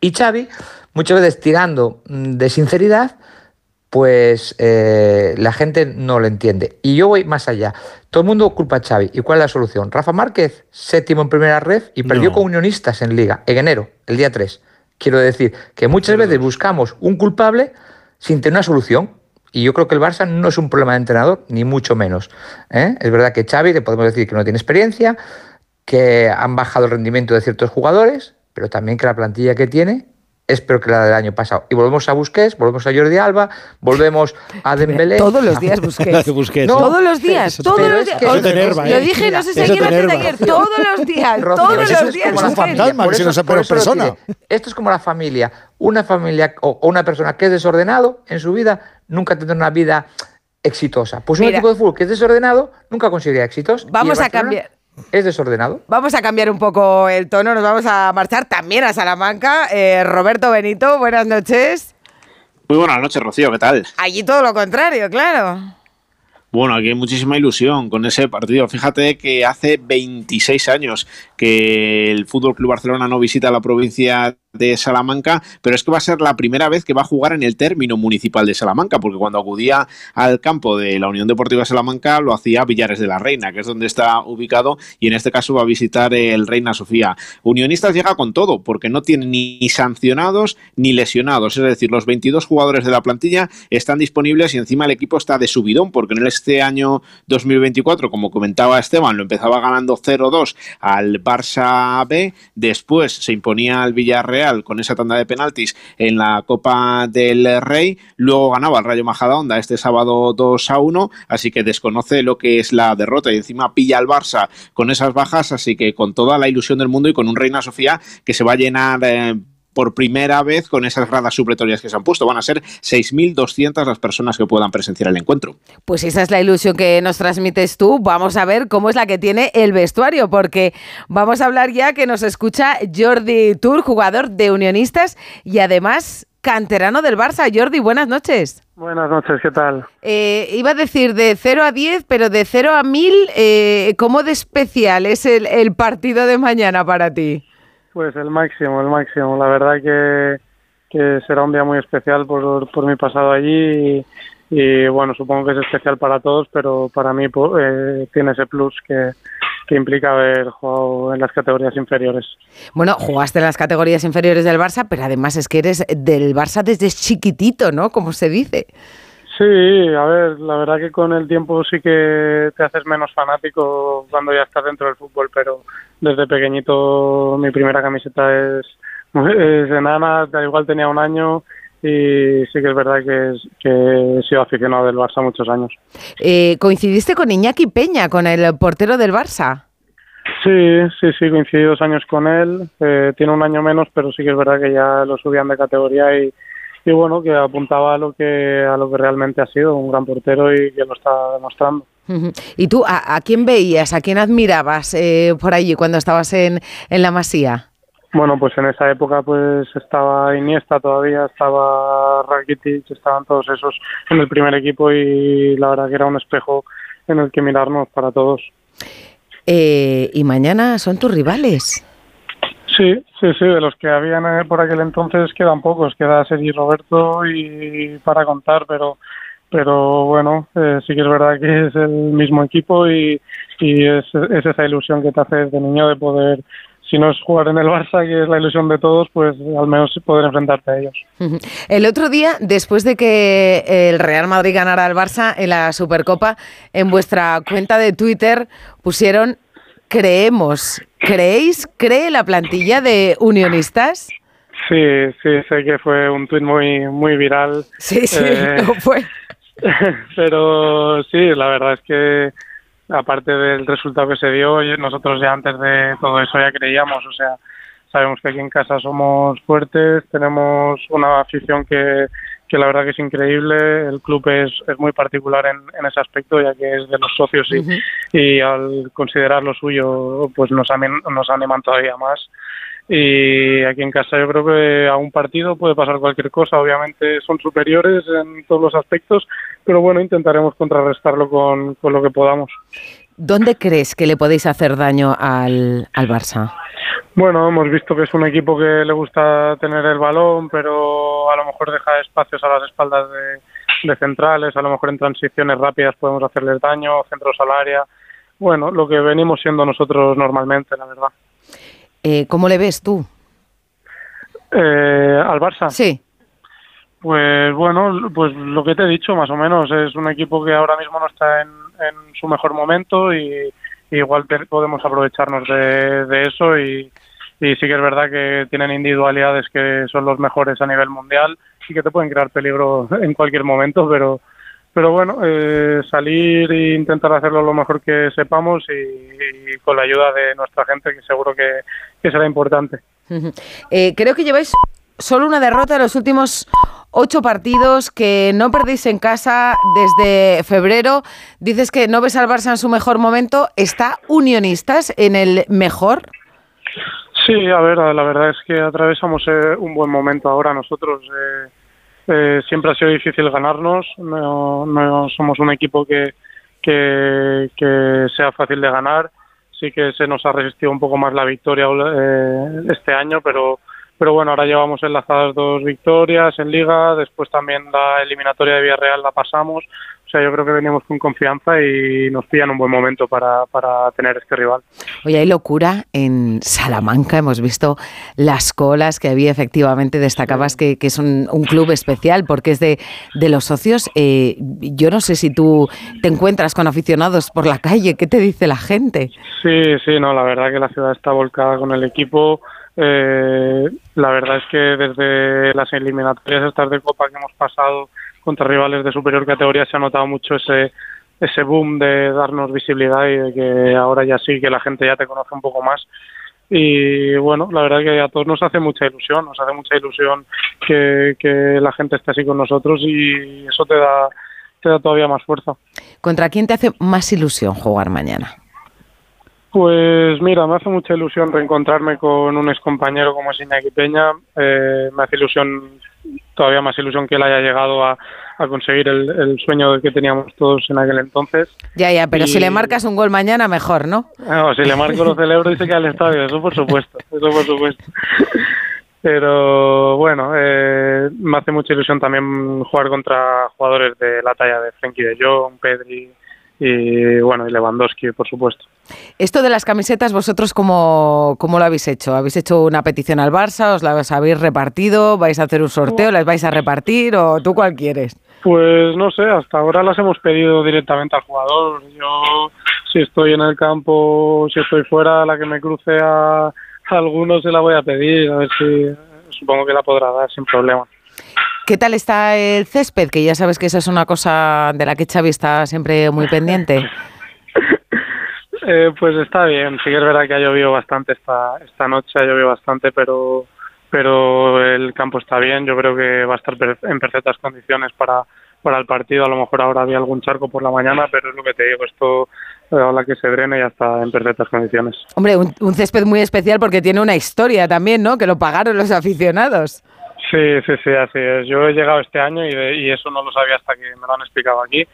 Y Xavi, muchas veces tirando mm, de sinceridad, pues eh, la gente no lo entiende. Y yo voy más allá. Todo el mundo culpa a Xavi. ¿Y cuál es la solución? Rafa Márquez, séptimo en primera red y perdió No. con Unionistas en Liga, en enero, el día 3. Quiero decir que muchas veces buscamos un culpable sin tener una solución. Y yo creo que el Barça no es un problema de entrenador, ni mucho menos. ¿eh? Es verdad que Xavi, le podemos decir que no tiene experiencia, que han bajado el rendimiento de ciertos jugadores, pero también que la plantilla que tiene es peor que la del año pasado. Y volvemos a Busquets, volvemos a Jordi Alba, volvemos a Dembélé. Todos los días Busquets. Busquets. No, todos los días, todos los es días. que- Eso te enerva, Lo dije, no sé si ayer antes de todos los días, todos los es días. como la eso lo diré. Esto es como la familia. Una familia o una persona que es desordenado en su vida nunca tendrá una vida exitosa. Pues un Mira. equipo de fútbol que es desordenado nunca conseguirá éxitos. Vamos a cambiar. Es desordenado. Vamos a cambiar un poco el tono, nos vamos a marchar también a Salamanca. Eh, Roberto Benito, buenas noches. Muy buenas noches, Rocío, ¿qué tal? Allí todo lo contrario, claro. Bueno, aquí hay muchísima ilusión con ese partido. Fíjate que hace 26 años que el Fútbol Club Barcelona no visita la provincia de Salamanca, pero es que va a ser la primera vez que va a jugar en el término municipal de Salamanca, porque cuando acudía al campo de la Unión Deportiva Salamanca lo hacía Villares de la Reina, que es donde está ubicado, y en este caso va a visitar el Reina Sofía. Unionistas llega con todo, porque no tiene ni sancionados ni lesionados, es decir, los 22 jugadores de la plantilla están disponibles y encima el equipo está de subidón, porque en este año 2024, como comentaba Esteban, lo empezaba ganando 0-2 al Barça B, después se imponía al Villarreal con esa tanda de penaltis en la Copa del Rey, luego ganaba el Rayo Majadahonda este sábado 2-1, así que desconoce lo que es la derrota. Y encima pilla al Barça con esas bajas, así que con toda la ilusión del mundo y con un Reina Sofía que se va a llenar eh, por primera vez con esas gradas supletorias que se han puesto. Van a ser 6.200 las personas que puedan presenciar el encuentro. Pues esa es la ilusión que nos transmites tú. Vamos a ver cómo es la que tiene el vestuario, porque vamos a hablar ya que nos escucha Jordi Tour, jugador de Unionistas y además canterano del Barça. Jordi, buenas noches. Buenas noches, ¿qué tal? Eh, iba a decir de 0 a 10, pero de 0 a 1000, eh, ¿cómo de especial es el, el partido de mañana para ti? Pues el máximo, el máximo. La verdad que, que será un día muy especial por, por mi pasado allí y, y, bueno, supongo que es especial para todos, pero para mí po- eh, tiene ese plus que, que implica haber jugado en las categorías inferiores. Bueno, jugaste en las categorías inferiores del Barça, pero además es que eres del Barça desde chiquitito, ¿no? Como se dice. Sí, a ver, la verdad que con el tiempo sí que te haces menos fanático cuando ya estás dentro del fútbol, pero desde pequeñito mi primera camiseta es, es enana, da igual tenía un año y sí que es verdad que, es- que he sido aficionado del Barça muchos años. Eh, coincidiste con Iñaki Peña, con el portero del Barça. Sí, sí, sí, coincidí dos años con él, eh, tiene un año menos, pero sí que es verdad que ya lo subían de categoría y, y bueno, que apuntaba a lo que, a lo que realmente ha sido, un gran portero y que lo está demostrando. ¿Y tú a, a quién veías, a quién admirabas eh, por allí cuando estabas en, en la Masía? Bueno, pues en esa época pues estaba Iniesta todavía, estaba Rakitic, estaban todos esos en el primer equipo y la verdad que era un espejo en el que mirarnos para todos. Eh, y mañana son tus rivales. Sí, sí, sí, de los que habían por aquel entonces quedan pocos, queda Sergi Roberto y para contar, pero pero bueno, eh, sí que es verdad que es el mismo equipo y, y es, es esa ilusión que te hace de niño de poder, si no es jugar en el Barça, que es la ilusión de todos, pues al menos poder enfrentarte a ellos. El otro día, después de que el Real Madrid ganara al Barça en la Supercopa, en vuestra cuenta de Twitter pusieron creemos, ¿creéis? ¿Cree la plantilla de unionistas? Sí, sí, sé que fue un tuit muy, muy viral. Sí, sí, Eh, lo fue. pero sí, la verdad es que aparte del resultado que se dio, nosotros ya antes de todo eso ya creíamos, o sea, sabemos que aquí en casa somos fuertes, tenemos una afición que, que la verdad que es increíble, el club es, es muy particular en, en ese aspecto, ya que es de los socios y, y al considerar lo suyo, pues nos, amen- nos animan todavía más. Y aquí en casa yo creo que a un partido puede pasar cualquier cosa. Obviamente son superiores en todos los aspectos, pero bueno, intentaremos contrarrestarlo con, con lo que podamos. ¿Dónde crees que le podéis hacer daño al, al Barça? Bueno, hemos visto que es un equipo que le gusta tener el balón, pero a lo mejor deja espacios a las espaldas de, de centrales, a lo mejor en transiciones rápidas podemos hacerles daño, centros al área. Bueno, lo que venimos siendo nosotros normalmente, la verdad. Eh, ¿Cómo le ves tú? Eh, ¿Al Barça? Sí. Pues bueno, pues lo que te he dicho más o menos, es un equipo que ahora mismo no está en, en su mejor momento y, igual podemos aprovecharnos de, de eso y, y sí que es verdad que tienen individualidades que son los mejores a nivel mundial y que te pueden crear peligro en cualquier momento, pero pero bueno, eh, salir e intentar hacerlo lo mejor que sepamos y, con la ayuda de nuestra gente que seguro que, será importante. Eh, creo que lleváis solo una derrota en los últimos ocho partidos, que no perdéis en casa desde febrero. Dices que no ves al Barça en su mejor momento. ¿Está Unionistas en el mejor? Sí, a ver, la verdad es que atravesamos eh, un buen momento ahora nosotros. eh, eh, siempre ha sido difícil ganarnos, no, somos un equipo que, que, que sea fácil de ganar. Sí que se nos ha resistido un poco más la victoria eh, este año, pero, pero bueno, ahora llevamos enlazadas dos victorias en Liga, después también la eliminatoria de Villarreal la pasamos. O sea, yo creo que venimos con confianza y nos pillan un buen momento para, para tener este rival. Oye, hay locura en Salamanca. Hemos visto las colas que había efectivamente. Destacabas que, que es un, un club especial porque es de, de los socios. Eh, yo no sé si tú te encuentras con aficionados por la calle. ¿Qué te dice la gente? Sí, sí, no, la verdad que la ciudad está volcada con el equipo. Eh, la verdad es que desde las eliminatorias estas de Copa que hemos pasado contra rivales de superior categoría se ha notado mucho ese ese boom de darnos visibilidad y de que ahora ya sí que la gente ya te conoce un poco más y bueno, la verdad que a todos nos hace mucha ilusión, nos hace mucha ilusión que, que la gente esté así con nosotros y eso te da te da todavía más fuerza. ¿Contra quién te hace más ilusión jugar mañana? Pues mira, me hace mucha ilusión reencontrarme con un excompañero como es Iñaki Peña. Eh, me hace ilusión, todavía más ilusión que él haya llegado a, a conseguir el, el sueño que teníamos todos en aquel entonces. Ya, ya, pero Y- si le marcas un gol mañana, mejor, ¿no? No, si le marco lo celebro y se queda al estadio, eso por supuesto, eso por supuesto. Pero bueno, eh, me hace mucha ilusión también jugar contra jugadores de la talla de Frenkie de Jong, Pedri y bueno, y Lewandowski, por supuesto. Esto de las camisetas, ¿vosotros cómo, cómo lo habéis hecho? ¿Habéis hecho una petición al Barça? ¿Os las habéis repartido? ¿Vais a hacer un sorteo? ¿Las vais a repartir? ¿O tú cuál quieres? Pues no sé, hasta ahora las hemos pedido directamente al jugador. Yo, si estoy en el campo, si estoy fuera, la que me cruce a, a alguno se la voy a pedir, a ver si supongo que la podrá dar sin problema. ¿Qué tal está el césped? Que ya sabes que esa es una cosa de la que Xavi está siempre muy pendiente. Eh, pues está bien, sí que es verdad que ha llovido bastante esta, esta noche, ha llovido bastante, pero, pero el campo está bien, yo creo que va a estar en perfectas condiciones para, para el partido, a lo mejor ahora había algún charco por la mañana, pero es lo que te digo, esto eh, la que se drene ya está en perfectas condiciones. Hombre, un, un césped muy especial porque tiene una historia también, ¿no? Que lo pagaron los aficionados. Sí, sí, sí, así es. Yo he llegado este año y, y eso no lo sabía hasta que me lo han explicado aquí,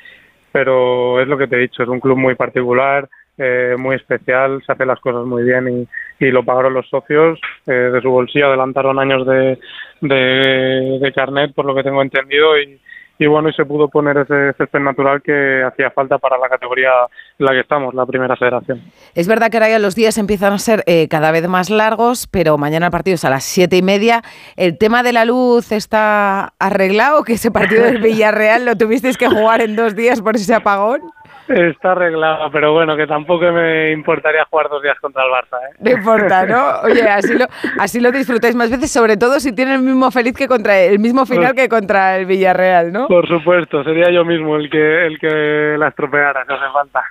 pero es lo que te he dicho, es un club muy particular, eh, muy especial, se hace las cosas muy bien y, y lo pagaron los socios eh, de su bolsillo, adelantaron años de, de, de carnet, por lo que tengo entendido, y, y bueno, y se pudo poner ese césped natural que hacía falta para la categoría en la que estamos, la primera federación. Es verdad que ahora ya los días empiezan a ser eh, cada vez más largos, pero mañana el partido es a las siete y media. ¿El tema de la luz está arreglado? ¿Que ese partido del Villarreal lo tuvisteis que jugar en dos días por ese apagón? Está arreglado, pero bueno, que tampoco me importaría jugar dos días contra el Barça. ¿eh? No importa, ¿no? Oye, así lo, así lo disfrutáis más veces, sobre todo si tiene el mismo feliz que contra el mismo final que contra el Villarreal, ¿no? Por supuesto, sería yo mismo el que el que la estropeara, si hace falta.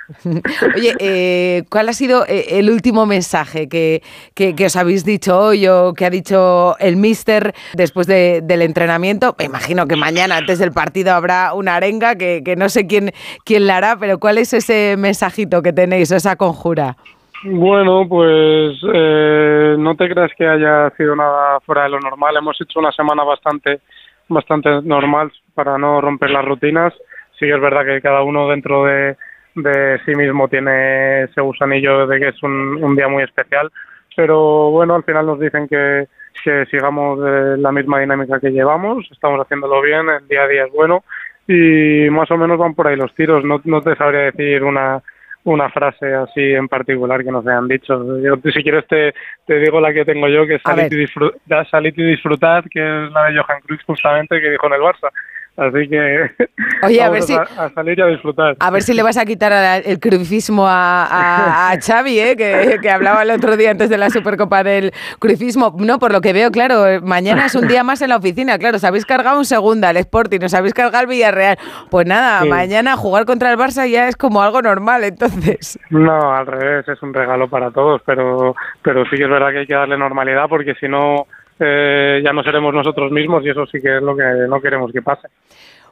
Oye, eh, ¿cuál ha sido eh, el último mensaje que, que, que, os habéis dicho hoy o que ha dicho el míster después de, del entrenamiento? Me imagino que mañana, antes del partido, habrá una arenga que, que no sé quién, quién la hará, pero ¿Cuál es ese mensajito que tenéis, esa conjura? Bueno, pues eh, no te creas que haya sido nada fuera de lo normal. Hemos hecho una semana bastante, bastante normal para no romper las rutinas. Sí es verdad que cada uno dentro de, de sí mismo tiene ese gusanillo de que es un, día muy especial. Pero bueno, al final nos dicen que, que sigamos de la misma dinámica que llevamos. Estamos haciéndolo bien, el día a día es bueno y más o menos van por ahí los tiros. No, no te sabría decir una, una frase así en particular que nos hayan dicho. Yo, si quieres te, te digo la que tengo yo, que es salid y, disfrutar, y disfrutad, que es la de Johan Cruyff justamente que dijo en el Barça. Así que Oye, a ver si, a, a, salir y a disfrutar. A ver si le vas a quitar a, el cruifismo a, a, Xavi, ¿eh? que, que, hablaba el otro día antes de la Supercopa del cruifismo. No, por lo que veo, claro, mañana es un día más en la oficina. Claro, os habéis cargado un segunda, el Sporting, os habéis cargado el Villarreal. Pues nada, sí. mañana jugar contra el Barça ya es como algo normal, entonces. No, al revés, es un regalo para todos, pero, pero sí que es verdad que hay que darle normalidad porque si no eh, ya no seremos nosotros mismos y eso sí que es lo que no queremos que pase.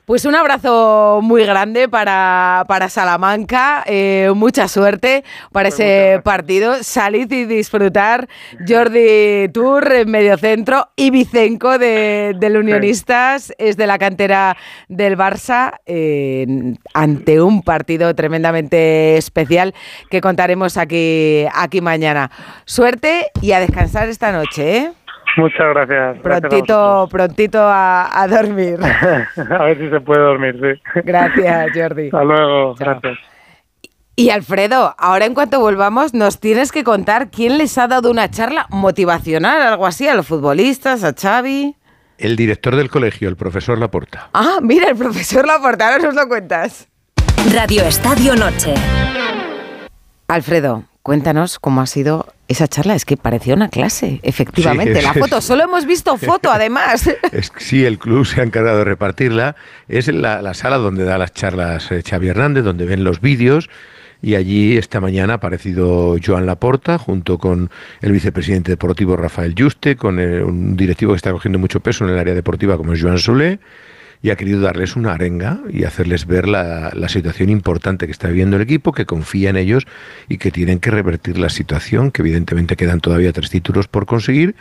Pues un abrazo muy grande para, para Salamanca, eh, mucha suerte para pues ese partido. Salid y disfrutar. Jordi Tour en medio centro y Vicenco de, del Unionistas sí. es de la cantera del Barça eh, ante un partido tremendamente especial que contaremos aquí, aquí mañana. Suerte y a descansar esta noche. ¿eh? Muchas gracias. Prontito, gracias prontito a, a dormir. a ver si se puede dormir, sí. Gracias, Jordi. Hasta luego, Chao. gracias. Y Alfredo, ahora en cuanto volvamos, nos tienes que contar quién les ha dado una charla motivacional, algo así, a los futbolistas, a Xavi. El director del colegio, el profesor Laporta. Ah, mira, el profesor Laporta, ahora nos lo cuentas. Radio Estadio Noche. Alfredo, cuéntanos cómo ha sido esa charla. Es que parecía una clase, efectivamente. Sí, la foto, solo hemos visto foto, además. Es, sí, el club se ha encargado de repartirla. Es la, la sala donde da las charlas eh, Xavi Hernández, donde ven los vídeos. Y allí esta mañana ha aparecido Joan Laporta junto con el vicepresidente deportivo Rafael Juste, con el, un directivo que está cogiendo mucho peso en el área deportiva como es Joan Solé y ha querido darles una arenga y hacerles ver la, la, situación importante que está viviendo el equipo, que confía en ellos y que tienen que revertir la situación, que evidentemente quedan todavía tres títulos por conseguir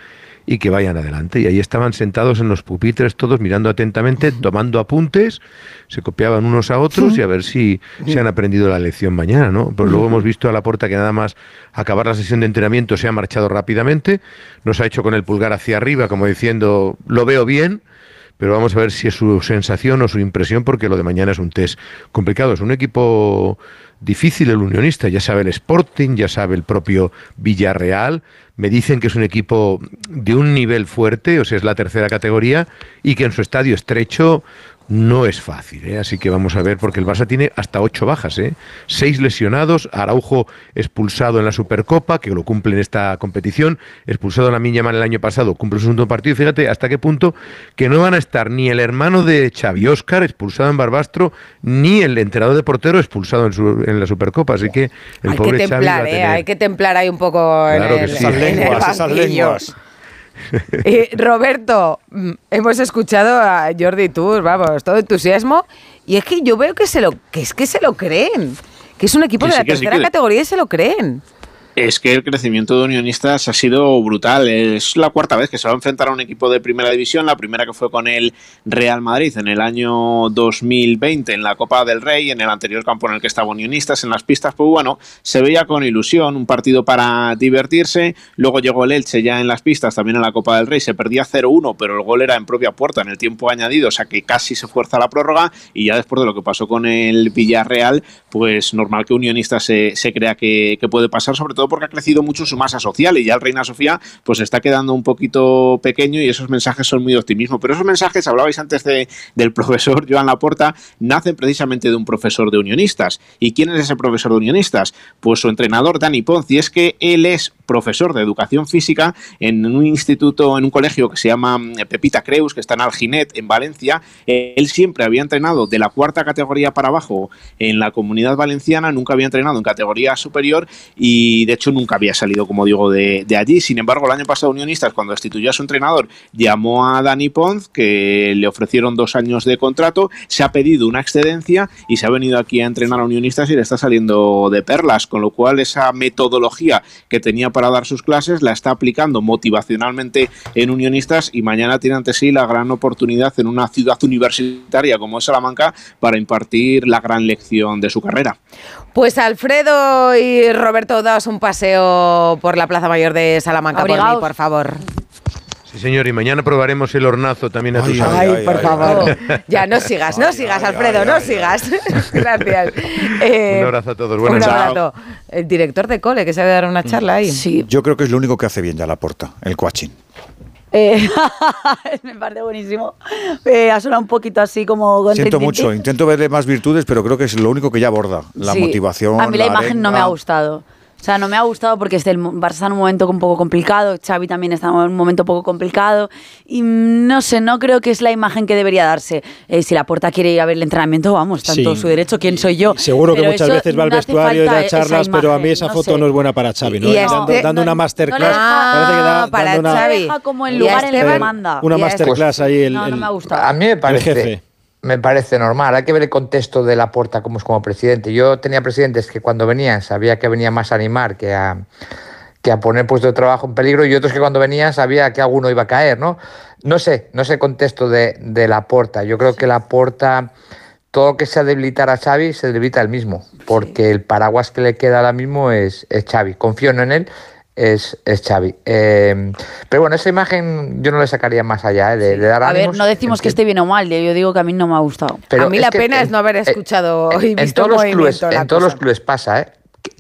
y que vayan adelante. Y ahí estaban sentados en los pupitres todos mirando atentamente, tomando apuntes, se copiaban unos a otros y a ver si se han aprendido la lección mañana, ¿no? Pero luego hemos visto a la puerta que nada más acabar la sesión de entrenamiento se ha marchado rápidamente, nos ha hecho con el pulgar hacia arriba como diciendo, lo veo bien, pero vamos a ver si es su sensación o su impresión, porque lo de mañana es un test complicado. Es un equipo difícil el unionista, ya sabe el Sporting, ya sabe el propio Villarreal. Me dicen que es un equipo de un nivel fuerte, o sea, es la tercera categoría, y que en su estadio estrecho no es fácil, ¿eh? así que vamos a ver, porque el Barça tiene hasta ocho bajas, ¿eh? seis lesionados, Araujo expulsado en la Supercopa, que lo cumple en esta competición, expulsado en la Miña Man el año pasado, cumple su segundo partido, fíjate hasta qué punto que no van a estar ni el hermano de Xavi Oscar, expulsado en Barbastro, ni el entrenador de portero expulsado en, su, en la Supercopa, así que el hay pobre que templar, Xavi ¿eh? hay que templar ahí un poco claro en el, que sí. en el lenguas, esas lenguas. Eh, Roberto, mm, hemos escuchado a Jordi Tour, vamos, todo entusiasmo, y es que yo veo que se lo, que es que se lo creen, que es un equipo Que de sí, la sí, tercera que categoría y se lo creen. Es que el crecimiento de Unionistas ha sido brutal. Es la cuarta vez que se va a enfrentar a un equipo de primera división. La primera que fue con el Real Madrid en el año 2020 en la Copa del Rey, en el anterior campo en el que estaba Unionistas, en las pistas. Pues bueno, se veía con ilusión, un partido para divertirse. Luego llegó el Elche ya en las pistas, también en la Copa del Rey. Se perdía 0-1, pero el gol era en propia puerta en el tiempo añadido, o sea que casi se fuerza la prórroga. Y ya después de lo que pasó con el Villarreal, pues normal que Unionistas se, se crea que, que puede pasar, sobre todo porque ha crecido mucho su masa social y ya el Reina Sofía pues está quedando un poquito pequeño y esos mensajes son muy de optimismo. Pero esos mensajes, hablabais antes de, del profesor Joan Laporta, nacen precisamente de un profesor de unionistas. ¿Y quién es ese profesor de unionistas? Pues su entrenador Dani Ponz y es que él es profesor de educación física en un instituto, en un colegio que se llama eh, Pepita Creus, que está en Alginet, en Valencia. Él siempre había entrenado de la cuarta categoría para abajo en la comunidad valenciana, nunca había entrenado en categoría superior y de hecho nunca había salido, como digo, de, de allí. Sin embargo, el año pasado Unionistas, cuando destituyó a su entrenador, llamó a Dani Ponz, que le ofrecieron dos años de contrato, se ha pedido una excedencia y se ha venido aquí a entrenar a Unionistas y le está saliendo de perlas, con lo cual esa metodología que tenía para dar sus clases la está aplicando motivacionalmente en Unionistas y mañana tiene ante sí la gran oportunidad en una ciudad universitaria como es Salamanca para impartir la gran lección de su carrera. Pues Alfredo y Roberto, daos un paseo por la Plaza Mayor de Salamanca por mí, por favor. Sí, señor, y mañana probaremos el hornazo también a tus Ay, por favor. Ya, no sigas, no sigas, Alfredo, no sigas. Gracias. Eh, Un abrazo a todos. un Buenas noches. abrazo. El director de cole, que sabe dar una charla ahí. Sí. Yo creo que es lo único que hace bien ya la porta, el coaching. Eh, me parece buenísimo. Eh, ha sonado un poquito así como... con Siento rin, mucho, rin. intento verle más virtudes, pero creo que es lo único que ya aborda. La Sí. motivación. A mí la, imagen no me ha gustado. O sea, no me ha gustado porque este, el Barça está en un momento un poco complicado, Xavi también está en un momento un poco complicado y no sé, no creo que es la imagen que debería darse. Eh, si la puerta quiere ir a ver el entrenamiento, vamos, está en Sí. todo su derecho, ¿quién soy yo? Seguro que muchas veces va al no vestuario y da charlas, pero a mí esa no foto sé. no es buena para Xavi, ¿no? Y dando, este- dando una No masterclass. le deja- parece que da, para dando una, No como el lugar en el que manda. una masterclass ahí. El, No, no el- me ha gustado. A mí me el parece, jefe. Me parece normal. Hay que ver el contexto de la porta como es como presidente. Yo tenía presidentes que cuando venían sabía que venía más a animar que a, que a poner puesto de trabajo en peligro y otros que cuando venían sabía que alguno iba a caer, ¿no? No sé, no sé el contexto de, de la porta. Yo creo que la porta, todo lo que sea debilitar a Xavi, se debilita él mismo, porque el paraguas que le queda ahora mismo es, es Xavi. Confío en él, es, es Xavi. Eh, pero bueno, esa imagen yo no le sacaría más allá, ¿eh? de, de dar A ver, no decimos que esté bien o mal, yo digo que a mí no me ha gustado. Pero a mí la que pena en- es no haber eh, escuchado y en visto todos los clubes, en todos los clubes pasa, ¿eh?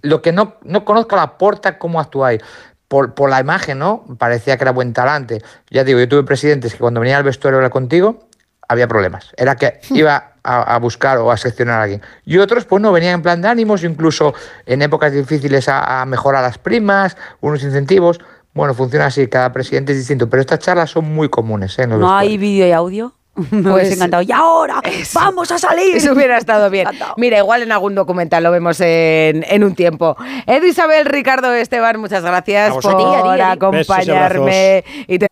Lo que no, no conozco a la porta cómo actúa ahí. Por, por la imagen, ¿no? Parecía que era buen talante. Ya digo, yo tuve presidentes que cuando venía al vestuario a hablar contigo, había problemas. Era que iba a, a buscar o a seccionar a alguien. Y otros, pues no, venían en plan de ánimos, incluso en épocas difíciles a, a mejorar las primas, unos incentivos. Bueno, funciona así, cada presidente es distinto. Pero estas charlas son muy comunes, ¿eh? los ¿No hay vídeo y audio? Me Pues- hubiese encantado. ¡Y ahora! ¡Vamos a salir! Eso hubiera estado bien. Mira, igual en algún documental lo vemos en, en un tiempo. Edu Isabel, Ricardo Esteban, muchas gracias A por. A ti, a ti, a ti. acompañarme. Y te-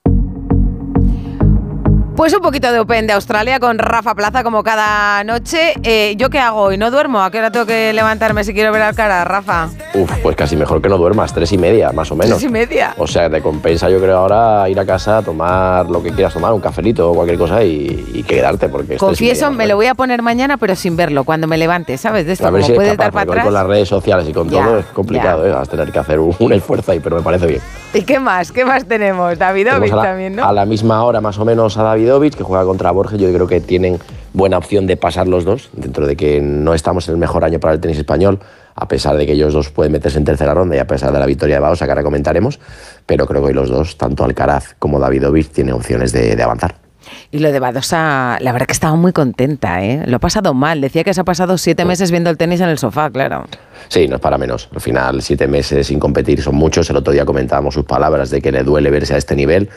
Pues un poquito de Open de Australia con Rafa Plaza como cada noche. Eh, ¿Yo qué hago hoy? ¿No duermo? ¿A qué hora tengo que levantarme si quiero ver al cara, Rafa? Uf, pues casi mejor que no duermas, tres y media, más o menos. Tres y media. O sea, te compensa yo creo ahora ir a casa, tomar lo que quieras tomar, un cafelito o cualquier cosa y, y quedarte porque Confieso, media, me lo voy a poner mañana, pero sin verlo, cuando me levante, ¿sabes? De esto, A ver como si capaz, dar para atrás. con las redes sociales y con Ya, todo es complicado, ya. ¿eh? Vas a tener que hacer un, un esfuerzo ahí, pero me parece bien. ¿Y qué más? ¿Qué más tenemos? A la, también, ¿no? a la misma hora más o menos a Davidovich, que juega contra Borges. Yo creo que tienen buena opción de pasar los dos, dentro de que no estamos en el mejor año para el tenis español, a pesar de que ellos dos pueden meterse en tercera ronda y a pesar de la victoria de Baosa, que ahora comentaremos. Pero creo que hoy los dos, tanto Alcaraz como Davidovich, tienen opciones de, de avanzar. Y lo de Badosa, la verdad que estaba muy contenta, ¿eh? Lo ha pasado mal. Decía que se ha pasado siete meses viendo el tenis en el sofá, claro. Sí, no es para menos. Al final, siete meses sin competir son muchos. El otro día comentábamos sus palabras de que le duele verse a este nivel,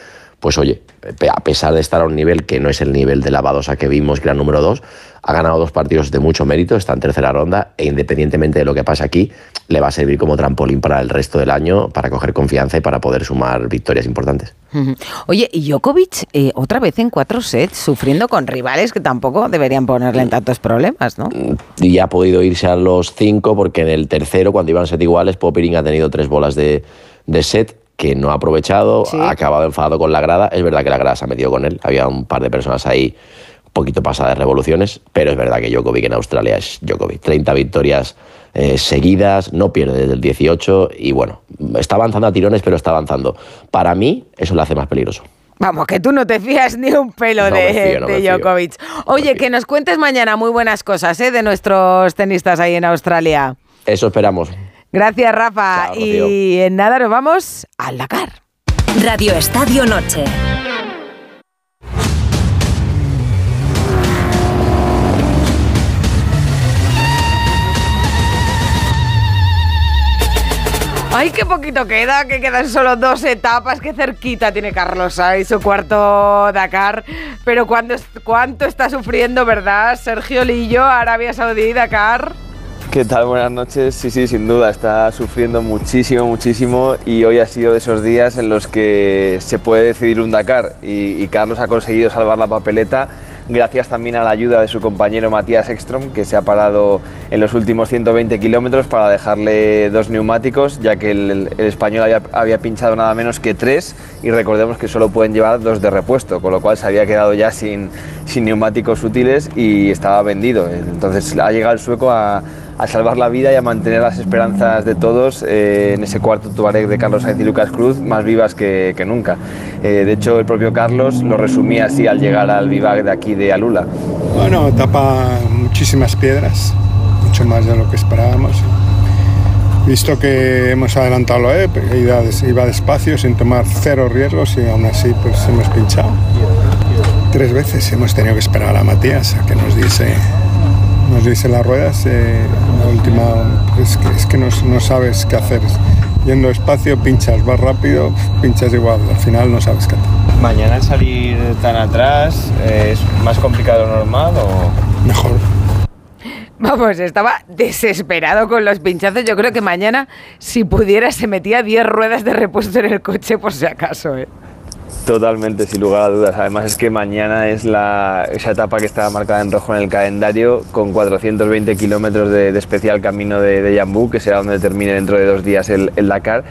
pues oye, a pesar de estar a un nivel que no es el nivel de la Badosa que vimos, que era número dos, ha ganado dos partidos de mucho mérito, está en tercera ronda e independientemente de lo que pase aquí, le va a servir como trampolín para el resto del año, para coger confianza y para poder sumar victorias importantes. Oye, y Djokovic eh, otra vez en cuatro sets, sufriendo con rivales que tampoco deberían ponerle en tantos problemas, ¿no? Y ha podido irse a los cinco porque en el tercero, cuando iban set iguales, Popirin ha tenido tres bolas de, de set que no ha aprovechado, ha acabado enfadado con la grada. Es verdad que la grada se ha metido con él, había un par de personas ahí un poquito pasadas de revoluciones, pero es verdad que Djokovic en Australia es Djokovic. 30 victorias eh, seguidas, no pierde desde el 18 y bueno, está avanzando a tirones, pero está avanzando. Para mí, eso lo hace más peligroso. Vamos, que tú no te fías ni un pelo de, Djokovic. Oye, que nos cuentes mañana muy buenas cosas ¿eh? de nuestros tenistas ahí en Australia. Eso esperamos. Gracias, Rafa. y en nada nos vamos al Dakar. Radio Estadio Noche. Ay, qué poquito queda, que quedan solo dos etapas, qué cerquita tiene Carlos Sainz, su cuarto Dakar. Pero ¿cuánto, cuánto está sufriendo, verdad, Sergio Lillo, Arabia Saudí, Dakar? ¿Qué tal? Buenas noches. Sí, sí, sin duda, está sufriendo muchísimo, muchísimo y hoy ha sido de esos días en los que se puede decidir un Dakar y, Carlos ha conseguido salvar la papeleta gracias también a la ayuda de su compañero Matías Ekstrom, que se ha parado en los últimos 120 kilómetros para dejarle dos neumáticos, ya que el, español había, había, pinchado nada menos que tres y recordemos que solo pueden llevar dos de repuesto, con lo cual se había quedado ya sin, sin neumáticos útiles y estaba vendido. Entonces ha llegado el sueco a a salvar la vida y a mantener las esperanzas de todos eh, en ese cuarto Tuareg de Carlos Sainz y Lucas Cruz más vivas que, nunca. Eh, de hecho, el propio Carlos lo resumía así al llegar al vivac de aquí de Alula. Bueno, tapa muchísimas piedras, mucho más de lo que esperábamos. Visto que hemos adelantado lo EP, iba, iba despacio sin tomar cero riesgos y aún así pues hemos pinchado. Tres veces hemos tenido que esperar a Matías a que nos diese nos dice las ruedas, eh, la última, es que, es que no, no, sabes qué hacer. Yendo despacio, pinchas, vas rápido, pinchas igual, al final no sabes qué hacer. ¿Mañana salir tan atrás es más complicado normal o...? Mejor. Vamos, estaba desesperado con los pinchazos. Yo creo que mañana, si pudiera, se metía 10 ruedas de repuesto en el coche por si acaso. ¿eh? Totalmente, sin lugar a dudas. Además es que mañana es la, esa etapa que está marcada en rojo en el calendario con 420 kilómetros de, especial camino de, Yambú, que será donde termine dentro de dos días el, Dakar.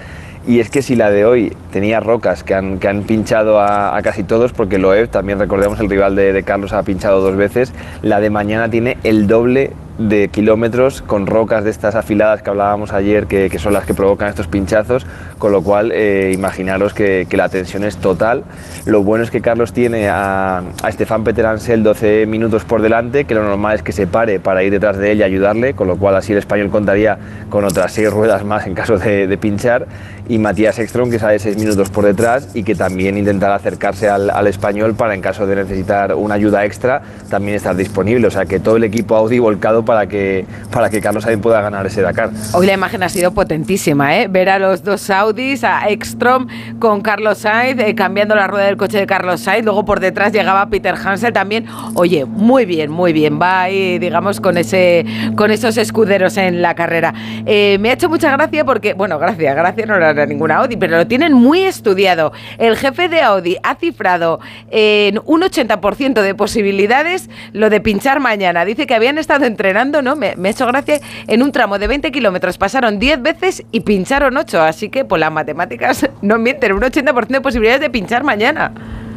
Y es que si la de hoy tenía rocas que han, que han pinchado a, casi todos, porque Loeb, también recordemos el rival de, Carlos, ha pinchado dos veces, la de mañana tiene el doble de kilómetros con rocas de estas afiladas que hablábamos ayer, que, que son las que provocan estos pinchazos, con lo cual eh, imaginaros que, que, la tensión es total. Lo bueno es que Carlos tiene a, a Estefan Peter Ansel 12 minutos por delante, que lo normal es que se pare para ir detrás de él y ayudarle, con lo cual así el español contaría con otras seis ruedas más en caso de, de pinchar, y Matías Ekstrom que sale 6 minutos por detrás y que también intentará acercarse al, al español para en caso de necesitar una ayuda extra también estar disponible, o sea que todo el equipo Audi volcado que, para que Carlos Sainz pueda ganar ese Dakar. Hoy la imagen ha sido potentísima, ¿eh? ver a los dos Saudis, a Ekstrom con Carlos Sainz, eh, cambiando la rueda del coche de Carlos Sainz, luego por detrás llegaba Peter Hansel también. Oye, muy bien, muy bien, va ahí, digamos, con, ese, con esos escuderos en la carrera. Eh, me ha hecho mucha gracia porque, bueno, gracias, gracias no era ninguna Audi, pero lo tienen muy estudiado. El jefe de Audi ha cifrado en un 80% de posibilidades lo de pinchar mañana. Dice que habían estado entre ¿no? Me, me ha hecho gracia. En un tramo de 20 kilómetros pasaron 10 veces y pincharon 8. Así que, pues las matemáticas no mienten. Un 80% de posibilidades de pinchar mañana.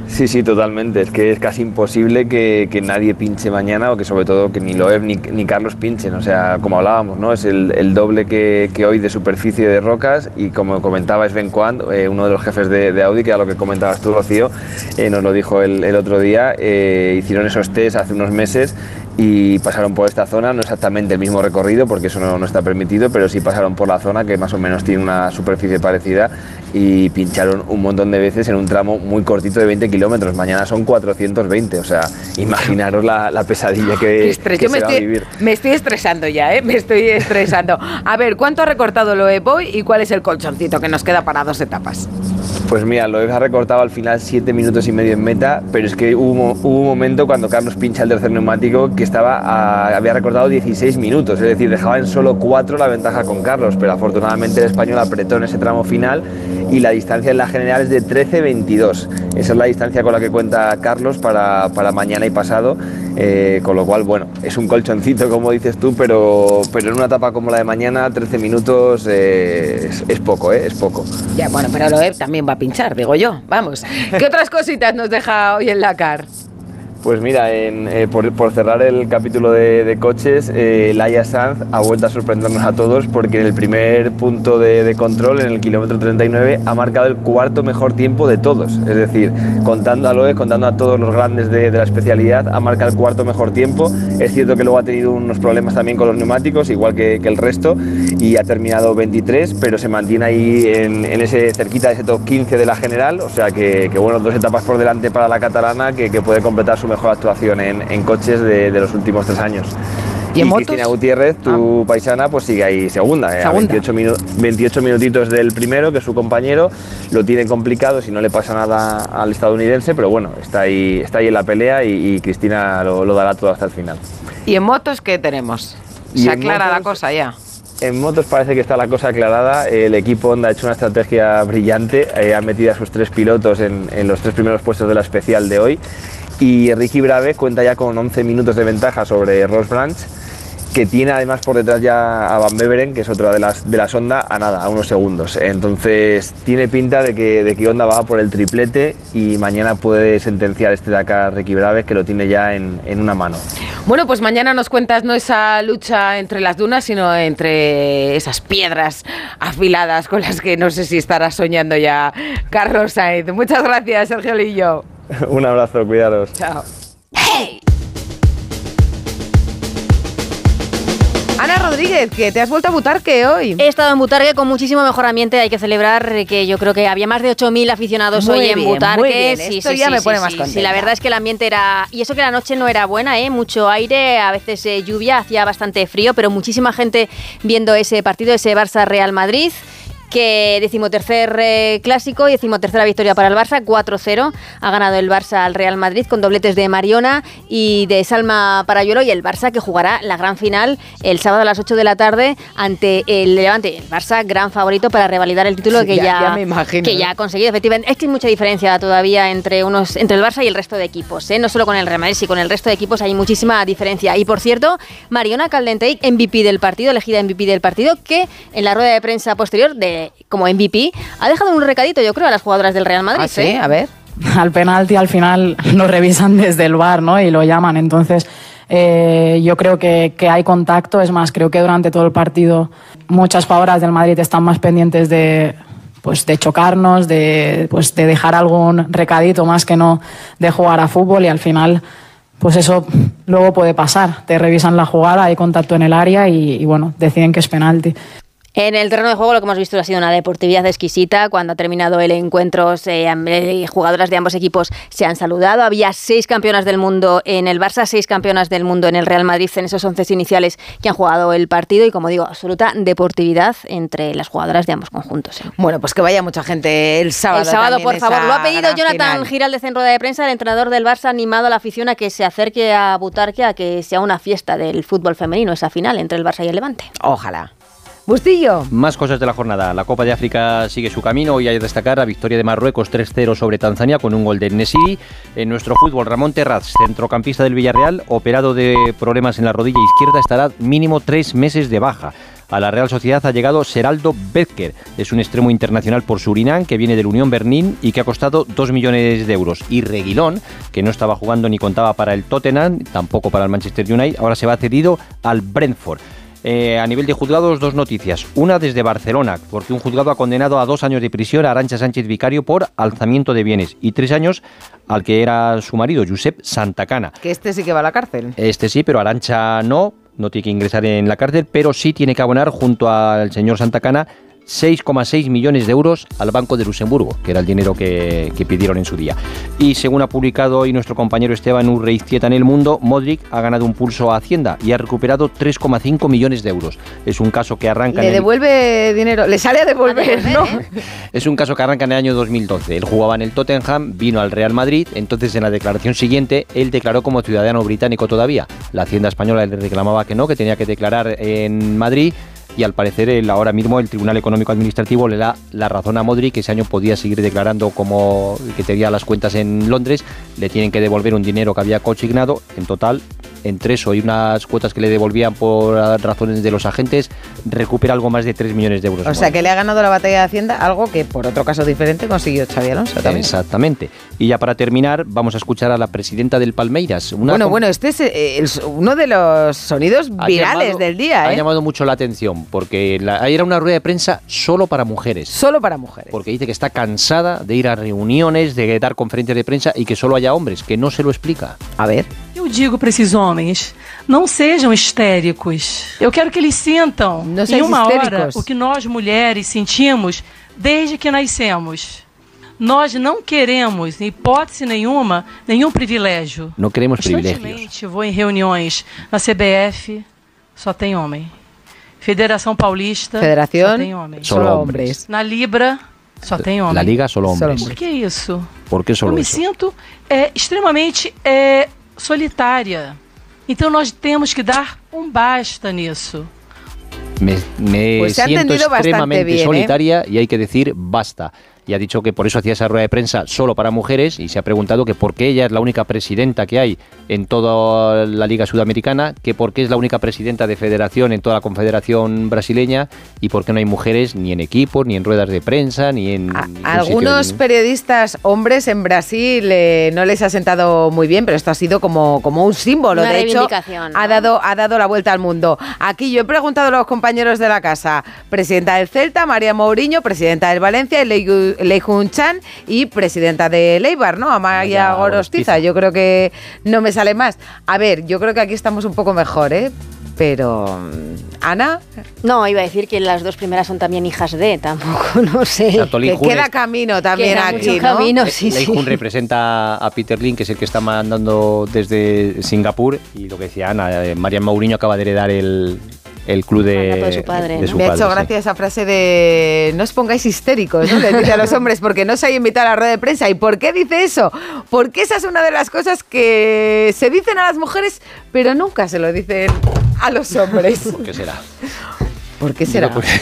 Sí, sí, totalmente. Es que es casi imposible que, que nadie pinche mañana o que sobre todo que ni Loeb ni, ni Carlos pinchen. O sea, como hablábamos, ¿no? Es el, el doble que, que, hoy de superficie de rocas y como comentaba Sven Quant, eh, uno de los jefes de, de, Audi, que a lo que comentabas tú, Rocío, eh, nos lo dijo el, el otro día, eh, hicieron esos test hace unos meses y pasaron por esta zona, no exactamente el mismo recorrido porque eso no, no, está permitido, pero sí pasaron por la zona que más o menos tiene una superficie parecida y pincharon un montón de veces en un tramo muy cortito de 20 kilómetros. Mañana son 420, o sea, imaginaros la, la pesadilla que, que se me va estoy, a vivir. Me estoy estresando ya, ¿eh? me estoy estresando. A ver, ¿cuánto ha recortado lo hoy y cuál es el colchoncito que nos queda para dos etapas? Pues mira, lo ha recortado al final 7 minutos y medio en meta, pero es que hubo, un momento cuando Carlos pincha el tercer neumático que estaba había recortado 16 minutos, es decir, dejaba en solo 4 la ventaja con Carlos, pero afortunadamente el español apretó en ese tramo final y la distancia en la general es de 13-22. Esa es la distancia con la que cuenta Carlos para, para mañana y pasado, eh, con lo cual, bueno, es un colchoncito como dices tú, pero, pero en una etapa como la de mañana, 13 minutos eh, es, poco, eh, es poco. Ya, bueno, pero Loeb también va pinchar, digo yo. Vamos. ¿Qué otras cositas nos deja hoy en la CAR? Pues mira, en, eh, por, por cerrar el capítulo de, de coches, eh, Laia Sanz ha vuelto a sorprendernos a todos porque en el primer punto de, de control, en el kilómetro 39, ha marcado el cuarto mejor tiempo de todos. Es decir, contando a Loe, contando a todos los grandes de, de la especialidad, ha marcado el cuarto mejor tiempo. Es cierto que luego ha tenido unos problemas también con los neumáticos, igual que, que el resto, y ha terminado 23, pero se mantiene ahí en, en ese cerquita de ese top 15 de la general. O sea que, que bueno, dos etapas por delante para la catalana que, que puede completar su mejor actuación en, en coches de, de los últimos tres años. ¿Y en motos? Cristina Gutiérrez, tu paisana, pues sigue ahí segunda, eh, a Segunda. 28, minu- 28 minutitos del primero, que es su compañero. Lo tiene complicado si no le pasa nada al estadounidense, pero bueno, está ahí, está ahí en la pelea y, y Cristina lo, lo dará todo hasta el final. ¿Y en motos qué tenemos? Se aclara la cosa ya. En motos parece que está la cosa aclarada. El equipo Honda ha hecho una estrategia brillante. eh, ha metido a sus tres pilotos en, en los tres primeros puestos de la especial de hoy. Y Ricky Brave cuenta ya con 11 minutos de ventaja sobre Ross Branch, que tiene además por detrás ya a Van Beveren, que es otra de las, de las Honda, a nada, a unos segundos. Entonces tiene pinta de que, de que Honda va por el triplete y mañana puede sentenciar este Dakar Ricky Brave, que lo tiene ya en, en una mano. Bueno, pues mañana nos cuentas no esa lucha entre las dunas, sino entre esas piedras afiladas con las que no sé si estará soñando ya Carlos Sainz. Muchas gracias, Sergio Lillo. Un abrazo, cuidaros. Chao. Ana Rodríguez, que te has vuelto a Butarque hoy. He estado en Butarque con muchísimo mejor ambiente. Hay que celebrar que yo creo que había más de 8.000 aficionados Muy hoy en Butarque. muy bien. Esto ya me pone más sí, contenta. Sí, la verdad es que el ambiente era... Y eso que la noche no era buena, ¿eh? Mucho aire, a veces eh, lluvia, hacía bastante frío, pero muchísima gente viendo ese partido, ese Barça-Real Madrid que decimotercer eh, clásico y decimotercera victoria para el Barça, 4-0. Ha ganado el Barça al Real Madrid con dobletes de Mariona y de Salma Parayuelo y el Barça que jugará la gran final el sábado a las 8 de la tarde ante el Levante. El Barça gran favorito para revalidar el título Sí, que ya- ya, ya me imagino, que ¿no? ya ha conseguido. Efectivamente, es que hay mucha diferencia todavía entre unos entre el Barça y el resto de equipos, ¿eh? no solo con el Real Madrid, sino con el resto de equipos hay muchísima diferencia. Y por cierto, Mariona Caldentey, MVP del partido, elegida MVP del partido, que en la rueda de prensa posterior de como MVP ha dejado un recadito, yo creo, a las jugadoras del Real Madrid. Ah, sí, ¿eh? a ver. al penalti al final lo revisan desde el bar ¿no? y lo llaman. Entonces, eh, yo creo que, que hay contacto. Es más, creo que durante todo el partido muchas jugadoras del Madrid están más pendientes de pues de chocarnos, de, pues de dejar algún recadito más que no de jugar a fútbol y al final pues eso luego puede pasar. Te revisan la jugada, hay contacto en el área y, y bueno, deciden que es penalti. En el terreno de juego lo que hemos visto ha sido una deportividad exquisita. Cuando ha terminado el encuentro, eh, jugadoras de ambos equipos se han saludado. Había seis campeonas del mundo en el Barça, seis campeonas del mundo en el Real Madrid en esos once iniciales que han jugado el partido y, como digo, absoluta deportividad entre las jugadoras de ambos conjuntos. ¿eh? Bueno, pues que vaya mucha gente el sábado. el sábado, por favor. Lo ha pedido Jonathan. Giraldez en rueda de prensa, el entrenador del Barça, ha animado a la afición a que se acerque a Butarque, a que sea una fiesta del fútbol femenino, esa final entre el Barça y el Levante. Ojalá. Bustillo. Más cosas de la jornada. La Copa de África sigue su camino y hay que destacar la victoria de Marruecos 3-0 sobre Tanzania con un gol de Nesiri. En nuestro fútbol, Ramón Terraz, centrocampista del Villarreal, operado de problemas en la rodilla izquierda, estará mínimo tres meses de baja. A la Real Sociedad ha llegado Seraldo Bezker, es un extremo internacional por Surinam que viene del Unión Berlín y que ha costado 2 millones de euros. Y Reguilón, que no estaba jugando ni contaba para el Tottenham, tampoco para el Manchester United, ahora se va cedido al Brentford. Eh, a nivel de juzgados, dos noticias. Una desde Barcelona, porque un juzgado ha condenado a dos años de prisión a Arancha Sánchez Vicario por alzamiento de bienes y tres años al que era su marido, Josep Santacana. Que este sí que va a la cárcel. Este sí, pero Arancha no, no tiene que ingresar en la cárcel, pero sí tiene que abonar junto al señor Santacana 6,6 millones de euros al Banco de Luxemburgo, que era el dinero que, que pidieron en su día. Y según ha publicado hoy nuestro compañero Esteban Urreiztieta en El Mundo, Modric ha ganado un pulso a Hacienda y ha recuperado 3,5 millones de euros. Es un caso que arranca Le en el- devuelve dinero, le sale a devolver, ¿no? Es un caso que arranca en el año 2012. Él jugaba en el Tottenham, vino al Real Madrid, entonces en la declaración siguiente él declaró como ciudadano británico todavía. La Hacienda española le reclamaba que no, que tenía que declarar en Madrid y al parecer el, ahora mismo el Tribunal Económico Administrativo le da la razón a Modric que ese año podía seguir declarando como que tenía las cuentas en Londres, le tienen que devolver un dinero que había consignado, en total entre eso y unas cuotas que le devolvían por razones de los agentes, recupera algo más de 3 millones de euros. O sea que le ha ganado la batalla de Hacienda, algo que por otro caso diferente consiguió Xavi Alonso también. Exactamente. Y ya para terminar, vamos a escuchar a la presidenta del Palmeiras. una Bueno, bueno, este es eh, el- uno de los sonidos ha virales llamado- del día, Ha ¿eh? llamado mucho la atención porque la, ahí era una rueda de prensa solo para mujeres. Solo para mujeres. Porque dice que está cansada de ir a reuniones, de dar conferencias de prensa y que solo haya hombres, que no se lo explica. A ver. Eu digo para esses homens, não sejam histéricos. Eu quero que eles sintam, em uma hora, o que nós mulheres sentimos desde que nascemos. Nós não queremos, em hipótese nenhuma, nenhum privilégio. No queremos privilegios. Constantemente vou em reuniões na CBF, só tem homem. Federação Paulista, Federación, só tem homem. Solo Solo hombres. Na Libra, só tem homem. La Liga, solo hombres. Por que isso? ¿Por qué Eu solo me eso? sinto é, extremamente é, solitária. Então nós temos que dar um basta nisso. Me, me Pues siento extremadamente bien, ¿eh? solitaria y hay que decir basta. Y ha dicho que por eso hacía esa rueda de prensa solo para mujeres y se ha preguntado que por qué ella es la única presidenta que hay en toda la Liga Sudamericana, que por qué es la única presidenta de federación en toda la Confederación Brasileña y por qué no hay mujeres ni en equipos, ni en ruedas de prensa, ni en... sitio Algunos de- periodistas hombres en Brasil eh, no les ha sentado muy bien, pero esto ha sido como, como un símbolo. Una de hecho, reivindicación, ¿no? ha, dado, ha dado la vuelta al mundo. Aquí yo he preguntado a los compañeros de la casa, presidenta del Celta, María Mourinho, presidenta del Valencia, Lei- Leijun Chan y presidenta de Leibar, ¿no? Amaya Amaya Gorostiza. Yo creo que no me sale más. A ver, yo creo que aquí estamos un poco mejor, ¿eh? Pero, mm, Ana, No, iba a decir que las dos primeras son también hijas de, tampoco, no sé. Que queda camino también Queda aquí, mucho ¿no? camino, sí, Lei sí. Jun representa a Peter Lin, que es el que está mandando desde Singapur. Y lo que decía Ana, eh, Marian Mourinho acaba de heredar el, el club de, Mandato de su padre, de ¿no? su Me ha hecho sí. gracia esa frase de no os pongáis histéricos, ¿no? Le dice a los hombres, porque no se ha invitado a la rueda de prensa. ¿Y por qué dice eso? Porque esa es una de las cosas que se dicen a las mujeres, pero nunca se lo dicen a los hombres. ¿Por qué será? ¿Por qué será? Pues-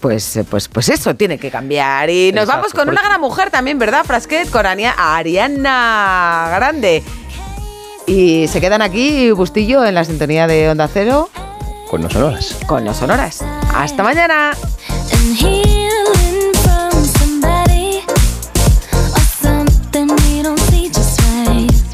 Pues, pues, pues eso tiene que cambiar. Y nos Exacto, vamos con una gran mujer también, ¿verdad, Frasquet? Con Ariana Grande. Y se quedan aquí, Bustillo, en la sintonía de Onda Cero, con los sonoras. Con los sonoras. Hasta mañana.